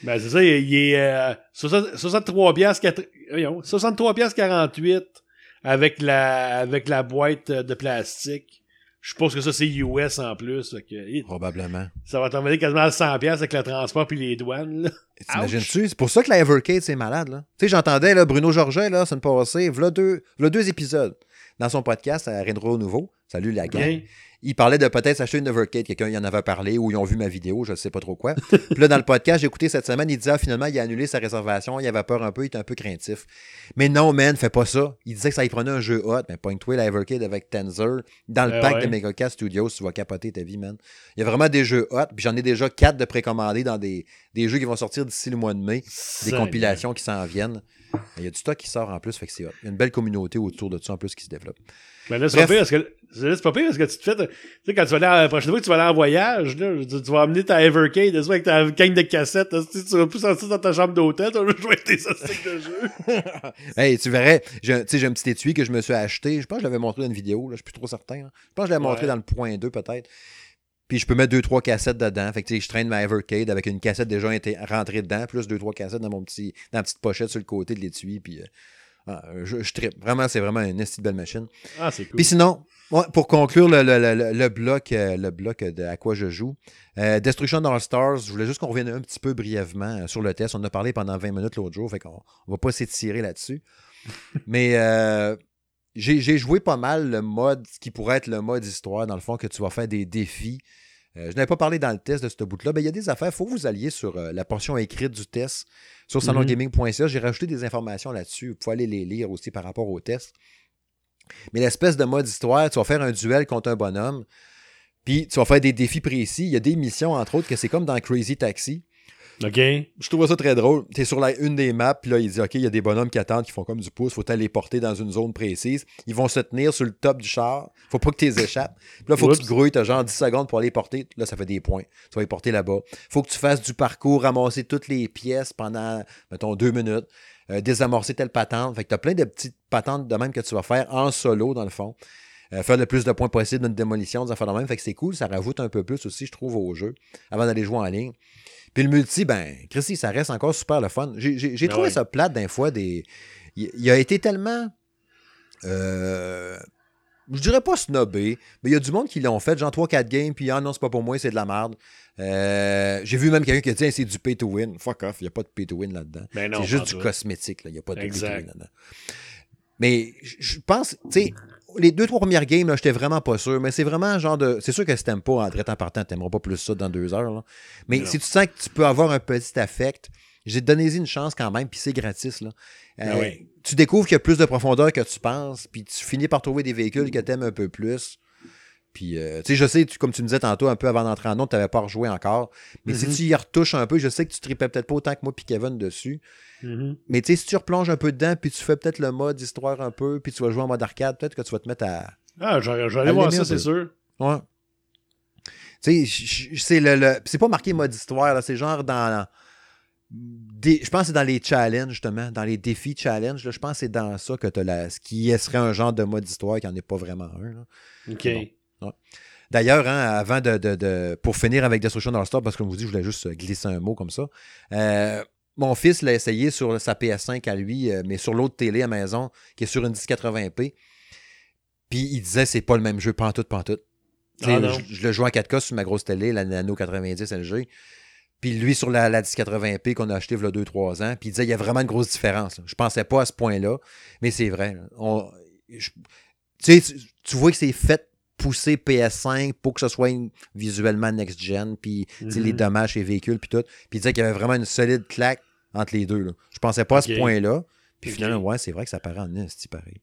Ben, c'est ça, il, est euh, 60 63 piastres, quatre- voyons, 63 piastres 48 avec la, avec la boîte euh, de plastique. Je suppose que ça, c'est US en plus. que, Probablement. ça va t'envoyer quasiment à 100 piastres avec le transport puis les douanes. Là. T'imagines-tu? C'est pour ça que la Evercade, c'est malade, là. Tu sais, j'entendais, là, Bruno Georget, là, ça me passait, v'là deux, v'là deux épisodes. dans son podcast à Renro Nouveau. Salut la gang. Bien. Il parlait de peut-être s'acheter une Evercade. Quelqu'un y en avait parlé ou ils ont vu ma vidéo, je ne sais pas trop quoi. Puis là, dans le podcast, j'ai écouté cette semaine, il disait ah, finalement, il a annulé sa réservation, il avait peur un peu, il était un peu craintif. Mais non, man, fais pas ça. Il disait que ça y prenait un jeu hot, mais point la Evercade avec Tensor. Dans le Ben pack ouais. de Megacast Studios, tu vas capoter ta vie, man. Il y a vraiment des jeux hot, puis j'en ai déjà quatre de précommandés dans des, des jeux qui vont sortir d'ici le mois de mai, des compilations qui s'en viennent. Il y a du stock qui sort en plus, fait que c'est hot. Il y a une belle communauté autour de ça en plus qui se développe. Mais là, c'est pas pire parce que. C'est pas pire parce que tu te fais. Tu sais, quand tu vas aller, la prochaine fois que tu vas aller en voyage, là, tu, tu vas amener ta Evercade, tu vas avec ta gang de cassettes, tu vas plus sortir dans ta chambre d'hôtel, tu vas jouer avec tes sticks de jeu. Hey, tu verrais, j'ai tu sais, j'ai un petit étui que je me suis acheté. Je pense que je l'avais montré dans une vidéo, là, je suis plus trop certain. Je pense que je l'avais montré dans le point 2 peut-être. Puis je peux mettre deux trois cassettes dedans. Fait que tu sais, je traîne ma Evercade avec une cassette déjà rentrée dedans, plus deux trois cassettes dans mon petit dans la petite pochette sur le côté de l'étui. Puis euh, ah, je, je. Vraiment, c'est vraiment une belle machine. Ah, c'est cool. Puis sinon, ouais, pour conclure le, le- le- le bloc, euh, le bloc de à quoi je joue, euh, Destruction All Stars, je voulais juste qu'on revienne un petit peu brièvement euh, sur le test. On en a parlé pendant 20 minutes l'autre jour, fait qu'on on va pas s'étirer là-dessus. Mais euh, j'ai j'ai joué pas mal le mode, ce qui pourrait être le mode histoire, dans le fond, que tu vas faire des défis. Euh, je n'avais pas parlé dans le test de ce bout-là. mais Il y a des affaires, il faut que vous alliez sur euh, la portion écrite du test sur salongaming.ca. J'ai rajouté des informations là-dessus. Vous pouvez aller les lire aussi par rapport au test. Mais l'espèce de mode histoire, tu vas faire un duel contre un bonhomme, puis tu vas faire des défis précis. Il y a des missions, entre autres, que c'est comme dans Crazy Taxi. OK. Je trouve ça très drôle. Tu es sur la, une des maps, puis là, il dit OK, il y a des bonhommes qui attendent, qui font comme du pouce, faut aller les porter dans une zone précise. Ils vont se tenir sur le top du char. Faut pas que tu les échappes. Puis là, faut que tu te grouilles, tu as genre 10 secondes pour aller porter. Là, ça fait des points. Tu vas les porter là-bas. Faut que tu fasses du parcours, ramasser toutes les pièces pendant, mettons, deux minutes, euh, désamorcer telle patente. Fait que tu as plein de petites patentes de même que tu vas faire en solo, dans le fond. Euh, faire le plus de points possible dans une démolition, des affaires de même. Fait que c'est cool, ça rajoute un peu plus aussi, je trouve, au jeu, avant d'aller jouer en ligne. Puis le multi, ben, Christy, ça reste encore super le fun. J'ai Ah trouvé ouais. ça plate d'un fois. Des... Il, il a été tellement. euh, je dirais pas snobé, mais il y a du monde qui l'ont fait, genre 3-4 games, puis ah non, c'est pas pour moi, c'est de la merde. Euh, J'ai vu même quelqu'un qui a dit Hey, c'est du pay to win. Fuck off, il n'y a pas de pay to win là-dedans. Ben c'est juste du cosmétique, là. il n'y a pas de pay to Exact. win là-dedans. Mais je je pense, tu sais, les deux, trois premières games, j'étais vraiment pas sûr, mais c'est vraiment genre de. C'est sûr que si t'aimes pas en traitant partant, t'aimeras pas plus ça dans deux heures. là. Mais Non. si tu sens que tu peux avoir un petit affect, j'ai donné une chance quand même, puis c'est gratis. Là. Euh, Ah oui. Tu découvres qu'il y a plus de profondeur que tu penses, puis tu finis par trouver des véhicules que t'aimes un peu plus. Puis, euh, tu sais, je sais, tu- comme tu me disais tantôt, un peu avant d'entrer en onde, tu n'avais pas rejoué encore. Mais si Mhm. tu y retouches un peu, je sais que tu tripais peut-être pas autant que moi puis Kevin dessus. Mhm. Mais tu sais, si tu replonges un peu dedans, puis tu fais peut-être le mode histoire un peu, puis tu vas jouer en mode arcade, peut-être que tu vas te mettre à. Ah, j'allais j'allais À voir ça, c'est sûr. Ouais. Tu sais, je- je- c'est le, le- c'est pas marqué mode histoire, là, c'est genre dans. des- je pense que c'est dans les challenges, justement, dans les défis challenge. là, je pense que c'est dans ça que tu as la, ce qui serait un genre de mode histoire qui n'en est pas vraiment un. là. OK. Bon. D'ailleurs, hein, avant de, de- de- Pour finir avec Destruction All-Star, parce que comme je vous dis, je voulais juste glisser un mot comme ça. euh, mon fils l'a essayé sur sa PS5 à lui, euh, mais sur l'autre télé à maison, qui est sur une 1080p. Puis il disait c'est pas le même jeu, pantoute, pantoute. Ah je, je le joue en 4K sur ma grosse télé, la Nano 90 LG. Puis lui sur la, la 1080p qu'on a acheté il y a 2-3 ans. Puis il disait il y a vraiment une grosse différence. là. Je pensais pas à ce point-là, mais c'est vrai. là. On- je- tu sais, tu, vois que c'est fait pousser PS5 pour que ce soit une- visuellement next-gen, puis sais, Mhm. les dommages et véhicules, puis tout. Puis il disait qu'il y avait vraiment une solide claque entre les deux. Là. Je pensais pas à ce point-là. Puis finalement, ouais, c'est vrai que ça paraît en esti pareil.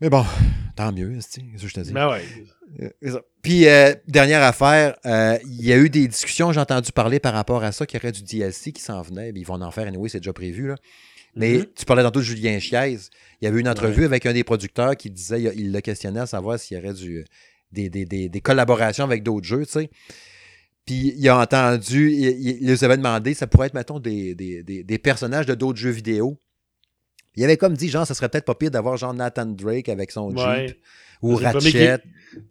Mais bon, tant mieux, esti, qu'est-ce que je te dis. Ben ouais. Euh, c'est. Puis, euh, dernière affaire, euh, il y a eu des discussions, j'ai entendu parler par rapport à ça, qu'il y aurait du DLC qui s'en venait. Puis ils vont en faire, anyway, c'est déjà prévu. Là. Mais Mhm. tu parlais tantôt de Julien Chiez. Il y avait eu une entrevue avec un des producteurs qui disait, il, il le questionnait à savoir s'il y aurait du, des, des- des- des collaborations avec d'autres jeux, tu sais. Puis il a entendu, il, il, les avait demandé, ça pourrait être, mettons, des, des- des- des personnages de d'autres jeux vidéo. Il avait comme dit, genre, ça serait peut-être pas pire d'avoir genre Nathan Drake avec son Ouais. Jeep. Ou Ratchet.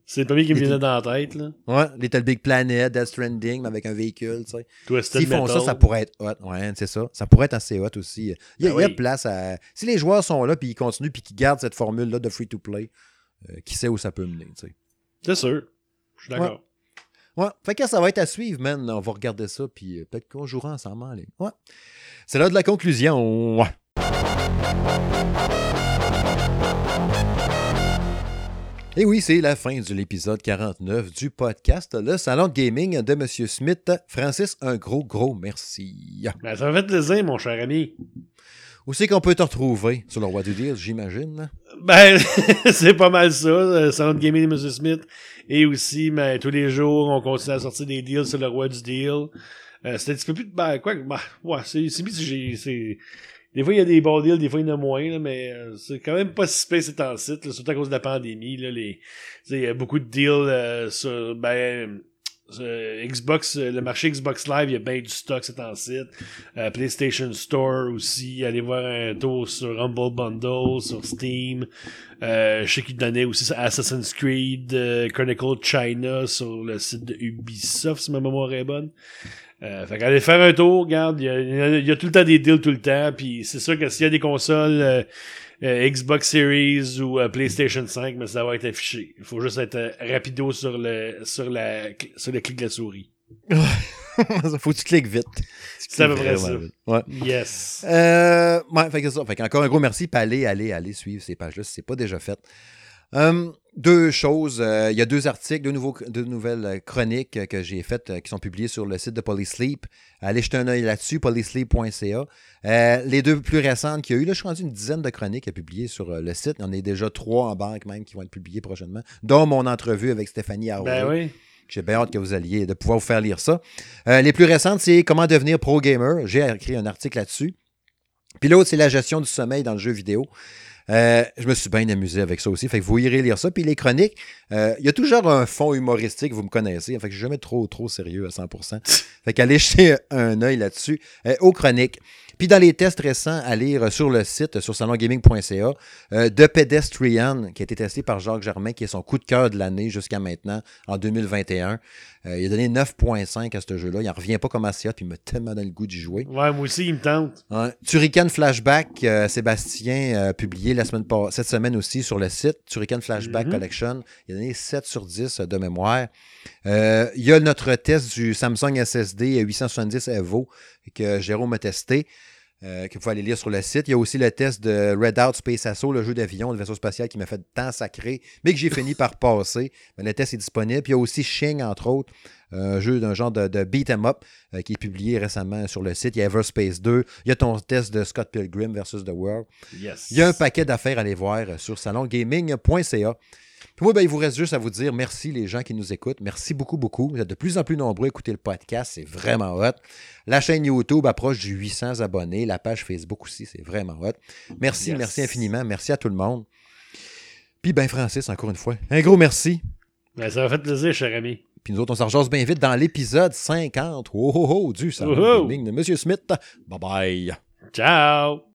C'est le premier qui me venait dans la tête, là. Ouais, Little Big Planet, Death Stranding, mais avec un véhicule, tu sais. Twisted S'ils font Metal. ça, ça pourrait être hot. Ouais, c'est ça. Ça pourrait être assez hot aussi. Il y a, Ben il y a oui. place à. Si les joueurs sont là, puis ils continuent, puis qu'ils gardent cette formule-là de free-to-play, euh, qui sait où ça peut mener, tu sais. C'est sûr. Je suis d'accord. Ouais. Fait que ça va être à suivre, man. On va regarder ça, puis euh, peut-être qu'on jouera ensemble. Ouais. C'est là de la conclusion. Ouais. Et oui, c'est la fin de l'épisode 49 du podcast Le Salon Gaming de M. Smith. Francis, un gros, gros merci. Ben, ça m'a fait plaisir, mon cher ami. Où c'est qu'on peut te retrouver? Sur le roi du deal, j'imagine? Ben, c'est pas mal ça, Salon de Gaming de M. Smith. Et aussi, ben, tous les jours, on continue à sortir des deals sur le roi du deal. Euh, c'est un petit peu plus. Ben, quoi, ben, ouais, c'est, c'est c'est, des fois, il y a des bons deals, des fois, il y en a moins, là, mais euh, c'est quand même pas si c'est en site, surtout à cause de la pandémie. Là, les, il y a beaucoup de deals euh, sur ben, Xbox, le marché Xbox Live, il y a bien du stock, c'est en site. PlayStation Store aussi, allez voir un tour sur Humble Bundle, sur Steam. Je sais qu'il donnait aussi Assassin's Creed Chronicle China sur le site de Ubisoft, si ma mémoire est bonne. Euh, fait qu'allez faire un tour, regarde, il y, a, tout le temps des deals tout le temps, puis c'est sûr que s'il y a des consoles euh, euh, Xbox Series ou PlayStation 5, mais ça va être affiché. Il faut juste être rapido sur le sur la sur le clic de la souris. faut que tu cliques vite. C'est à peu près ça. Ouais. Yes. ouais, fait que ça. Fait encore un gros merci, puis allez, allez, allez suivre ces pages-là si c'est pas déjà fait. Hum, deux choses. Euh, il y a deux articles, deux, nouveaux, deux nouvelles euh, chroniques que j'ai faites euh, qui sont publiées sur le site de Polysleep. Allez jeter un œil là-dessus, polysleep.ca. les deux plus récentes qu'il y a eu, là, je suis rendu une dizaine de chroniques à publier sur le site. Il y en a déjà trois en banque même qui vont être publiées prochainement, dont mon entrevue avec Stéphanie Harvey. Ben oui. J'ai bien hâte que vous alliez, de pouvoir vous faire lire ça. les plus récentes, c'est Comment devenir pro gamer. J'ai écrit un article là-dessus. Puis l'autre, c'est la gestion du sommeil dans le jeu vidéo. Euh, je me suis bien amusé avec ça aussi. Fait que vous irez lire ça. Puis les chroniques, euh, il y a toujours un fond humoristique, vous me connaissez. Fait que je suis jamais trop, trop sérieux à 100%. fait qu'allez jeter un œil là-dessus. Euh, aux chroniques. Puis dans les tests récents à lire sur le site, sur salongaming.ca, euh, The Pedestrian, qui a été testé par Jacques Germain, qui est son coup de cœur de l'année jusqu'à maintenant, en 2021. Euh, il a donné 9.5 à ce jeu-là. Il n'en revient pas comme Asia, puis il m'a tellement donné le goût d'y jouer. Ouais, moi aussi, il me tente. Turrican Flashback, euh, Sébastien a publié la semaine cette semaine aussi sur le site, Turrican Flashback mhm. Collection. Il a donné 7 sur 10 de mémoire. il y a notre test du Samsung SSD 870 Evo que Jérôme a testé. Euh, que vous pouvez aller lire sur le site. Il y a aussi le test de Red Out Space Assault, le jeu d'avion, le vaisseau spatial qui m'a fait tant sacré, mais que j'ai fini par passer. le test est disponible. Puis il y a aussi Shing, entre autres, un jeu d'un genre de, beat 'em up euh, qui est publié récemment sur le site. Il y a Everspace 2. Il y a ton test de Scott Pilgrim versus The World. Yes. Il y a un paquet d'affaires à aller voir sur salongaming.ca. Puis moi, ben, il vous reste juste à vous dire merci les gens qui nous écoutent. Merci beaucoup, beaucoup. Vous êtes de plus en plus nombreux à écouter le podcast. C'est vraiment hot. La chaîne YouTube approche du 800 abonnés. La page Facebook aussi, c'est vraiment hot. Merci, merci infiniment. Merci à tout le monde. Puis ben Francis, encore une fois, un gros merci. Ben, ça m'a fait plaisir, cher ami. Puis nous autres, on s'en bien vite dans l'épisode 50 oh, oh, oh, du salon de M. Smith. Bye bye. Ciao.